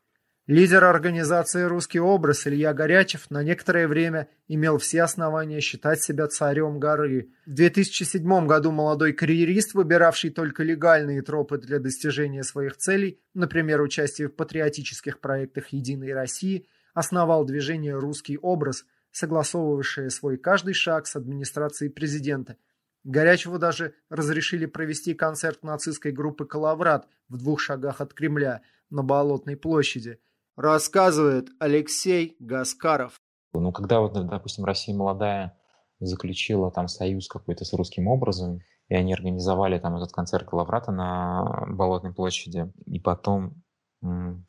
Лидер организации «Русский образ» Илья Горячев на некоторое время имел все основания считать себя царем горы. В 2007 году молодой карьерист, выбиравший только легальные тропы для достижения своих целей, например, участие в патриотических проектах «Единой России», основал движение «Русский образ», согласовывавшее свой каждый шаг с администрацией президента. Горячеву даже разрешили провести концерт нацистской группы «Калаврат» в двух шагах от Кремля на Болотной площади – Рассказывает Алексей Гаскаров. Ну, когда вот, допустим, Россия молодая заключила там союз какой-то с русским образом, и они организовали там этот концерт Калаврата на Болотной площади, и потом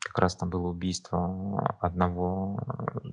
как раз там было убийство одного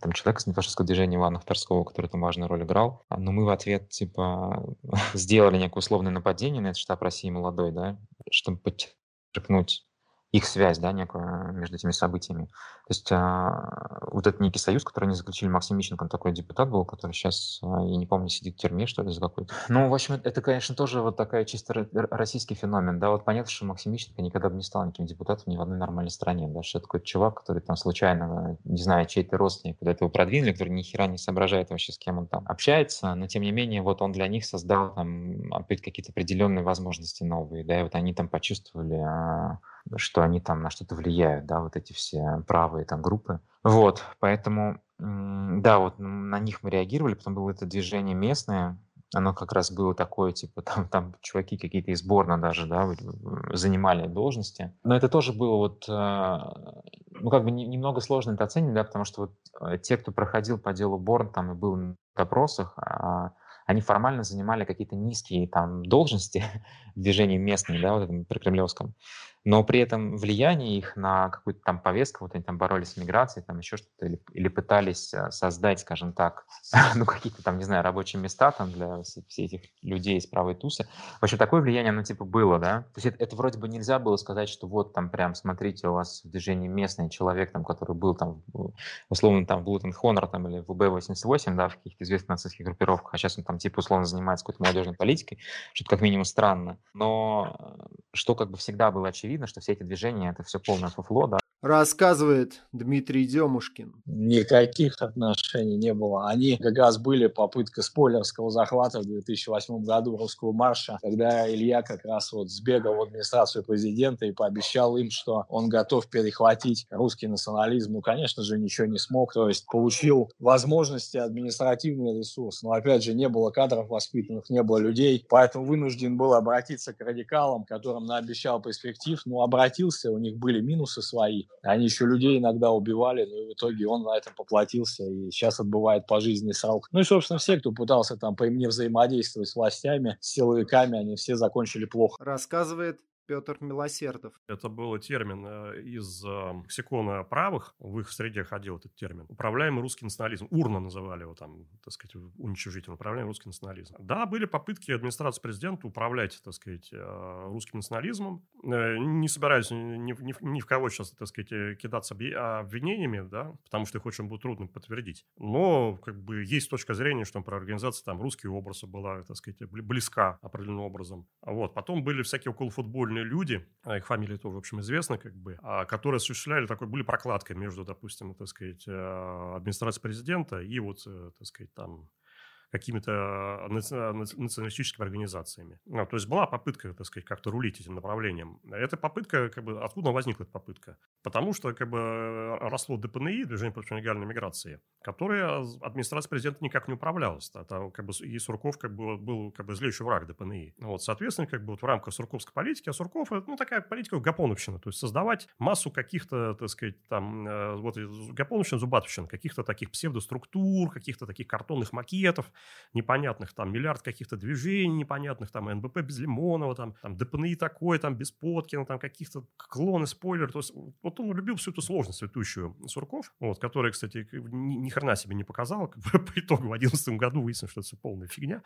там, человека с нефашистского движения Ивана Вторского, который там важную роль играл. Но мы в ответ, типа, сделали некое условное нападение на этот штаб России молодой, да, чтобы подчеркнуть их связь, да, некую между этими событиями. То есть а, вот этот некий союз, который они заключили, Максим Мищенко, такой депутат был, который сейчас, а, я не помню, сидит в тюрьме, что ли, за какой-то. Ну, в общем, это, конечно, тоже вот такая чисто российский феномен, да, вот понятно, что Максим Мищенко никогда бы не стал никаким депутатом ни в одной нормальной стране, да, что это такой чувак, который там случайно, не знаю, чей-то родственник куда-то его продвинули, который ни хера не соображает вообще, с кем он там общается, но тем не менее, вот он для них создал там опять какие-то определенные возможности новые, да, и вот они там почувствовали а, что они там на что-то влияют, да, вот эти все правые там группы. Вот, поэтому, да, вот на них мы реагировали, потом было это движение местное, оно как раз было такое, типа, там, там чуваки какие-то из Борна даже, да, занимали должности. Но это тоже было вот, а, ну, как бы немного сложно это оценить, да, потому что вот э, те, кто проходил по делу Борн, там и был на допросах, а, они формально занимали какие-то низкие там должности в движении местной, да, вот этом прокремлевском но при этом влияние их на какую-то там повестку, вот они там боролись с миграцией, там еще что-то, или, или пытались э, создать, скажем так, ну какие-то там, не знаю, рабочие места там для всех этих людей из правой тусы. В общем, такое влияние, оно типа было, да. То есть это, это вроде бы нельзя было сказать, что вот там прям, смотрите, у вас в движении местный человек, там, который был там, условно, там в Блутен Хонор там, или в УБ-88, да, в каких-то известных нацистских группировках, а сейчас он там типа условно занимается какой-то молодежной политикой, что-то как минимум странно. Но э, что как бы всегда было очевидно, что все эти движения это все полное фуфло, да. Рассказывает Дмитрий Демушкин. Никаких отношений не было. Они как раз были попытка спойлерского захвата в 2008 году русского марша, когда Илья как раз вот сбегал в администрацию президента и пообещал им, что он готов перехватить русский национализм. Ну, конечно же, ничего не смог. То есть получил возможности, административный ресурс. Но, опять же, не было кадров воспитанных, не было людей. Поэтому вынужден был обратиться к радикалам, которым наобещал перспектив. Ну, обратился, у них были минусы свои. Они еще людей иногда убивали, но в итоге он на этом поплатился и сейчас отбывает пожизненный срок. Ну и, собственно, все, кто пытался там по мне взаимодействовать с властями, с силовиками, они все закончили плохо. Рассказывает Петр Милосердов. Это был термин э, из э, лексикона правых, в их среде ходил этот термин. Управляемый русский национализм. Урна называли его там, так сказать, уничижительно. Управляемый русский национализм. Да, были попытки администрации президента управлять, так сказать, э, русским национализмом. Не собираюсь ни, ни, ни в кого сейчас, так сказать, кидаться обвинениями, да, потому что их очень будет трудно подтвердить. Но, как бы, есть точка зрения, что про организацию там русский образ была, так сказать, близка определенным образом. Вот. Потом были всякие околофутбольные люди, а их фамилии тоже, в общем, известны, как бы, а, которые осуществляли такой, были прокладкой между, допустим, так сказать, э, администрацией президента и вот, э, так сказать, там, какими-то а, националистическими организациями. Ну, то есть была попытка, так сказать, как-то рулить этим направлением. Эта попытка, как бы, откуда возникла эта попытка? Потому что, как бы, росло ДПНИ, Движение против нелегальной миграции, которое администрация президента никак не управлялась. Это, как бы, и Сурков, как бы, был, как бы, злейший враг ДПНИ. Вот, соответственно, как бы, вот в рамках сурковской политики, а Сурков, ну, такая политика гапоновщина, то есть создавать массу каких-то, так сказать, там, э, вот, гапоновщина, зубатовщина, каких-то таких псевдоструктур, каких-то таких картонных макетов, непонятных, там, миллиард каких-то движений непонятных, там, НБП без Лимонова, там, там ДПНИ такой, там, без Поткина, там, каких-то клоны, спойлер. То есть, вот он любил всю эту сложность цветущую Сурков, вот, который, кстати, ни, ни хрена себе не показал. По итогу в 2011 году выяснилось, что это все полная фигня.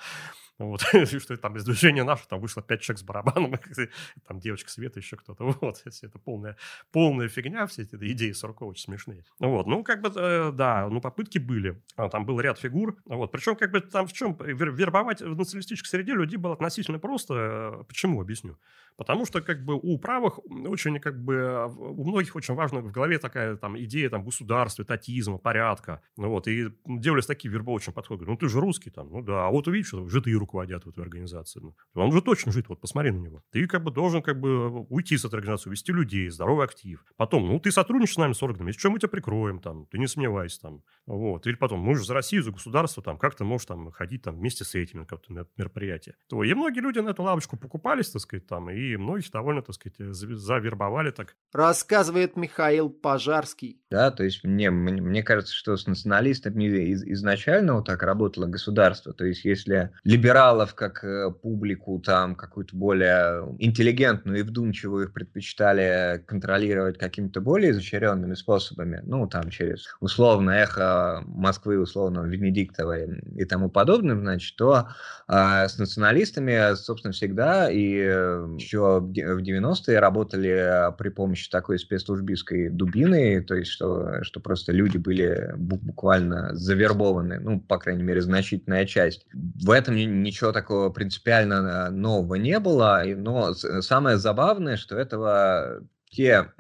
Вот, что там из движения наше там вышло пять человек с барабаном, там девочка Света, еще кто-то. Вот, это полная, полная фигня, все эти идеи Суркова очень смешные. Вот, ну, как бы, э, да, ну, попытки были. А, там был ряд фигур. Вот, причем, как бы, там в чем? Вербовать в националистической среде людей было относительно просто. Почему? Объясню. Потому что как бы у правых очень как бы у многих очень важна в голове такая там идея там государства, татизма, порядка. Ну вот, и делались такие вербовочные подходы. Ну ты же русский там, ну да, а вот увидишь, что житы руководят в этой организации. Ну, он же точно жит, вот посмотри на него. Ты как бы должен как бы уйти с этой организации, вести людей, здоровый актив. Потом, ну ты сотрудничаешь с нами с органами, если что, мы тебя прикроем там, ты не сомневайся там. Вот. Или потом, мы же за Россию, за государство, там, как ты можешь там ходить там вместе с этими на какое-то мероприятие. То, и многие люди на эту лавочку покупались, так сказать, там, и многих довольно, так сказать, завербовали так. Рассказывает Михаил Пожарский. Да, то есть мне, мне, мне кажется, что с националистами из, изначально вот так работало государство. То есть если либералов как э, публику там какую-то более интеллигентную и вдумчивую их предпочитали контролировать какими-то более изощренными способами, ну там через условно эхо Москвы, условно Венедиктова и тому подобное, значит, то а, с националистами, собственно, всегда и э, еще в 90-е работали при помощи такой спецслужбистской дубины, то есть что, что просто люди были буквально завербованы, ну, по крайней мере, значительная часть. В этом ничего такого принципиально нового не было, но самое забавное, что этого те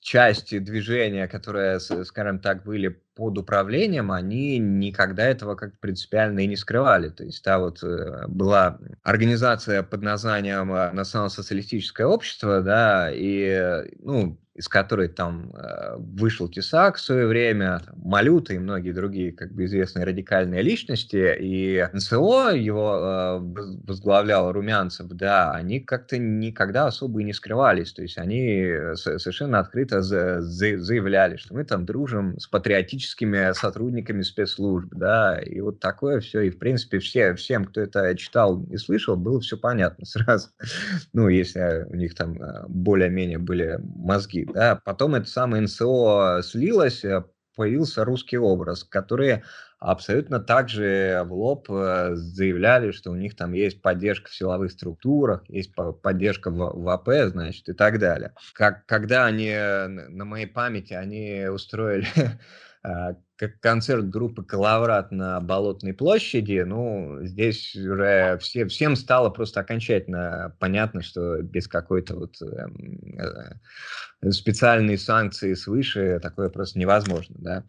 части движения, которые, скажем так, были под управлением, они никогда этого как принципиально и не скрывали. То есть та вот э, была организация под названием э, Национал-социалистическое общество, да, и, ну, из которой там э, вышел Тесак в свое время, там, Малюта и многие другие как бы известные радикальные личности, и НСО его э, возглавлял Румянцев, да, они как-то никогда особо и не скрывались, то есть они совершенно открыто за, за, заявляли, что мы там дружим с патриотическими сотрудниками спецслужб, да, и вот такое все, и в принципе все, всем, кто это читал и слышал, было все понятно сразу, ну, если у них там э, более-менее были мозги, да, потом это самое НСО слилось, э, появился русский образ, которые абсолютно также в лоб э, заявляли, что у них там есть поддержка в силовых структурах, есть поддержка в, в АП, значит, и так далее. Как, когда они, на моей памяти, они устроили как концерт группы «Калаврат» на Болотной площади, ну, здесь уже все, всем стало просто окончательно понятно, что без какой-то вот э, специальной санкции свыше такое просто невозможно, да.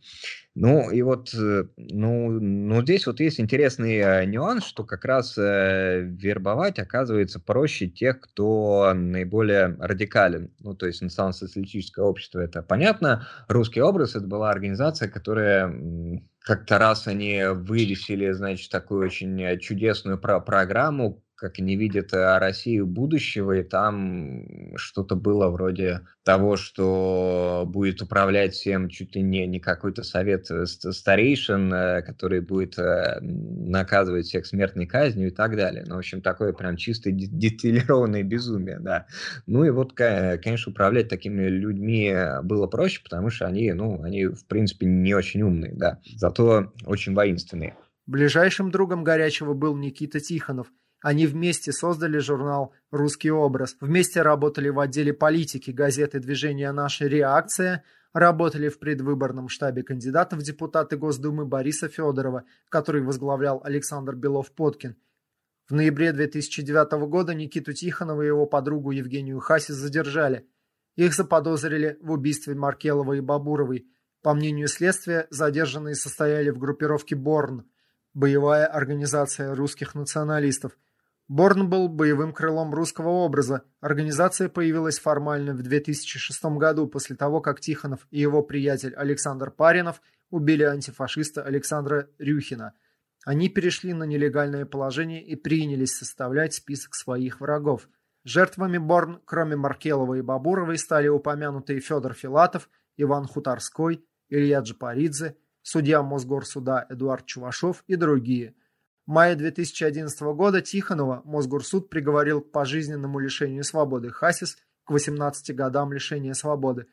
Ну, и вот, э, ну, ну, здесь вот есть интересный э, нюанс, что как раз э, вербовать оказывается проще тех, кто наиболее радикален. Ну, то есть национал-социалистическое общество, это понятно. Русский образ, это была организация, которая как-то раз они вывесили, значит, такую очень э, чудесную про программу, как они видят э, Россию будущего, и там что-то было вроде того, что будет управлять всем чуть ли не, не какой-то совет э, старейшин, э, который будет наказывать всех смертной казнью и так далее. Ну, в общем, такое прям чисто деталированное безумие, да. Ну и вот, конечно, управлять такими людьми было проще, потому что они, ну, они, в принципе, не очень умные, да, зато очень воинственные. Ближайшим другом Горячего был Никита Тихонов – они вместе создали журнал «Русский образ», вместе работали в отделе политики газеты движения «Наша реакция», работали в предвыборном штабе кандидата в депутаты Госдумы Бориса Федорова, который возглавлял Александр Белов-Подкин. В ноябре 2009 года Никиту Тихонова и его подругу Евгению Хасис задержали. Их заподозрили в убийстве Маркелова и Бабуровой. По мнению следствия, задержанные состояли в группировке «Борн», боевая организация русских националистов – Борн был боевым крылом русского образа. Организация появилась формально в 2006 году после того, как Тихонов и его приятель Александр Паринов убили антифашиста Александра Рюхина. Они перешли на нелегальное положение и принялись составлять список своих врагов. Жертвами Борн, кроме Маркелова и Бабуровой, стали упомянутые Федор Филатов, Иван Хуторской, Илья Джапаридзе, судья Мосгорсуда Эдуард Чувашов и другие – мае 2011 года Тихонова Мосгорсуд приговорил к пожизненному лишению свободы Хасис к 18 годам лишения свободы.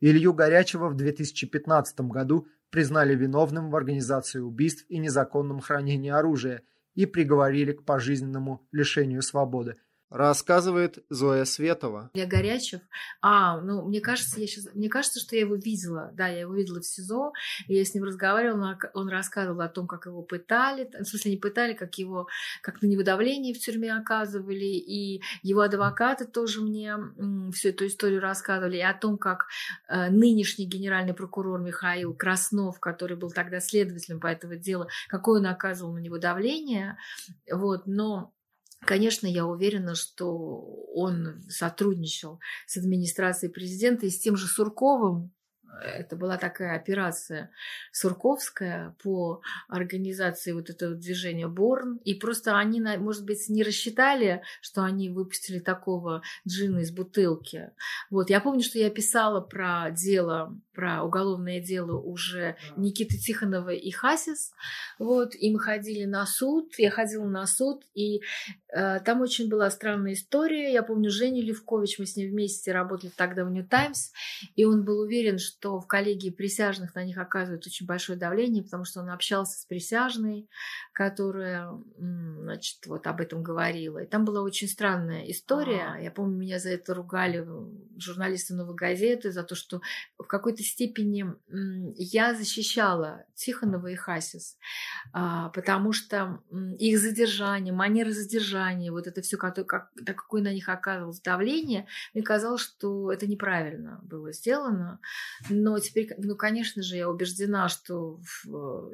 Илью Горячего в 2015 году признали виновным в организации убийств и незаконном хранении оружия и приговорили к пожизненному лишению свободы – Рассказывает Зоя Светова. Я Горячев. А, ну, мне кажется, я сейчас, мне кажется, что я его видела. Да, я его видела в СИЗО. Я с ним разговаривала, он рассказывал о том, как его пытали. В смысле, не пытали, как его, как на него давление в тюрьме оказывали. И его адвокаты тоже мне всю эту историю рассказывали. И о том, как э, нынешний генеральный прокурор Михаил Краснов, который был тогда следователем по этому делу, какое он оказывал на него давление. Вот, но Конечно, я уверена, что он сотрудничал с администрацией президента и с тем же Сурковым, это была такая операция Сурковская по организации вот этого движения Борн. И просто они, может быть, не рассчитали, что они выпустили такого джина из бутылки. Вот. Я помню, что я писала про дело, про уголовное дело уже Никиты Тихонова и Хасис. Вот. И мы ходили на суд. Я ходила на суд. И э, там очень была странная история. Я помню Женю Левкович, мы с ним вместе работали тогда в Нью Таймс. И он был уверен, что что в коллегии присяжных на них оказывает очень большое давление, потому что он общался с присяжной, которая, значит, вот об этом говорила. И там была очень странная история. А-а-а. Я помню, меня за это ругали журналисты «Новой газеты», за то, что в какой-то степени я защищала Тихонова и Хасис, а, потому что их задержание, манера задержания, вот это все, как, как, какое на них оказывалось давление, мне казалось, что это неправильно было сделано. Но теперь, ну, конечно же, я убеждена, что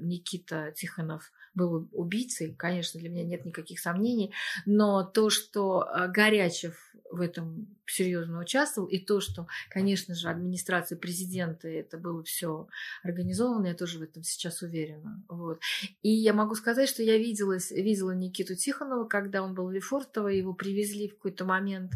Никита Тихонов был убийцей, конечно, для меня нет никаких сомнений, но то, что э, Горячев в этом серьезно участвовал, и то, что, конечно же, администрация президента это было все организовано, я тоже в этом сейчас уверена. Вот. И я могу сказать, что я видела, видела Никиту Тихонова, когда он был в Лефортово, его привезли в какой-то момент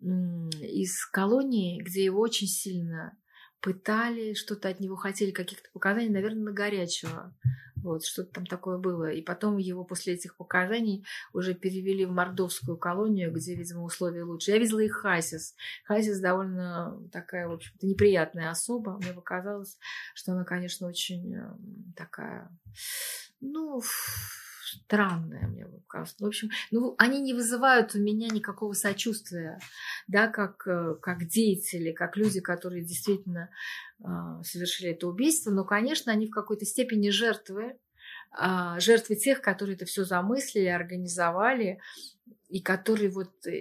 из колонии, где его очень сильно пытали, что-то от него хотели, каких-то показаний, наверное, на горячего. Вот, что-то там такое было. И потом его после этих показаний уже перевели в мордовскую колонию, где, видимо, условия лучше. Я видела и Хасис. Хасис довольно такая, в общем-то, неприятная особа. Мне показалось, что она, конечно, очень эм, такая, ну, странное мне кажется. В общем, ну, они не вызывают у меня никакого сочувствия, да, как, э, как деятели, как люди, которые действительно э, совершили это убийство. Но, конечно, они в какой-то степени жертвы, э, жертвы тех, которые это все замыслили, организовали, и которые вот э,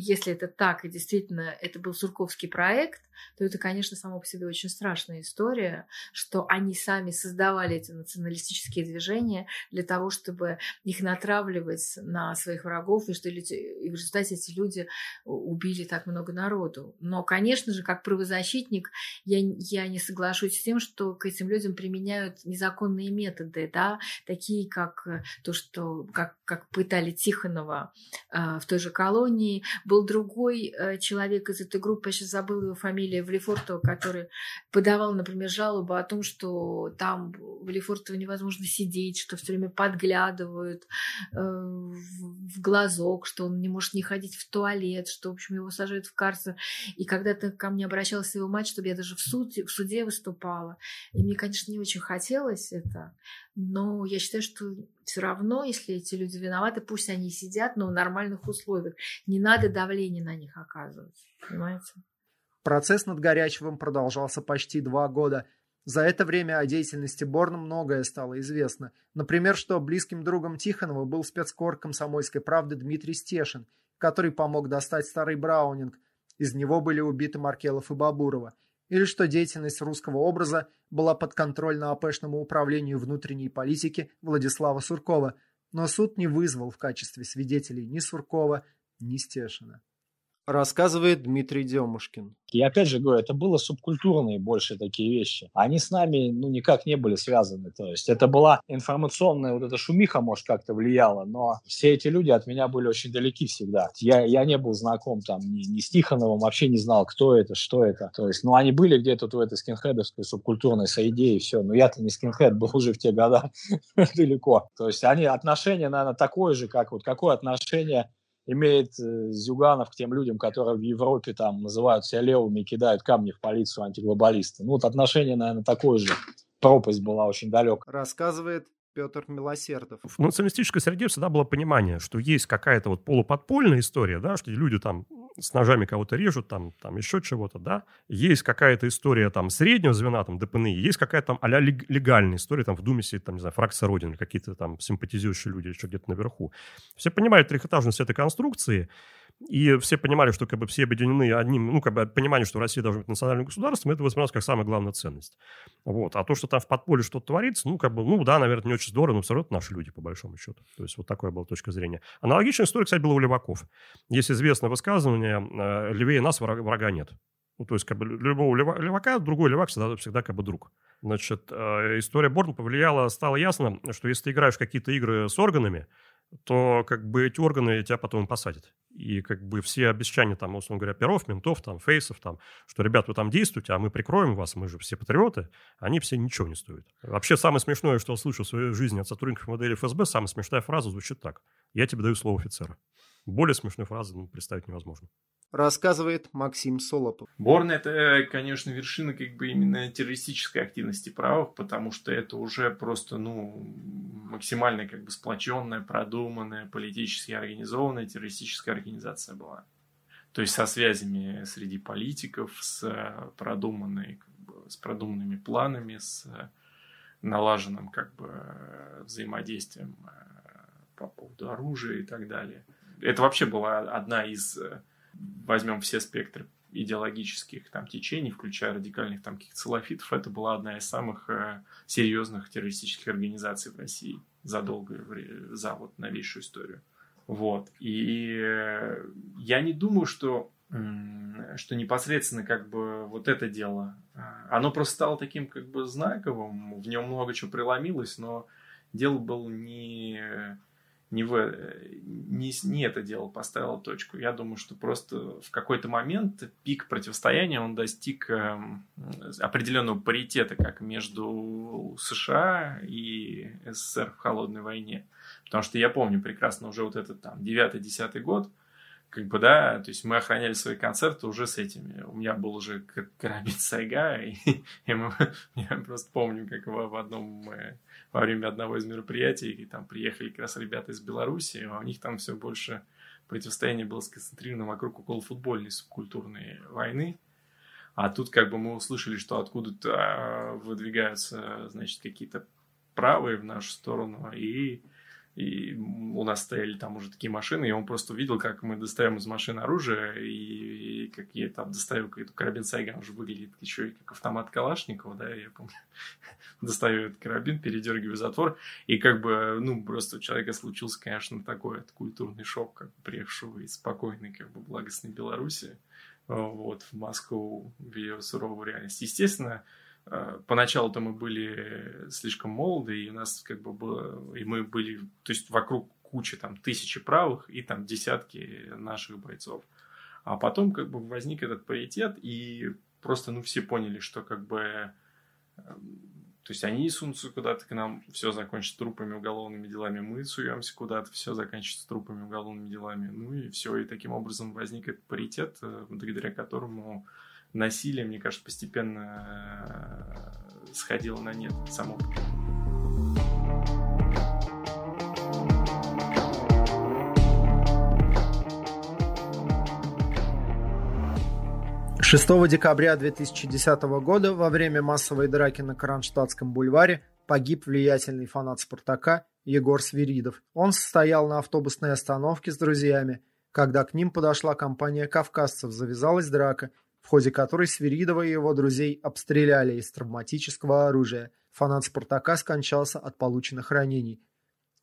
если это так, и действительно это был Сурковский проект, то это, конечно, само по себе очень страшная история, что они сами создавали эти националистические движения для того, чтобы их натравливать на своих врагов, и что люди, и в результате эти люди убили так много народу. Но, конечно же, как правозащитник, я, я не соглашусь с тем, что к этим людям применяют незаконные методы, да, такие как то, что как, как пытали Тихонова э, в той же колонии. Был другой э, человек из этой группы, я сейчас забыла его фамилию, фамилия Влефортова, который подавал, например, жалобу о том, что там в Лефортово невозможно сидеть, что все время подглядывают э, в глазок, что он не может не ходить в туалет, что, в общем, его сажают в карцер. И когда-то ко мне обращалась его мать, чтобы я даже в, суд, в суде выступала. И мне, конечно, не очень хотелось это, но я считаю, что все равно, если эти люди виноваты, пусть они сидят, но в нормальных условиях. Не надо давление на них оказывать. Понимаете? Процесс над Горячевым продолжался почти два года. За это время о деятельности Борна многое стало известно. Например, что близким другом Тихонова был спецкор комсомольской правды Дмитрий Стешин, который помог достать старый Браунинг. Из него были убиты Маркелов и Бабурова. Или что деятельность русского образа была подконтрольна АПшному управлению внутренней политики Владислава Суркова, но суд не вызвал в качестве свидетелей ни Суркова, ни Стешина рассказывает Дмитрий Демушкин. И опять же говорю, это было субкультурные больше такие вещи. Они с нами ну, никак не были связаны. То есть это была информационная вот эта шумиха, может, как-то влияла, но все эти люди от меня были очень далеки всегда. Я, я не был знаком там ни, ни с Тихоновым, вообще не знал, кто это, что это. То есть, ну, они были где-то в этой скинхедовской субкультурной среде и все. Но я-то не скинхед, был уже в те года далеко. То есть они отношения, наверное, такое же, как вот какое отношение имеет э, Зюганов к тем людям, которые в Европе там называют себя левыми и кидают камни в полицию антиглобалисты. Ну вот отношение, наверное, такое же. Пропасть была очень далека. Рассказывает Петр Милосердов. В националистической среде всегда было понимание, что есть какая-то вот полуподпольная история, да, что люди там с ножами кого-то режут, там, там еще чего-то, да. Есть какая-то история там среднего звена, там, ДПНИ, есть какая-то там а легальная история, там, в Думе сидит, там, не знаю, фракция Родины, какие-то там симпатизирующие люди еще где-то наверху. Все понимают трехэтажность этой конструкции, и все понимали, что как бы все объединены одним, ну, как бы понимание, что Россия должна быть национальным государством, это воспринималось как самая главная ценность. Вот. А то, что там в подполье что-то творится, ну, как бы, ну, да, наверное, не очень здорово, но все равно это наши люди, по большому счету. То есть вот такая была точка зрения. Аналогичная история, кстати, была у Леваков. Есть известное высказывание э, «левее нас врага, нет». Ну, то есть, как бы, любого левака, другой левак всегда, всегда как бы друг. Значит, э, история Борна повлияла, стало ясно, что если ты играешь в какие-то игры с органами, то как бы эти органы тебя потом посадят. И как бы все обещания там, условно говоря, перов, ментов, там, фейсов, там, что, ребят, вы там действуете, а мы прикроем вас, мы же все патриоты, они все ничего не стоят. Вообще, самое смешное, что я слышал в своей жизни от сотрудников модели ФСБ, самая смешная фраза звучит так. Я тебе даю слово офицера. Более смешной фразы ну, представить невозможно рассказывает Максим Солопов. Борн – это, конечно, вершина как бы именно террористической активности правых, потому что это уже просто, ну, максимально как бы сплоченная, продуманная, политически организованная террористическая организация была. То есть со связями среди политиков, с продуманной, как бы, с продуманными планами, с налаженным как бы взаимодействием э, по поводу оружия и так далее. Это вообще была одна из э, возьмем все спектры идеологических там течений, включая радикальных там каких-то салафитов, это была одна из самых э, серьезных террористических организаций в России за время, за вот новейшую историю. Вот. И э, я не думаю, что что непосредственно как бы вот это дело, э, оно просто стало таким как бы знаковым, в нем много чего преломилось, но дело было не не, в, не, не это дело поставило точку. Я думаю, что просто в какой-то момент пик противостояния он достиг э, определенного паритета как между США и СССР в холодной войне. Потому что я помню прекрасно уже вот этот там 9-10 год, как бы, да, то есть мы охраняли свои концерты уже с этими. У меня был уже карабин Сайга, и, и мы, я просто помню, как в, в одном, мы, во время одного из мероприятий, и там приехали как раз ребята из Беларуси, а у них там все больше противостояние было сконцентрировано вокруг около футбольной субкультурной войны. А тут как бы мы услышали, что откуда-то а, выдвигаются, значит, какие-то правые в нашу сторону, и и у нас стояли там уже такие машины, и он просто увидел, как мы достаем из машины оружие, и, и как я там достаю эту карабин Сайган, уже выглядит еще и как автомат Калашникова, да, я помню, достаю этот карабин, передергиваю затвор, и как бы, ну, просто у человека случился, конечно, такой культурный шок, как приехавшего из спокойной, как бы, благостной Беларуси, вот, в Москву, в ее суровую реальность. Естественно, поначалу-то мы были слишком молоды, и у нас как бы было, и мы были, то есть вокруг кучи там тысячи правых и там десятки наших бойцов. А потом как бы возник этот паритет, и просто, ну, все поняли, что как бы, эм, то есть они сунутся куда-то к нам, все закончится трупами, уголовными делами, мы суемся куда-то, все заканчивается трупами, уголовными делами, ну и все, и таким образом возник этот паритет, э, благодаря которому насилие, мне кажется, постепенно э, сходило на нет само 6 декабря 2010 года во время массовой драки на Кронштадтском бульваре погиб влиятельный фанат «Спартака» Егор Свиридов. Он стоял на автобусной остановке с друзьями, когда к ним подошла компания кавказцев, завязалась драка, в ходе которой Свиридова и его друзей обстреляли из травматического оружия. Фанат «Спартака» скончался от полученных ранений.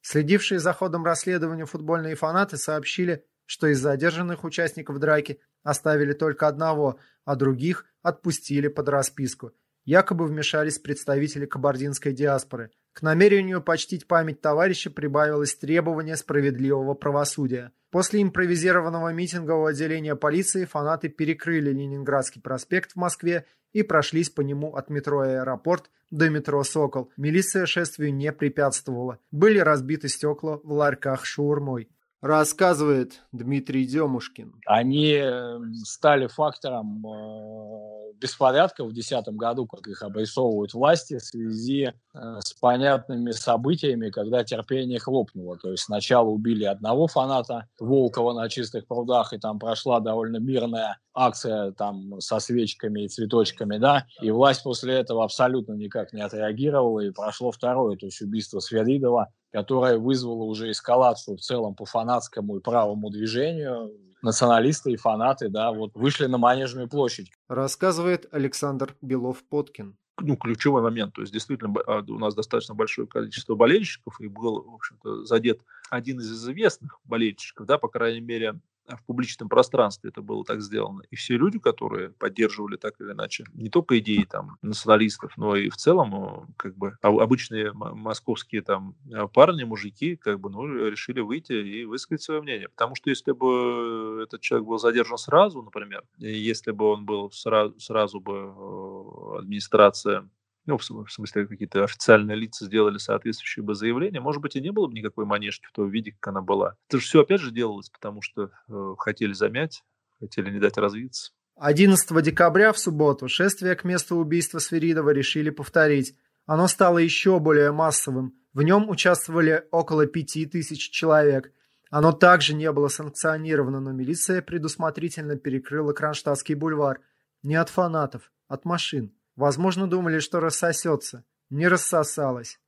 Следившие за ходом расследования футбольные фанаты сообщили, что из задержанных участников драки оставили только одного, а других отпустили под расписку. Якобы вмешались представители кабардинской диаспоры. К намерению почтить память товарища прибавилось требование справедливого правосудия – После импровизированного митингового отделения полиции фанаты перекрыли Ленинградский проспект в Москве и прошлись по нему от метро «Аэропорт» до метро «Сокол». Милиция шествию не препятствовала. Были разбиты стекла в ларьках шаурмой. Рассказывает Дмитрий Демушкин. Они эм, стали фактором э, беспорядков в 2010 году, как их обрисовывают власти, в связи э, с понятными событиями, когда терпение хлопнуло. То есть сначала убили одного фаната Волкова на чистых прудах, и там прошла довольно мирная акция там со свечками и цветочками, да, и власть после этого абсолютно никак не отреагировала, и прошло второе, то есть убийство Сверидова, которое вызвало уже эскалацию в целом по фанатскому и правому движению. Националисты и фанаты, да, вот вышли на Манежную площадь. Рассказывает Александр Белов-Подкин ну, ключевой момент. То есть, действительно, а, у нас достаточно большое количество болельщиков, и был, в общем-то, задет один из известных болельщиков, да, по крайней мере, в публичном пространстве это было так сделано. И все люди, которые поддерживали так или иначе не только идеи там националистов, но и в целом э, как бы обычные московские там э, парни, мужики, как бы, ну, решили выйти и высказать свое мнение. Потому что если бы этот человек был задержан сразу, например, если бы он был сразу, сразу бы э, администрация ну, в смысле, какие-то официальные лица сделали соответствующие бы заявления, может быть, и не было бы никакой манежки в том виде, как она была. Это же все опять же делалось, потому что э, хотели замять, хотели не дать развиться. 11 декабря в субботу шествие к месту убийства Сверидова решили повторить. Оно стало еще более массовым. В нем участвовали около пяти тысяч человек. Оно также не было санкционировано, но милиция предусмотрительно перекрыла Кронштадтский бульвар. Не от фанатов, от машин. Возможно, думали, что рассосется. Не рассосалась.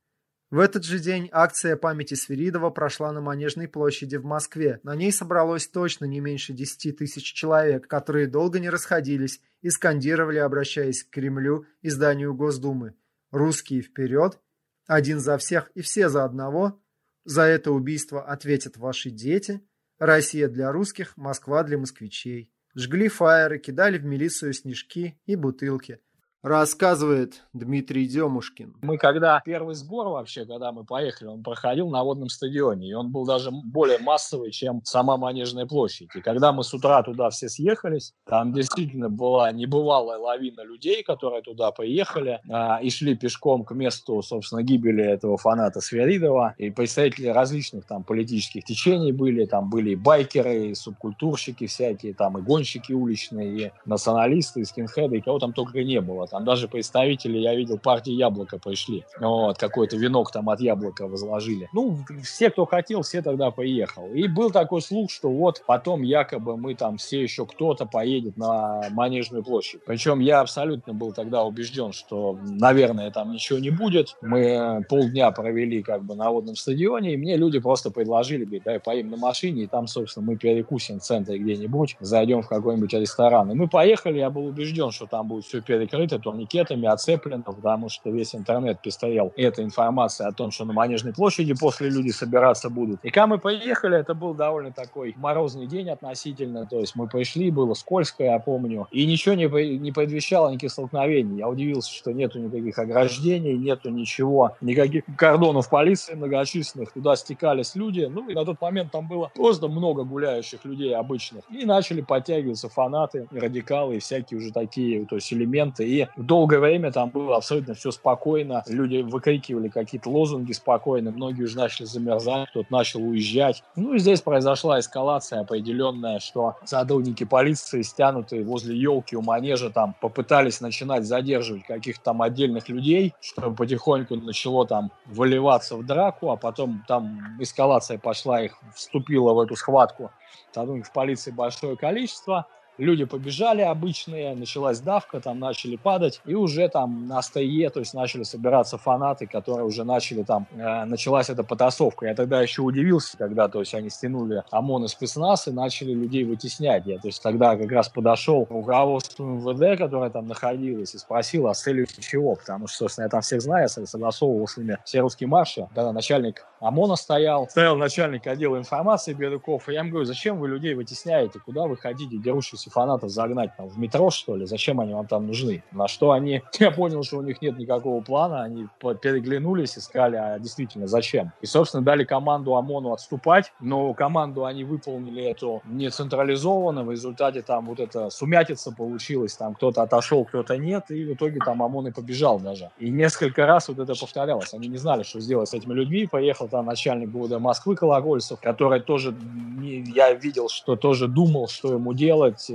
В этот же день акция памяти Свиридова прошла на Манежной площади в Москве. На ней собралось точно не меньше 10 тысяч человек, которые долго не расходились и скандировали, обращаясь к Кремлю и зданию Госдумы. «Русские вперед! Один за всех и все за одного! За это убийство ответят ваши дети! Россия для русских, Москва для москвичей!» Жгли фаеры, кидали в милицию снежки и бутылки – Рассказывает Дмитрий Демушкин. Мы когда первый сбор вообще, когда мы поехали, он проходил на водном стадионе, и он был даже более массовый, чем сама Манежная площадь. И когда мы с утра туда все съехались, там действительно была небывалая лавина людей, которые туда приехали а, и шли пешком к месту, собственно, гибели этого фаната Сверидова. И представители различных там политических течений были, там были и байкеры, и субкультурщики всякие, там и гонщики уличные, и националисты, и скинхеды, и кого там только не было. Там даже представители, я видел, партии Яблоко пришли. Вот, какой-то венок там от Яблока возложили. Ну, все, кто хотел, все тогда поехал. И был такой слух, что вот потом якобы мы там все еще кто-то поедет на Манежную площадь. Причем я абсолютно был тогда убежден, что, наверное, там ничего не будет. Мы полдня провели как бы на водном стадионе, и мне люди просто предложили, говорит, давай поедем на машине, и там, собственно, мы перекусим в центре где-нибудь, зайдем в какой-нибудь ресторан. И мы поехали, я был убежден, что там будет все перекрыто, турникетами оцеплено, потому что весь интернет пестрел этой информацией о том, что на Манежной площади после люди собираться будут. И когда мы поехали, это был довольно такой морозный день относительно, то есть мы пришли, было скользко, я помню, и ничего не, не предвещало никаких столкновений. Я удивился, что нету никаких ограждений, нету ничего, никаких кордонов полиции многочисленных, туда стекались люди, ну и на тот момент там было просто много гуляющих людей обычных, и начали подтягиваться фанаты, радикалы и всякие уже такие, то есть элементы, и долгое время там было абсолютно все спокойно. Люди выкрикивали какие-то лозунги спокойно. Многие уже начали замерзать, кто-то начал уезжать. Ну и здесь произошла эскалация определенная, что сотрудники полиции, стянутые возле елки у манежа, там попытались начинать задерживать каких-то там отдельных людей, чтобы потихоньку начало там выливаться в драку, а потом там эскалация пошла, их вступила в эту схватку сотрудников полиции большое количество люди побежали обычные, началась давка, там начали падать, и уже там на стое, то есть начали собираться фанаты, которые уже начали там, э, началась эта потасовка. Я тогда еще удивился, когда, то есть они стянули ОМОН из спецназ и начали людей вытеснять. Я, то есть тогда как раз подошел к руководству МВД, которое там находилось, и спросил, а с целью чего, потому что, собственно, я там всех знаю, я согласовывал с ними все русские марши, тогда начальник ОМОНа стоял, стоял начальник отдела информации Бедуков, и я им говорю, зачем вы людей вытесняете, куда вы ходите, дерущиеся 200 фанатов загнать там, в метро, что ли? Зачем они вам там нужны? На что они... Я понял, что у них нет никакого плана. Они переглянулись и сказали, а действительно, зачем? И, собственно, дали команду ОМОНу отступать. Но команду они выполнили эту не централизованно. В результате там вот эта сумятица получилась. Там кто-то отошел, кто-то нет. И в итоге там ОМОН и побежал даже. И несколько раз вот это повторялось. Они не знали, что сделать с этими людьми. Поехал там начальник ГУД Москвы Колокольцев, который тоже, я видел, что тоже думал, что ему делать,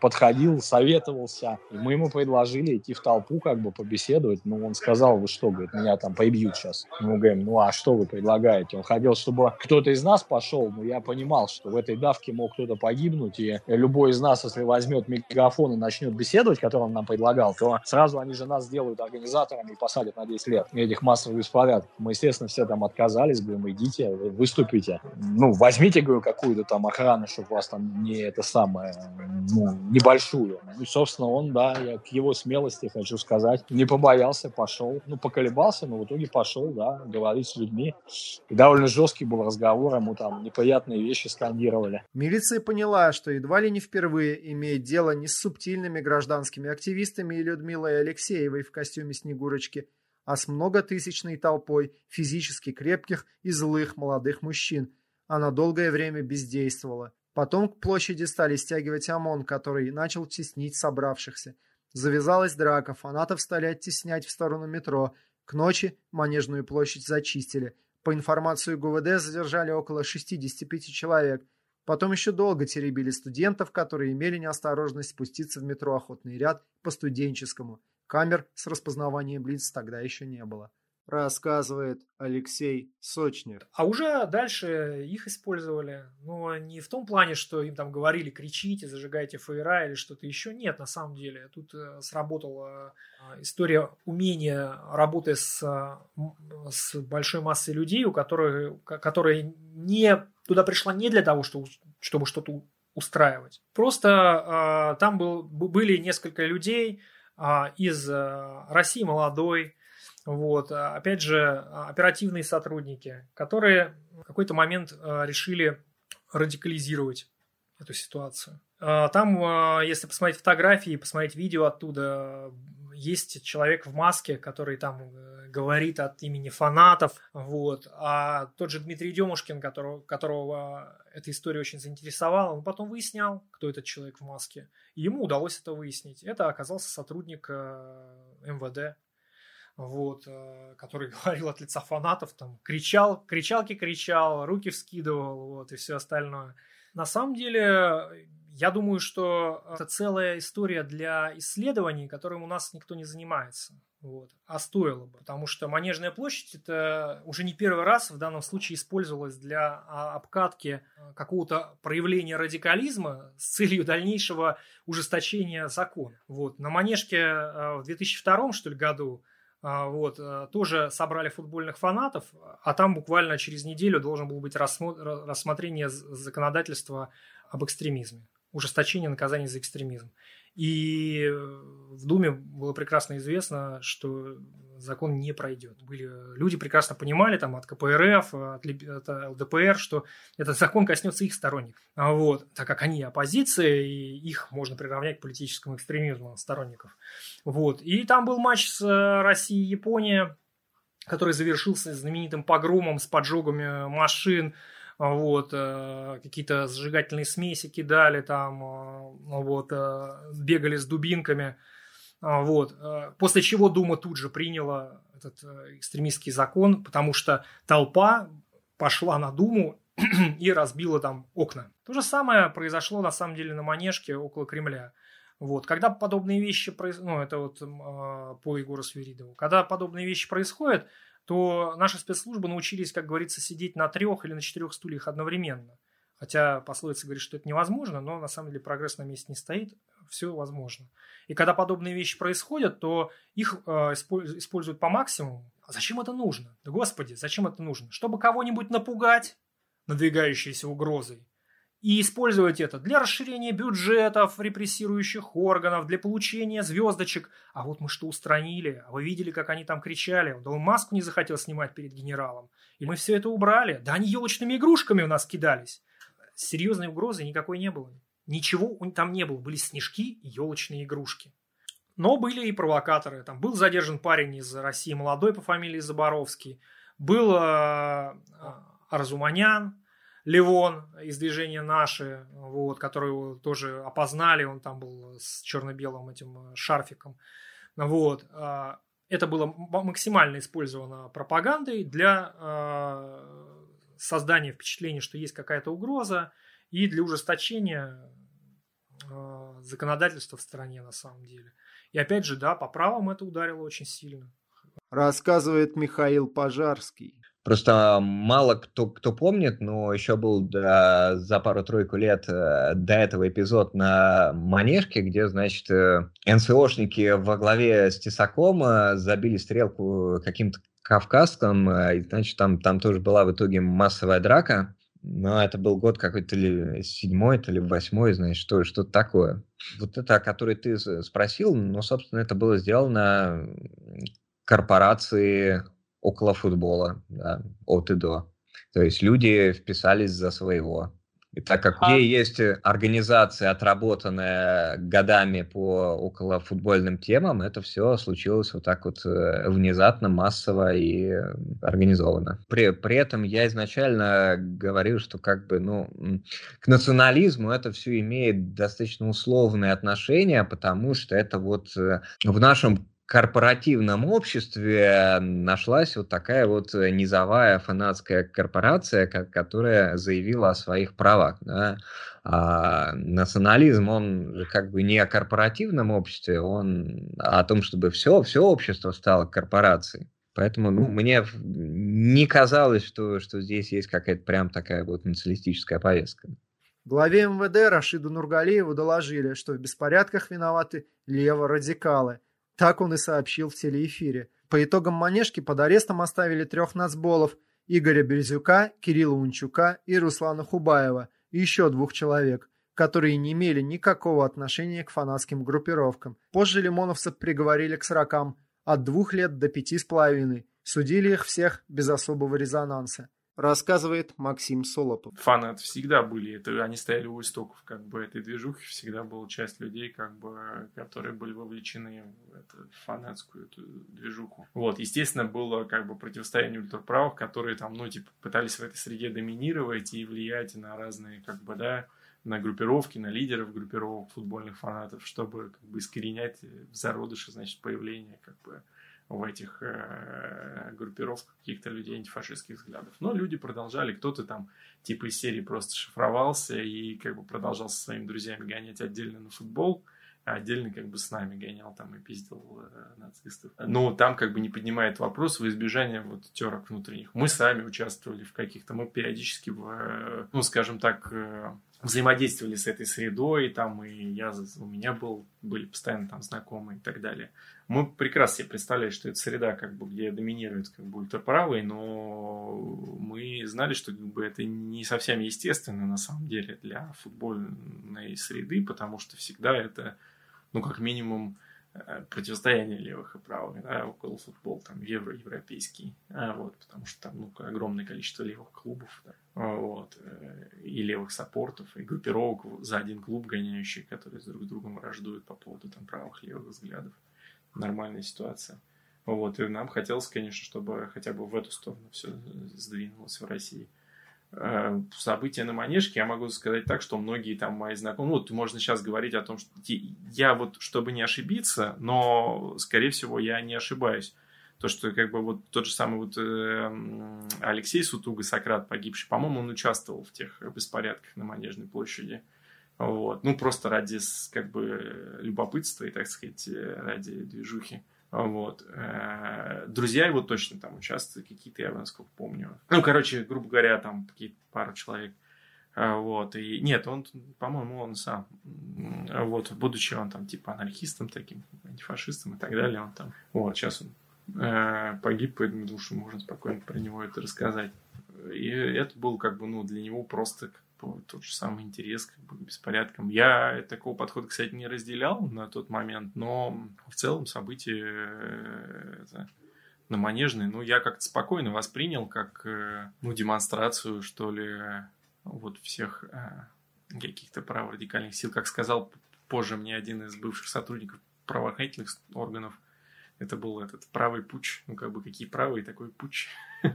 подходил, советовался. И мы ему предложили идти в толпу, как бы побеседовать. Ну, он сказал, вы что, говорит, меня там побьют сейчас. Мы говорим, ну, а что вы предлагаете? Он хотел, чтобы кто-то из нас пошел, но я понимал, что в этой давке мог кто-то погибнуть, и любой из нас, если возьмет микрофон и начнет беседовать, который он нам предлагал, то сразу они же нас сделают организаторами и посадят на 10 лет этих массовых беспорядков. Мы, естественно, все там отказались, говорим, идите, выступите. Ну, возьмите, говорю, какую-то там охрану, чтобы вас там не это самое, ну, небольшую. И, собственно, он, да, я к его смелости хочу сказать, не побоялся, пошел. Ну, поколебался, но в итоге пошел, да, говорить с людьми. И довольно жесткий был разговор, ему там неприятные вещи скандировали. Милиция поняла, что едва ли не впервые имеет дело не с субтильными гражданскими активистами и Людмилой Алексеевой в костюме Снегурочки, а с многотысячной толпой физически крепких и злых молодых мужчин. Она долгое время бездействовала. Потом к площади стали стягивать ОМОН, который начал теснить собравшихся. Завязалась драка, фанатов стали оттеснять в сторону метро. К ночи Манежную площадь зачистили. По информации ГУВД задержали около 65 человек. Потом еще долго теребили студентов, которые имели неосторожность спуститься в метро «Охотный ряд» по студенческому. Камер с распознаванием лиц тогда еще не было рассказывает Алексей Сочнер. А уже дальше их использовали. Но не в том плане, что им там говорили кричите, зажигайте фаера или что-то еще. Нет, на самом деле. Тут э, сработала э, история умения работы с, с большой массой людей, у которых, которые не, туда пришла не для того, чтобы, чтобы что-то устраивать. Просто э, там был, были несколько людей э, из э, России молодой, вот. А, опять же, а, оперативные сотрудники, которые в какой-то момент а, решили радикализировать эту ситуацию. Там, если посмотреть фотографии, посмотреть видео оттуда, есть человек в маске, который там э, говорит от имени фанатов, вот, а тот же Дмитрий Демушкин, которого, которого эта история очень заинтересовала, он потом выяснял, кто этот человек в маске, и ему удалось это выяснить. Это оказался сотрудник э, МВД, вот, э, который говорил от лица фанатов, там, кричал, кричалки кричал, руки вскидывал, вот, и все остальное. На самом деле, я думаю, что это целая история для исследований, которым у нас никто не занимается. Вот. А стоило бы, потому что Манежная площадь это уже не первый раз в данном случае использовалась для а, обкатки э, какого-то проявления радикализма с целью дальнейшего ужесточения закона. Вот. На Манежке э, в 2002 что ли, году вот, э, тоже собрали футбольных фанатов, а там буквально через неделю должен был быть рассмотрение законодательства об экстремизме, ужесточение наказаний за экстремизм. И в Думе было прекрасно известно, что закон не пройдет. Были, люди прекрасно понимали там, от КПРФ, от, от ЛДПР, что этот закон коснется их сторонников. А вот, так как они оппозиция, и их можно приравнять к политическому экстремизму сторонников. Вот. И там был матч с э, Россией и Японией, который завершился знаменитым погромом с поджогами машин, вот, э, какие-то зажигательные смеси кидали там, э, вот, бегали с дубинками. А, вот. Э, после чего Дума тут же приняла этот э, экстремистский закон, потому что толпа пошла на Думу и разбила там окна. То же самое произошло на самом деле на Манежке около Кремля. Вот. Когда подобные вещи происходят, ну, это вот э, по Егору Свиридову, когда подобные вещи происходят, то наши спецслужбы научились, как говорится, сидеть на трех или на четырех стульях одновременно. Хотя пословица говорит, что это невозможно, но на самом деле прогресс на месте не стоит, все возможно. И когда подобные вещи происходят, то их э, используют по максимуму. А зачем это нужно? Да господи, зачем это нужно? Чтобы кого-нибудь напугать надвигающейся угрозой. И использовать это для расширения бюджетов репрессирующих органов, для получения звездочек. А вот мы что устранили? А вы видели, как они там кричали? Да он маску не захотел снимать перед генералом. И мы все это убрали. Да они елочными игрушками у нас кидались. Серьезной угрозы никакой не было. Ничего там не было. Были снежки и елочные игрушки. Но были и провокаторы. Там был задержан парень из России, молодой по фамилии Заборовский. Был э, Арзуманян, Левон из движения «Наши», вот, который тоже опознали. Он там был с черно-белым этим э, шарфиком. Вот. Э, это было максимально использовано пропагандой для э, создания впечатления, что есть какая-то угроза, и для ужесточения э, законодательства в стране на самом деле. И опять же, да, по правам это ударило очень сильно. Рассказывает Михаил Пожарский. Просто мало кто, кто помнит, но еще был да, за пару-тройку лет э, до этого эпизод на Манежке, где, значит, э, НСОшники во главе с Тесаком э, забили стрелку каким-то кавказском, и, значит, там, там тоже была в итоге массовая драка. Но это был год какой-то то ли седьмой, то ли восьмой, знаешь, что, что такое. Вот это, о которой ты спросил, ну, собственно, это было сделано корпорации около футбола, да, от и до. То есть люди вписались за своего. И так как а... где есть э, организация, отработанная годами по около футбольным темам, это все случилось вот так вот э, внезапно, массово и организованно. При, при этом я изначально говорил, что как бы, ну, к национализму это все имеет достаточно условные отношения, потому что это вот э, в нашем корпоративном обществе нашлась вот такая вот э, низовая фанатская корпорация, которая заявила о своих правах. Да? А национализм, он как бы не о корпоративном обществе, он о том, чтобы все, все общество стало корпорацией. Поэтому ну, мне не казалось, что, что здесь есть какая-то прям такая вот националистическая повестка. Главе МВД Рашиду Нургалиеву доложили, что в беспорядках виноваты леворадикалы – так он и сообщил в телеэфире. По итогам манежки под арестом оставили трех нацболов – Игоря Березюка, Кирилла Унчука и Руслана Хубаева, и еще двух человек, которые не имели никакого отношения к фанатским группировкам. Позже лимоновцев приговорили к срокам от двух лет до пяти с половиной. Судили их всех без особого резонанса. Рассказывает Максим Солопов. Фанаты всегда были, это, они стояли у истоков как бы этой движухи, всегда была часть людей, как бы, которые были вовлечены в эту фанатскую эту движуху. Вот, естественно, было как бы противостояние ультраправых, которые там, ну, типа, пытались в этой среде доминировать и влиять на разные, как бы, да, на группировки, на лидеров группировок футбольных фанатов, чтобы как бы искоренять в зародыше, значит, появление как бы в этих э, группировках каких-то людей антифашистских взглядов. Но люди продолжали, кто-то там типа из серии просто шифровался и как бы продолжал со своими друзьями гонять отдельно на футбол, а отдельно как бы с нами гонял там и пиздил э, нацистов. Но там как бы не поднимает вопрос в избежание вот терок внутренних. Мы сами участвовали в каких-то, мы периодически, в, э, ну скажем так, э, взаимодействовали с этой средой, там и я, у меня был, были постоянно там знакомые и так далее. Мы прекрасно себе представляли, что это среда, как бы, где доминирует как бы ультраправый, но мы знали, что как бы, это не совсем естественно на самом деле для футбольной среды, потому что всегда это ну, как минимум, э, противостояние левых и правых, да, около футбол, там, евро, европейский, а, вот, потому что там, ну, огромное количество левых клубов, да, а, вот, э, и левых саппортов, и группировок за один клуб гоняющие, которые друг с другом враждуют по поводу, там, правых, левых взглядов. Нормальная ситуация. Вот, и нам хотелось, конечно, чтобы хотя бы в эту сторону все сдвинулось в России. Э, события на Манежке, я могу сказать так, что многие там мои знакомые, ну, вот можно сейчас говорить о том, что я вот, чтобы не ошибиться, но, скорее всего, я не ошибаюсь. То, что как бы вот тот же самый вот э, Алексей Сутуга, Сократ погибший, по-моему, он участвовал в тех беспорядках на Манежной площади. Вот. Ну, просто ради как бы любопытства и, так сказать, э, ради движухи. Вот. Э, друзья его точно там участвуют, какие-то, я насколько помню. Ну, короче, грубо говоря, там какие-то пару человек. Э, вот. И нет, он, по-моему, он сам, вот, будучи он там типа анархистом таким, антифашистом и так далее, он там, вот, сейчас он погиб, поэтому думаю, можно спокойно про него это рассказать. И это был как бы, ну, для него просто тот же самый интерес как бы, к беспорядкам. Я такого подхода, кстати, не разделял на тот момент, но в целом события э, это, на Манежной, ну, я как-то спокойно воспринял, как, э, ну, демонстрацию, что ли, вот всех э, каких-то праворадикальных сил. Как сказал позже мне один из бывших сотрудников правоохранительных органов, это был этот правый путь. Ну, как бы, какие правые, такой путь.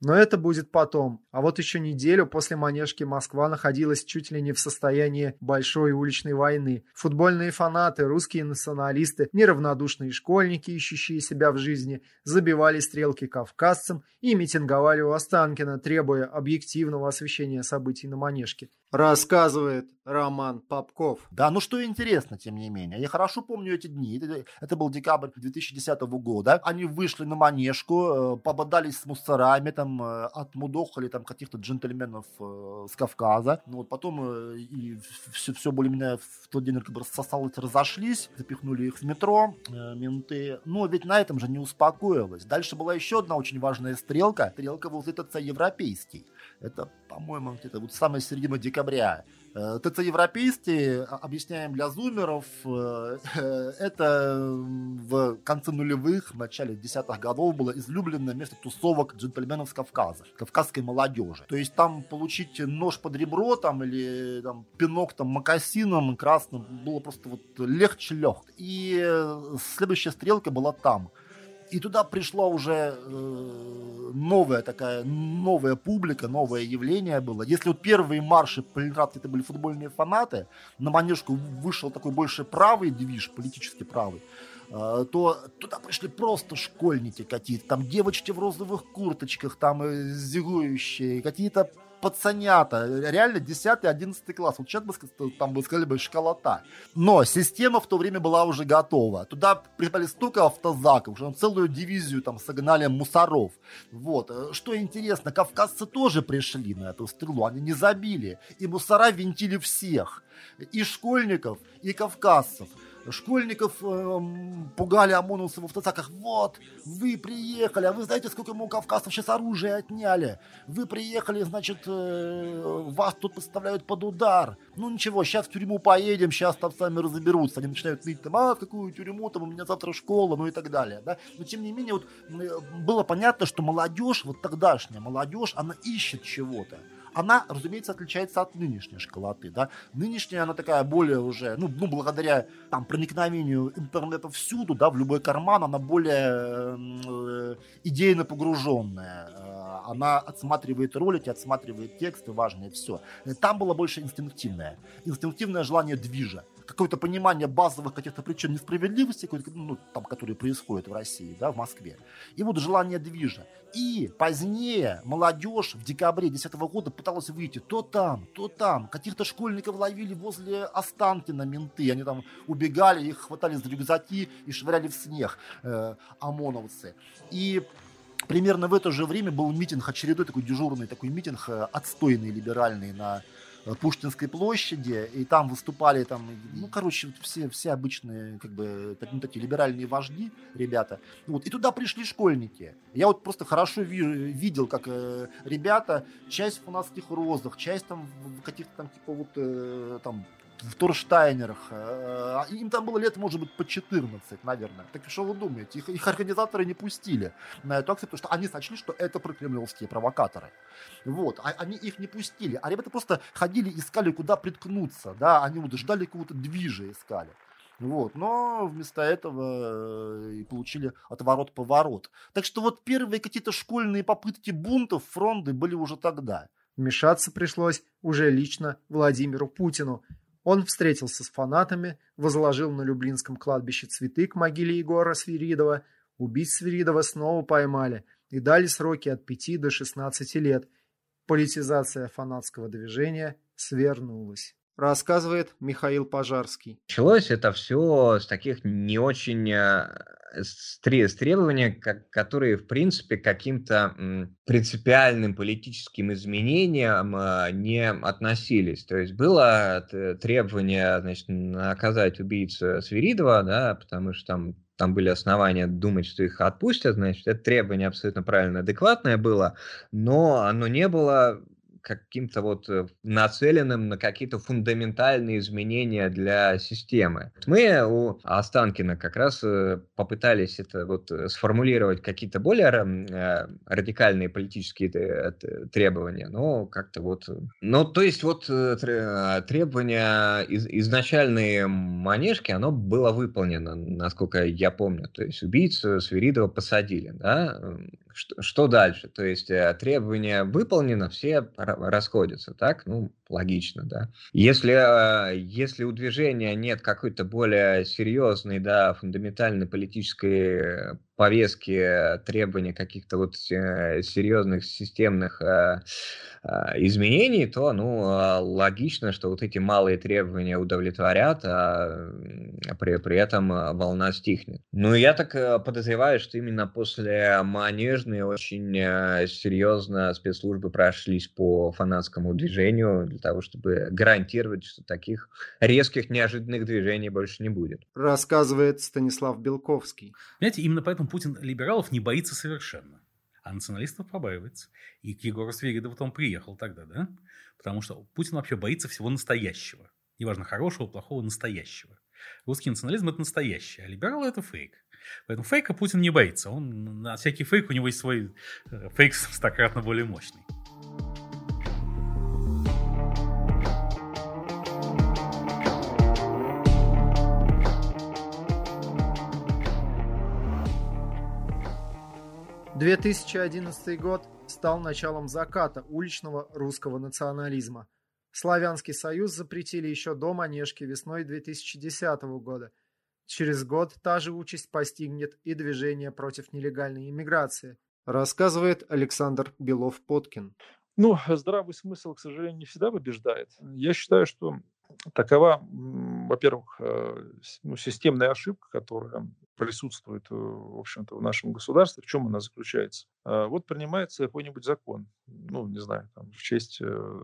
Но это будет потом. А вот еще неделю после Манежки Москва находилась чуть ли не в состоянии большой уличной войны. Футбольные фанаты, русские националисты, неравнодушные школьники, ищущие себя в жизни, забивали стрелки кавказцам и митинговали у Останкина, требуя объективного освещения событий на Манежке. Рассказывает Роман Попков. Да, ну что интересно, тем не менее. Я хорошо помню эти дни. Это, это был декабрь 2010 года. Они вышли на манежку, э, пободались с мусорами, там, э, отмудохали там каких-то джентльменов э, с Кавказа. Ну, вот потом и все, все более-менее в тот день как бы рассосалось, разошлись, запихнули их в метро, менты. Но ведь на этом же не успокоилось. Дальше была еще одна очень важная стрелка. Стрелка вот этот европейский. Это, по-моему, где-то вот самая середина декабря. Э, ТЦ европейский, а, объясняем для зумеров, э, это в конце нулевых, в начале десятых годов было излюбленное место тусовок джентльменов с Кавказа, кавказской молодежи. То есть там получить нож под ребро там, или там, пинок там, макасином красным было просто вот легче лег. И э, следующая стрелка была там – и туда пришла уже э, новая такая, новая публика, новое явление было. Если вот первые марши по это были футбольные фанаты, на манежку вышел такой больше правый движ, политически правый, э, то туда пришли просто школьники какие-то, там девочки в розовых курточках, там э, зигующие, какие-то пацанята, реально 10-11 класс. Вот сейчас бы там бы сказали бы школота. Но система в то время была уже готова. Туда прибрали столько автозаков, что там целую дивизию там согнали мусоров. Вот. Э, что интересно, кавказцы тоже пришли на эту стрелу, они не забили. И мусора винтили всех. И школьников, и кавказцев. Школьников э, пугали ОМОНовцы в автозаках. Вот, вы приехали, а вы знаете, сколько мы у кавказцев сейчас оружие отняли? Вы приехали, значит, э, вас тут поставляют под удар. Ну ничего, сейчас в тюрьму поедем, сейчас там сами разберутся. Они начинают ныть там, а, в какую тюрьму, там у меня завтра школа, ну и так далее. Да? Но тем не менее, вот, было понятно, что молодежь, вот тогдашняя молодежь, она ищет чего-то она, разумеется, отличается от нынешней школоты, да. Нынешняя, она такая более уже, ну, ну благодаря там проникновению интернета всюду, да, в любой карман, она более э, идейно погруженная. Э, она отсматривает ролики, отсматривает тексты, важные, все. Там было больше инстинктивное. Инстинктивное желание движа какое-то понимание базовых каких-то причин несправедливости, ну, там, которые происходят в России, да, в Москве. И вот желание движа. И позднее молодежь в декабре 2010 года пыталась выйти то там, то там. Каких-то школьников ловили возле Останкина менты. Они там убегали, их хватали за рюкзаки и швыряли в снег э, ОМОНовцы. И примерно в это же время был митинг, очередной такой дежурный такой митинг, э, отстойный, либеральный на Пушкинской площади, и там выступали там, ну, короче, все, все обычные, как бы, ну, такие либеральные вожди, ребята. Вот, и туда пришли школьники. Я вот просто хорошо ви- видел, как э, ребята, часть в фанатских розах, часть там в каких-то там, типа, вот, э, там, в Торштайнерах. Э, им там было лет, может быть, по 14, наверное. Так что вы думаете? Их, их организаторы не пустили на эту акцию, потому что они сочли, что это прокремлевские провокаторы. Вот. А они их не пустили. А ребята просто ходили, искали, куда приткнуться. Да? Они вот ждали какого-то движа, искали. Вот. Но вместо этого э, и получили отворот-поворот. Так что вот первые какие-то школьные попытки бунтов, фронты были уже тогда. Вмешаться пришлось уже лично Владимиру Путину, он встретился с фанатами, возложил на Люблинском кладбище цветы к могиле Егора Свиридова. Убить Свиридова снова поймали и дали сроки от 5 до 16 лет. Политизация фанатского движения свернулась рассказывает Михаил Пожарский. Началось это все с таких не очень э, с, требования, которые, в принципе, каким-то принципиальным политическим изменениям а, не относились. То есть было требование значит, наказать убийцу Свиридова, да, потому что там там были основания думать, что их отпустят, значит, это требование абсолютно правильно, адекватное было, но оно не было каким-то вот э, нацеленным на какие-то фундаментальные изменения для системы. Мы у Останкина как раз э, попытались это вот э, сформулировать какие-то более радикальные политические требования, но как-то вот... Ну, то есть вот требования из, изначальные манежки, оно было выполнено, насколько я помню. То есть убийцу Свиридова посадили, да, что, что дальше? То есть э, требования выполнено, все расходятся, так? Ну, логично, да. Если, э, если у движения нет какой-то более серьезной, да, фундаментальной политической повестки, требования каких-то вот э, серьезных системных изменений, то, ну, логично, что вот эти малые требования удовлетворят, а при, при этом волна стихнет. Ну, я так подозреваю, что именно после Манежной очень серьезно спецслужбы прошлись по фанатскому движению, для того, чтобы гарантировать, что таких резких, неожиданных движений больше не будет. Рассказывает Станислав Белковский. Знаете, именно поэтому Путин либералов не боится совершенно, а националистов побаивается. И к Егору Свиридову он приехал тогда, да? Потому что Путин вообще боится всего настоящего. Неважно, хорошего, плохого, настоящего. Русский национализм – это настоящее, а либералы – это фейк. Поэтому фейка Путин не боится. Он на всякий фейк, у него есть свой э, фейк стократно более мощный. 2011 год стал началом заката уличного русского национализма. Славянский союз запретили еще до Манежки весной 2010 года. Через год та же участь постигнет и движение против нелегальной иммиграции, рассказывает Александр Белов-Поткин. Ну, здравый смысл, к сожалению, не всегда побеждает. Я считаю, что такова, во-первых, э, ну, системная ошибка, которая присутствует, э, в общем-то, в нашем государстве, в чем она заключается. А, вот принимается какой-нибудь закон, ну, не знаю, там, в честь э,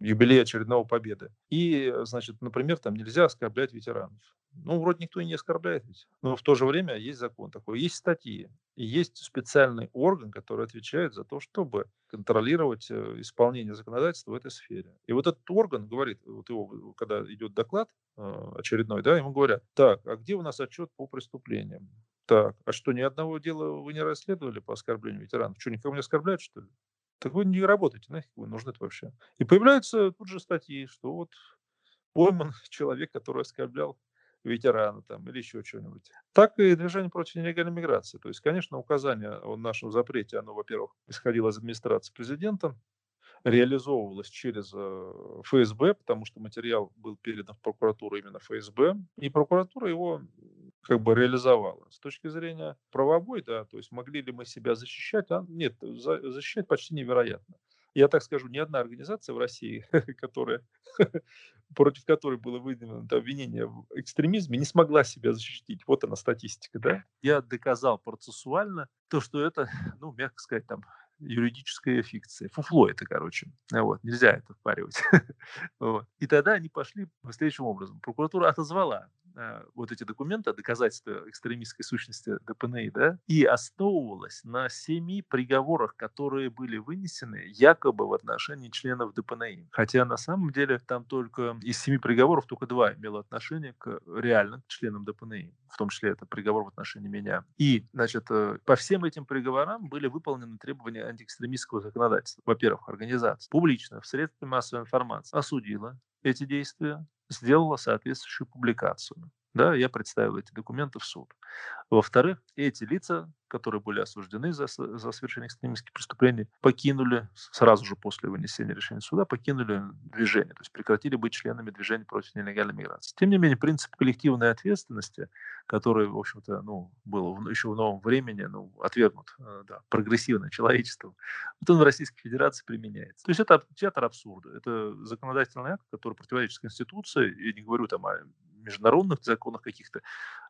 юбилея очередного победы. И, значит, например, там нельзя оскорблять ветеранов. Ну, вроде никто и не оскорбляет ведь. Но в то же время есть закон такой, есть статьи. И есть специальный орган, который отвечает за то, чтобы контролировать э, исполнение законодательства в этой сфере. И вот этот орган говорит, вот его, когда идет доклад очередной, да, ему говорят, так, а где у нас отчет по преступлениям? Так, а что, ни одного дела вы не расследовали по оскорблению ветеранов? Что, никого не оскорбляют, что ли? Так вы не работаете, нафиг вы нужны это вообще? И появляются тут же статьи, что вот пойман человек, который оскорблял ветерана там или еще что-нибудь. Так и движение против нелегальной миграции. То есть, конечно, указание о нашем запрете, оно, во-первых, исходило из администрации президента, реализовывалось через э, ФСБ, потому что материал был передан в прокуратуру именно ФСБ, и прокуратура его как бы реализовала. С точки зрения правовой, да, то есть могли ли мы себя защищать? А, нет, за, защищать почти невероятно. Я так скажу, ни одна организация в России, которая, против которой было выдвинуто обвинение в экстремизме, не смогла себя защитить. Вот она статистика, да? Я доказал процессуально то, что это, ну, мягко сказать, там, юридическая фикция. Фуфло это, короче. Вот, нельзя это впаривать. вот. И тогда они пошли следующим образом. Прокуратура отозвала э, вот эти документы, доказательства экстремистской сущности ДПНИ, да, и основывалась на семи приговорах, которые были вынесены якобы в отношении членов ДПНИ. Хотя на самом деле там только из семи приговоров только два имело отношение к реально к членам ДПНИ. В том числе это приговор в отношении меня. И, значит, э, по всем этим приговорам были выполнены требования антиэкстремистского законодательства. Во-первых, организация публично в средствах массовой информации осудила эти действия, сделала соответствующую публикацию. Да, я представил эти документы в суд. Во-вторых, эти лица которые были осуждены за, за совершение экстремистских преступлений, покинули сразу же после вынесения решения суда, покинули движение, то есть прекратили быть членами движения против нелегальной миграции. Тем не менее, принцип коллективной ответственности, который, в общем-то, ну, был еще в новом времени, ну, отвергнут э, да, прогрессивным человечеством, вот он в Российской Федерации применяется. То есть это театр абсурда. Это законодательный акт, который противоречит Конституции, я не говорю там о международных законах каких-то,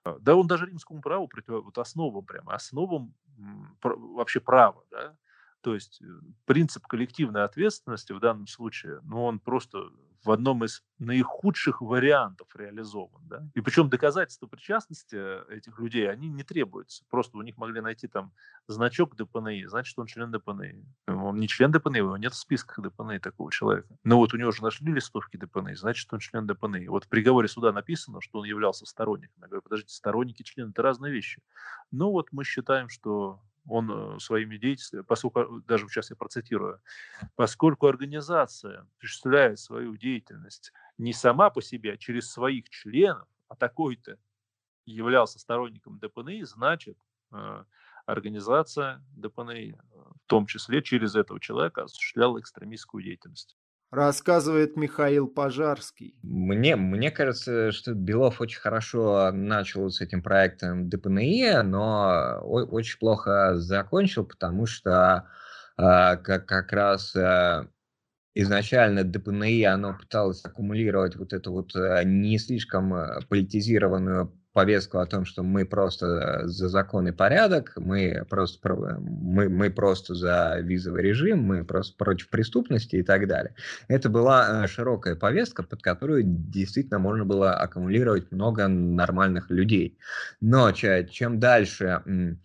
а, да он даже римскому праву против, вот основам прямо, основам вообще права, да, то есть э, принцип коллективной ответственности в данном случае, ну, он просто в одном из наихудших вариантов реализован. Да? И причем доказательства причастности этих людей, они не требуются. Просто у них могли найти там значок ДПНИ, значит, он член ДПНИ. Он не член ДПНИ, его нет в списках ДПНИ такого человека. Но вот у него же нашли листовки ДПНИ, значит, он член ДПНИ. Вот в приговоре суда написано, что он являлся сторонником. Я говорю, подождите, сторонники, члены, это разные вещи. Ну вот мы считаем, что он э, своими деятельностями, поскольку, даже сейчас я процитирую, поскольку организация осуществляет свою деятельность не сама по себе, а через своих членов, а такой-то являлся сторонником ДПНИ, значит, э, организация ДПНИ, э, в том числе через этого человека, осуществляла экстремистскую деятельность рассказывает Михаил Пожарский. Мне, мне кажется, что Белов очень хорошо начал с этим проектом ДПНИ, но очень плохо закончил, потому что э, как, как раз э, изначально ДПНИ оно пыталось аккумулировать вот эту вот э, не слишком политизированную повестку о том, что мы просто э, за закон и порядок, мы просто, мы, мы просто за визовый режим, мы просто против преступности и так далее. Это была э, широкая повестка, под которую действительно можно было аккумулировать много нормальных людей. Но чем дальше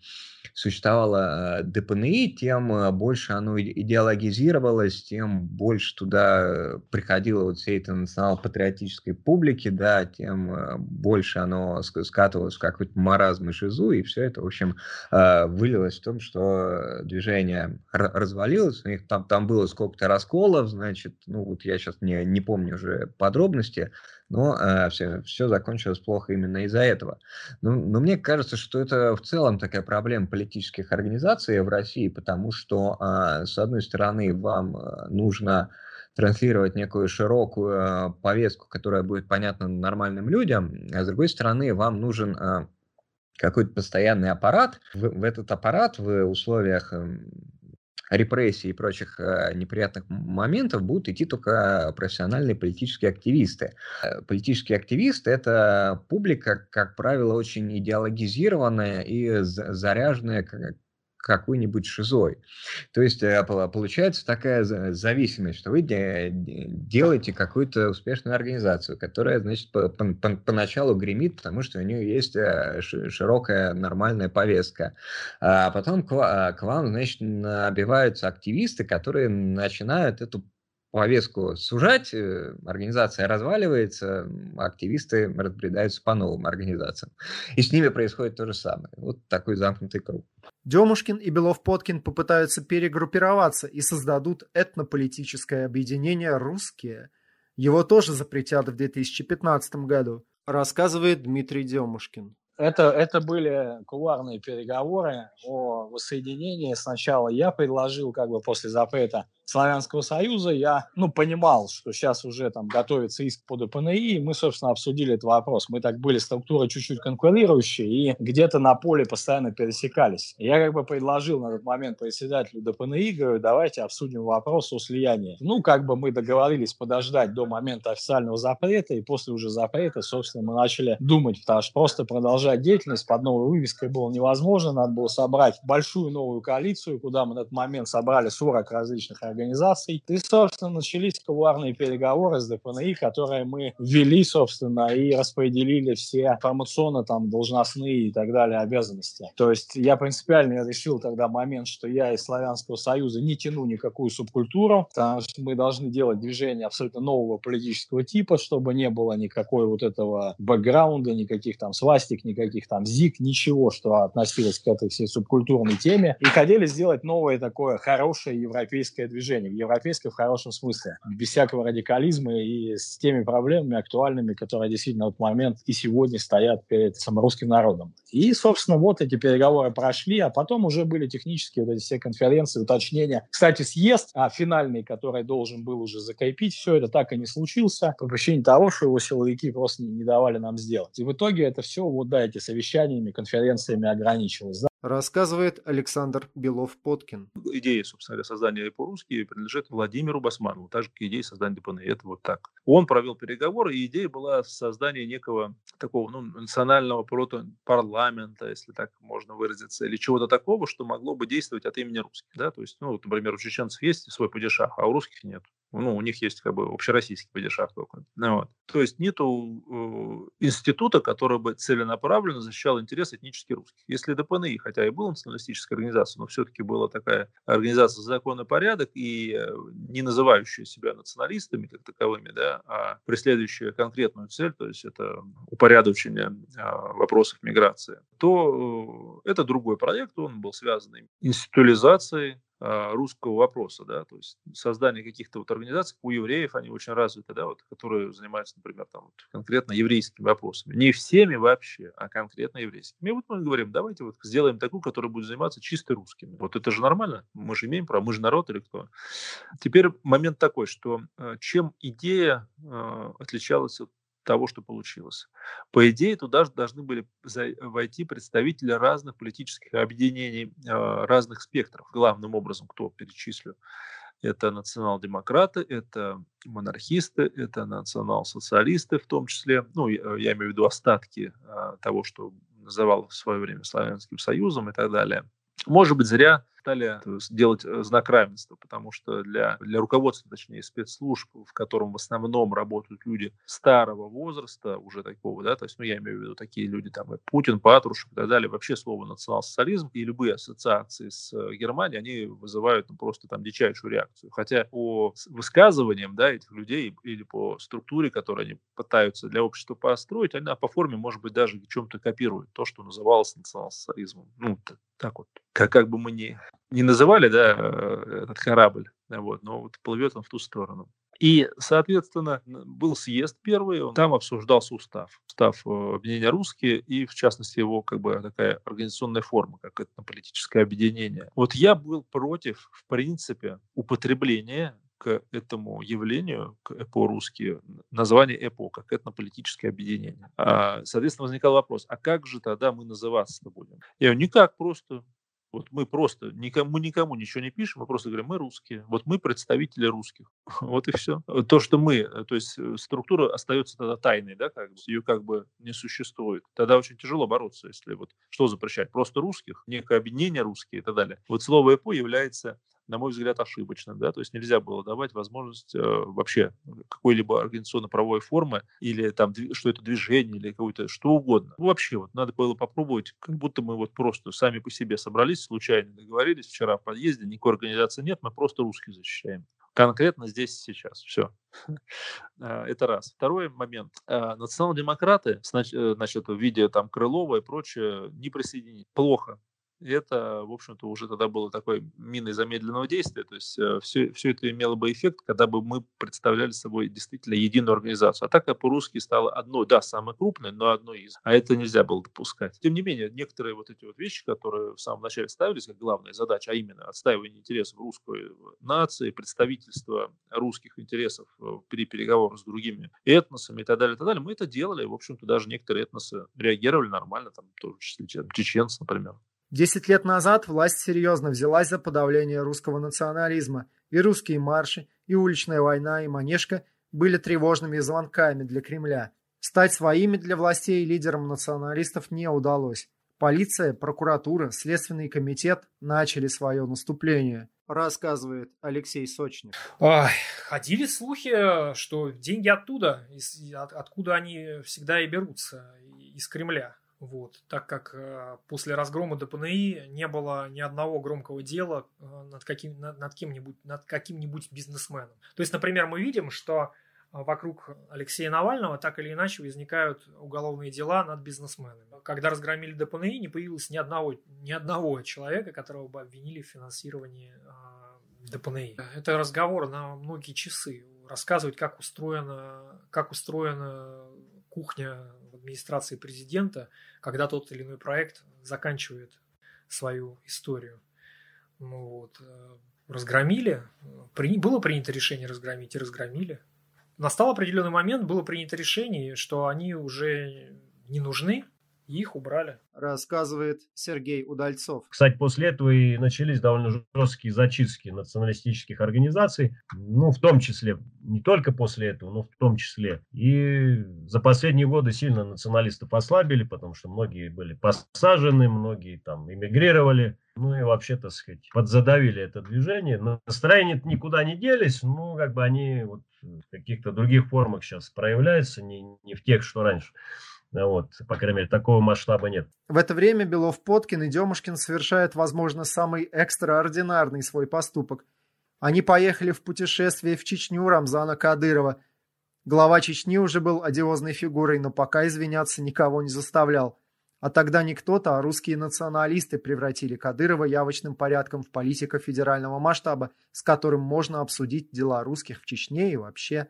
существовало э, ДПНИ, тем э, больше оно идеологизировалось, тем больше туда приходило вот всей этой национал-патриотической публики, да, тем э, больше оно скатывалось в какой-то маразм и шизу, и все это, в общем, вылилось в том, что движение развалилось, у них там, там было сколько-то расколов, значит, ну вот я сейчас не, не помню уже подробности, но э, все, все закончилось плохо именно из-за этого. Но, но мне кажется, что это в целом такая проблема политических организаций в России, потому что, э, с одной стороны, вам э, нужно транслировать некую широкую э, повестку, которая будет понятна нормальным людям, а с другой стороны, вам нужен э, какой-то постоянный аппарат. В, в этот аппарат в условиях репрессий и прочих э, неприятных моментов будут идти только профессиональные политические активисты. Э, политические активисты – это публика, как правило, очень идеологизированная и заряженная какой-нибудь шизой. То есть э, получается такая зависимость, что вы делаете какую-то успешную организацию, которая, значит, поначалу гремит, потому что у нее есть э, широкая нормальная повестка. А потом к вам, значит, набиваются активисты, которые начинают эту повестку сужать, э, организация разваливается, активисты разбредаются по новым организациям. И с ними происходит то же самое. Вот такой замкнутый круг. Демушкин и Белов-Подкин попытаются перегруппироваться и создадут этнополитическое объединение «Русские». Его тоже запретят в 2015 году, рассказывает Дмитрий Демушкин. Это, это были кулуарные переговоры о воссоединении. Сначала я предложил, как бы после запрета Славянского Союза, я, ну, понимал, что сейчас уже там готовится иск по ДПНИ, и мы, собственно, обсудили этот вопрос. Мы так были структуры чуть-чуть конкурирующие, и где-то на поле постоянно пересекались. я как бы предложил на этот момент председателю ДПНИ, говорю, давайте обсудим вопрос о слиянии. Ну, как бы мы договорились подождать до момента официального запрета, и после уже запрета, собственно, мы начали думать, потому что просто продолжать деятельность под новой вывеской было невозможно, надо было собрать большую новую коалицию, куда мы на этот момент собрали 40 различных организаций, организаций. И, собственно, начались кулуарные переговоры с ДПНИ, которые мы ввели, собственно, и распределили все информационно там должностные и так далее обязанности. То есть я принципиально решил тогда момент, что я из Славянского Союза не тяну никакую субкультуру, потому что мы должны делать движение абсолютно нового политического типа, чтобы не было никакой вот этого бэкграунда, никаких там свастик, никаких там зик, ничего, что относилось к этой всей субкультурной теме. И хотели сделать новое такое хорошее европейское движение движение, европейское в хорошем смысле, без всякого радикализма и с теми проблемами актуальными, которые действительно в этот момент и сегодня стоят перед саморусским народом. И, собственно, вот эти переговоры прошли, а потом уже были технические вот эти все конференции, уточнения. Кстати, съезд а, финальный, который должен был уже закрепить все это, так и не случился по причине того, что его силовики просто не, не давали нам сделать. И в итоге это все вот, да, эти совещаниями, конференциями ограничилось рассказывает Александр Белов-Подкин. Идея, собственно говоря, создания по-русски принадлежит Владимиру Басманову, так же, как идея создания ДПН. Это вот так. Он провел переговоры, и идея была создание некого такого ну, национального парламента, если так можно выразиться, или чего-то такого, что могло бы действовать от имени русских. Да? То есть, ну, вот, например, у чеченцев есть свой падишах, а у русских нет. Ну, у них есть как бы общероссийский падишах только. Ну, вот. То есть нету э, института, который бы целенаправленно защищал интересы этнически русских. Если ДПНИ, хотя и была националистическая организация, но все-таки была такая организация за закон и порядок и э, не называющая себя националистами как таковыми, да, а преследующая конкретную цель, то есть это упорядочение э, вопросов миграции, то э, это другой проект, он был связан институализацией а, русского вопроса, да, то есть создание каких-то вот организаций, у евреев они очень развиты, да, вот, которые занимаются, например, там, вот, конкретно еврейскими вопросами. Не всеми вообще, а конкретно еврейскими. И вот мы говорим, давайте вот сделаем такую, которая будет заниматься чисто русскими. Вот это же нормально, мы же имеем право, мы же народ или кто. Теперь момент такой, что э, чем идея э, отличалась от того, что получилось. По идее, туда же должны были войти представители разных политических объединений, а, разных спектров. Главным образом, кто перечислю, это национал-демократы, это монархисты, это национал-социалисты в том числе. Ну, я, я имею в виду остатки а, того, что называл в свое время Славянским Союзом и так далее. Может быть, зря стали делать э, знак равенства, потому что для, для руководства, точнее, спецслужб, в котором в основном работают люди старого возраста, уже такого, да, то есть, ну, я имею в виду такие люди, там, и Путин, Патрушев и так далее, вообще слово национал-социализм и любые ассоциации с э, Германией, они вызывают ну, просто там дичайшую реакцию. Хотя по высказываниям, да, этих людей или по структуре, которую они пытаются для общества построить, она по форме, может быть, даже в чем-то копирует то, что называлось национал-социализмом. Ну, так вот, как, как бы мы ни, не называли, да, э, этот корабль, вот, но вот плывет он в ту сторону. И, соответственно, был съезд первый, там обсуждался устав, устав э, объединения русские и, в частности, его как бы такая организационная форма, как это политическое объединение. Вот я был против, в принципе, употребления к этому явлению, к ЭПО-русские, название ЭПО, как этнополитическое объединение. А, соответственно, возникал вопрос, а как же тогда мы называться-то будем? Я говорю, никак, просто Вот мы просто никому, никому ничего не пишем, мы просто говорим, мы русские. Вот мы представители русских. Вот и все. То, что мы, э, то есть э, структура остается тогда тайной, да, как бы, ее как бы не существует. Тогда очень тяжело бороться, если вот что запрещать? Просто русских, некое объединение русские и так далее. Вот слово ЭПО является на мой взгляд, ошибочным. Да? То есть нельзя было давать возможность э, вообще какой-либо организационно-правовой формы или там, что это движение, или какое-то что угодно. Ну, вообще вот надо было попробовать, как будто мы вот просто сами по себе собрались, случайно договорились вчера в подъезде, никакой организации нет, мы просто русских защищаем конкретно здесь и сейчас. Все. А, это раз. Второй момент. А, национал-демократы, э, значит, в виде там Крылова и прочее, не присоединить. Плохо это, в общем-то, уже тогда было такой миной замедленного действия. То есть все, э, все это имело бы эффект, когда бы мы представляли собой действительно единую организацию. А так как по-русски стало одной, да, самой крупной, но одной из. А это нельзя было допускать. Тем не менее, некоторые вот эти вот вещи, которые в самом начале ставились как главная задача, а именно отстаивание интересов русской нации, представительство русских интересов при переговорах с другими этносами и так далее, и так далее, мы это делали. В общем-то, даже некоторые этносы реагировали нормально, там, в том числе чеченцы, например. Десять лет назад власть серьезно взялась за подавление русского национализма, и русские марши, и уличная война, и манежка были тревожными звонками для Кремля. Стать своими для властей лидером националистов не удалось. Полиция, прокуратура, Следственный комитет начали свое наступление, рассказывает Алексей Сочник. Ой, ходили слухи, что деньги оттуда, из, от, откуда они всегда и берутся, из Кремля. Вот, так как э, после разгрома ДПНИ не было ни одного громкого дела э, над, каким, над, над кем-нибудь над каким-нибудь бизнесменом. То есть, например, мы видим, что э, вокруг Алексея Навального так или иначе возникают уголовные дела над бизнесменами. Когда разгромили ДПНИ, не появилось ни одного, ни одного человека, которого бы обвинили в финансировании э, ДПНИ. Это разговор на многие часы. Рассказывать, как устроена, как устроена кухня в администрации президента, когда тот или иной проект заканчивает свою историю. Ну вот. Э, разгромили, при, было принято решение разгромить и разгромили. Настал определенный момент, было принято решение, что они уже не нужны, их убрали. Рассказывает Сергей Удальцов. Кстати, после этого и начались довольно жесткие зачистки националистических организаций. Ну, в том числе, не только после этого, но в том числе. И за последние годы сильно националистов ослабили, потому что многие были посажены, многие там эмигрировали. Ну и вообще, так сказать, подзадавили это движение. Настроения никуда не делись, ну, как бы они вот в каких-то других формах сейчас проявляются, не, не в тех, что раньше. Вот, по крайней мере, такого масштаба нет. В это время Белов, Подкин и Демушкин совершают, возможно, самый экстраординарный свой поступок. Они поехали в путешествие в Чечню Рамзана Кадырова. Глава Чечни уже был одиозной фигурой, но пока извиняться никого не заставлял. А тогда не кто-то, а русские националисты превратили Кадырова явочным порядком в политика федерального масштаба, с которым можно обсудить дела русских в Чечне и вообще.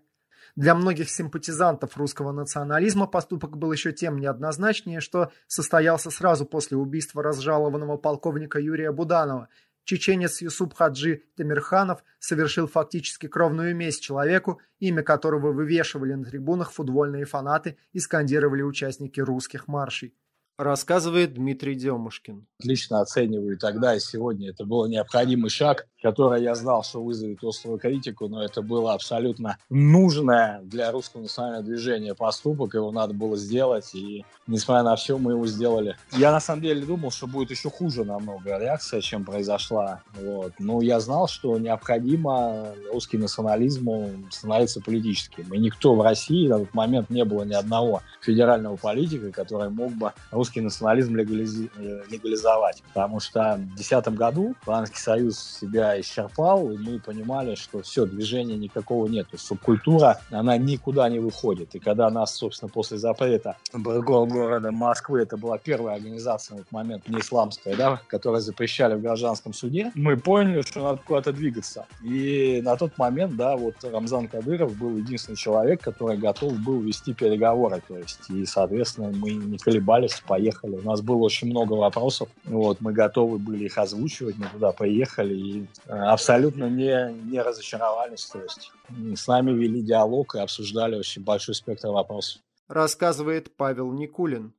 Для многих симпатизантов русского национализма поступок был еще тем неоднозначнее, что состоялся сразу после убийства разжалованного полковника Юрия Буданова. Чеченец Юсуп Хаджи Тамирханов совершил фактически кровную месть человеку, имя которого вывешивали на трибунах футбольные фанаты и скандировали участники русских маршей рассказывает Дмитрий Демушкин. Отлично оцениваю тогда и сегодня. Это был необходимый шаг, который я знал, что вызовет острую критику, но это было абсолютно нужное для русского национального движения поступок. Его надо было сделать, и несмотря на все, мы его сделали. Я на самом деле думал, что будет еще хуже намного реакция, чем произошла. Вот. Но я знал, что необходимо русский национализму становиться политическим. И никто в России на тот момент не было ни одного федерального политика, который мог бы русский национализм легализи... Э, легализовать. Потому что в 2010 году Советский Союз себя исчерпал, и мы понимали, что все, движения никакого нет. Субкультура, она никуда не выходит. И когда нас, собственно, после запрета города Москвы, это была первая организация на этот момент, не исламская, да, которая запрещали в гражданском суде, мы поняли, что надо куда-то двигаться. И на тот момент, да, вот Рамзан Кадыров был единственный человек, который готов был вести переговоры. То есть, и, соответственно, мы не колебались, поехали. У нас было очень много вопросов. Вот, мы готовы были их озвучивать, мы туда поехали и э, абсолютно не, не разочаровались. То есть с нами вели диалог и обсуждали очень большой спектр вопросов. Рассказывает Павел Никулин.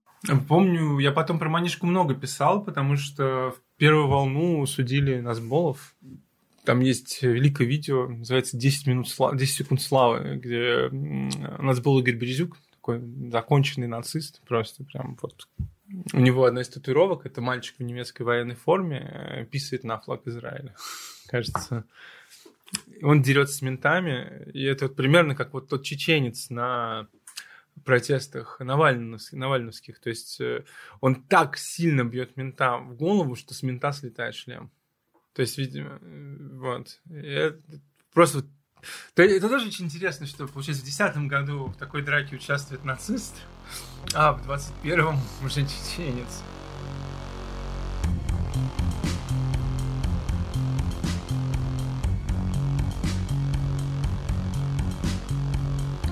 Помню, я потом про манишку много писал, потому что первую волну судили Назболов. Там есть великое видео, называется 10, минут славы, 10 секунд славы, где Назбол Игорь Березюк, такой законченный нацист, просто прям вот у него одна из татуировок, это мальчик в немецкой военной форме, э, писает на флаг Израиля. Кажется, он дерется с ментами, и это вот примерно как вот тот чеченец на протестах Навальновских, Навальновских. То есть э, он так сильно бьет мента в голову, что с мента слетает шлем. То есть, видимо, э, вот. Это просто это тоже очень интересно, что, получается, в 2010 году в такой драке участвует нацист, а в 21-м уже чеченец.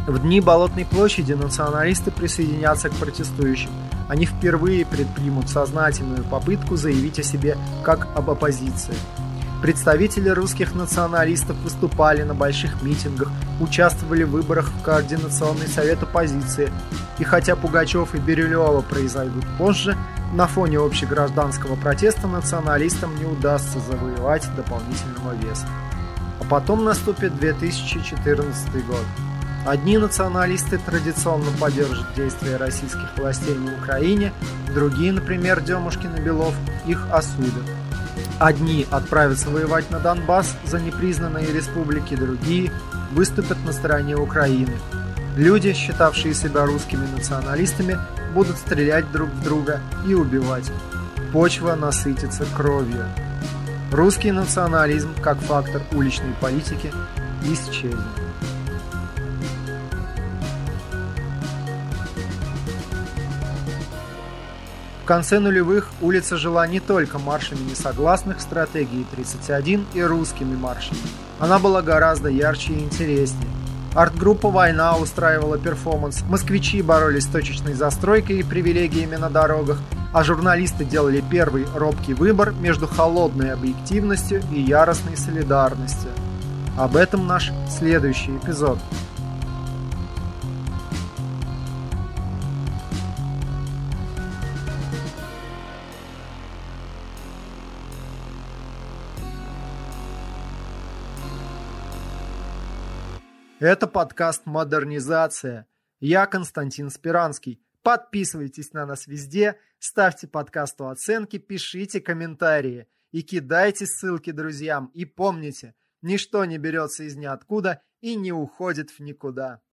В дни Болотной площади националисты присоединятся к протестующим. Они впервые предпримут сознательную попытку заявить о себе как об оппозиции. Представители русских националистов выступали на больших митингах, участвовали в выборах в Координационный совет оппозиции. И хотя Пугачев и Бирюлева произойдут позже, на фоне общегражданского протеста националистам не удастся завоевать дополнительного веса. А потом наступит 2014 год. Одни националисты традиционно поддержат действия российских властей на Украине, другие, например, Демушкин и Белов, их осудят. Одни отправятся воевать на Донбасс за непризнанные республики, другие выступят на стороне Украины. Люди, считавшие себя русскими националистами, будут стрелять друг в друга и убивать. Почва насытится кровью. Русский национализм, как фактор уличной политики, исчезнет. Конце нулевых улица жила не только маршами несогласных стратегии 31 и русскими маршами. Она была гораздо ярче и интереснее. Арт-группа «Война» устраивала перформанс, москвичи боролись с точечной застройкой и привилегиями на дорогах, а журналисты делали первый робкий выбор между холодной объективностью и яростной солидарностью. Об этом наш следующий эпизод – Это подкаст «Модернизация». Я Константин Спиранский. Подписывайтесь на нас везде, ставьте подкасту оценки, пишите комментарии и кидайте ссылки друзьям. И помните, ничто не берется из ниоткуда и не уходит в никуда.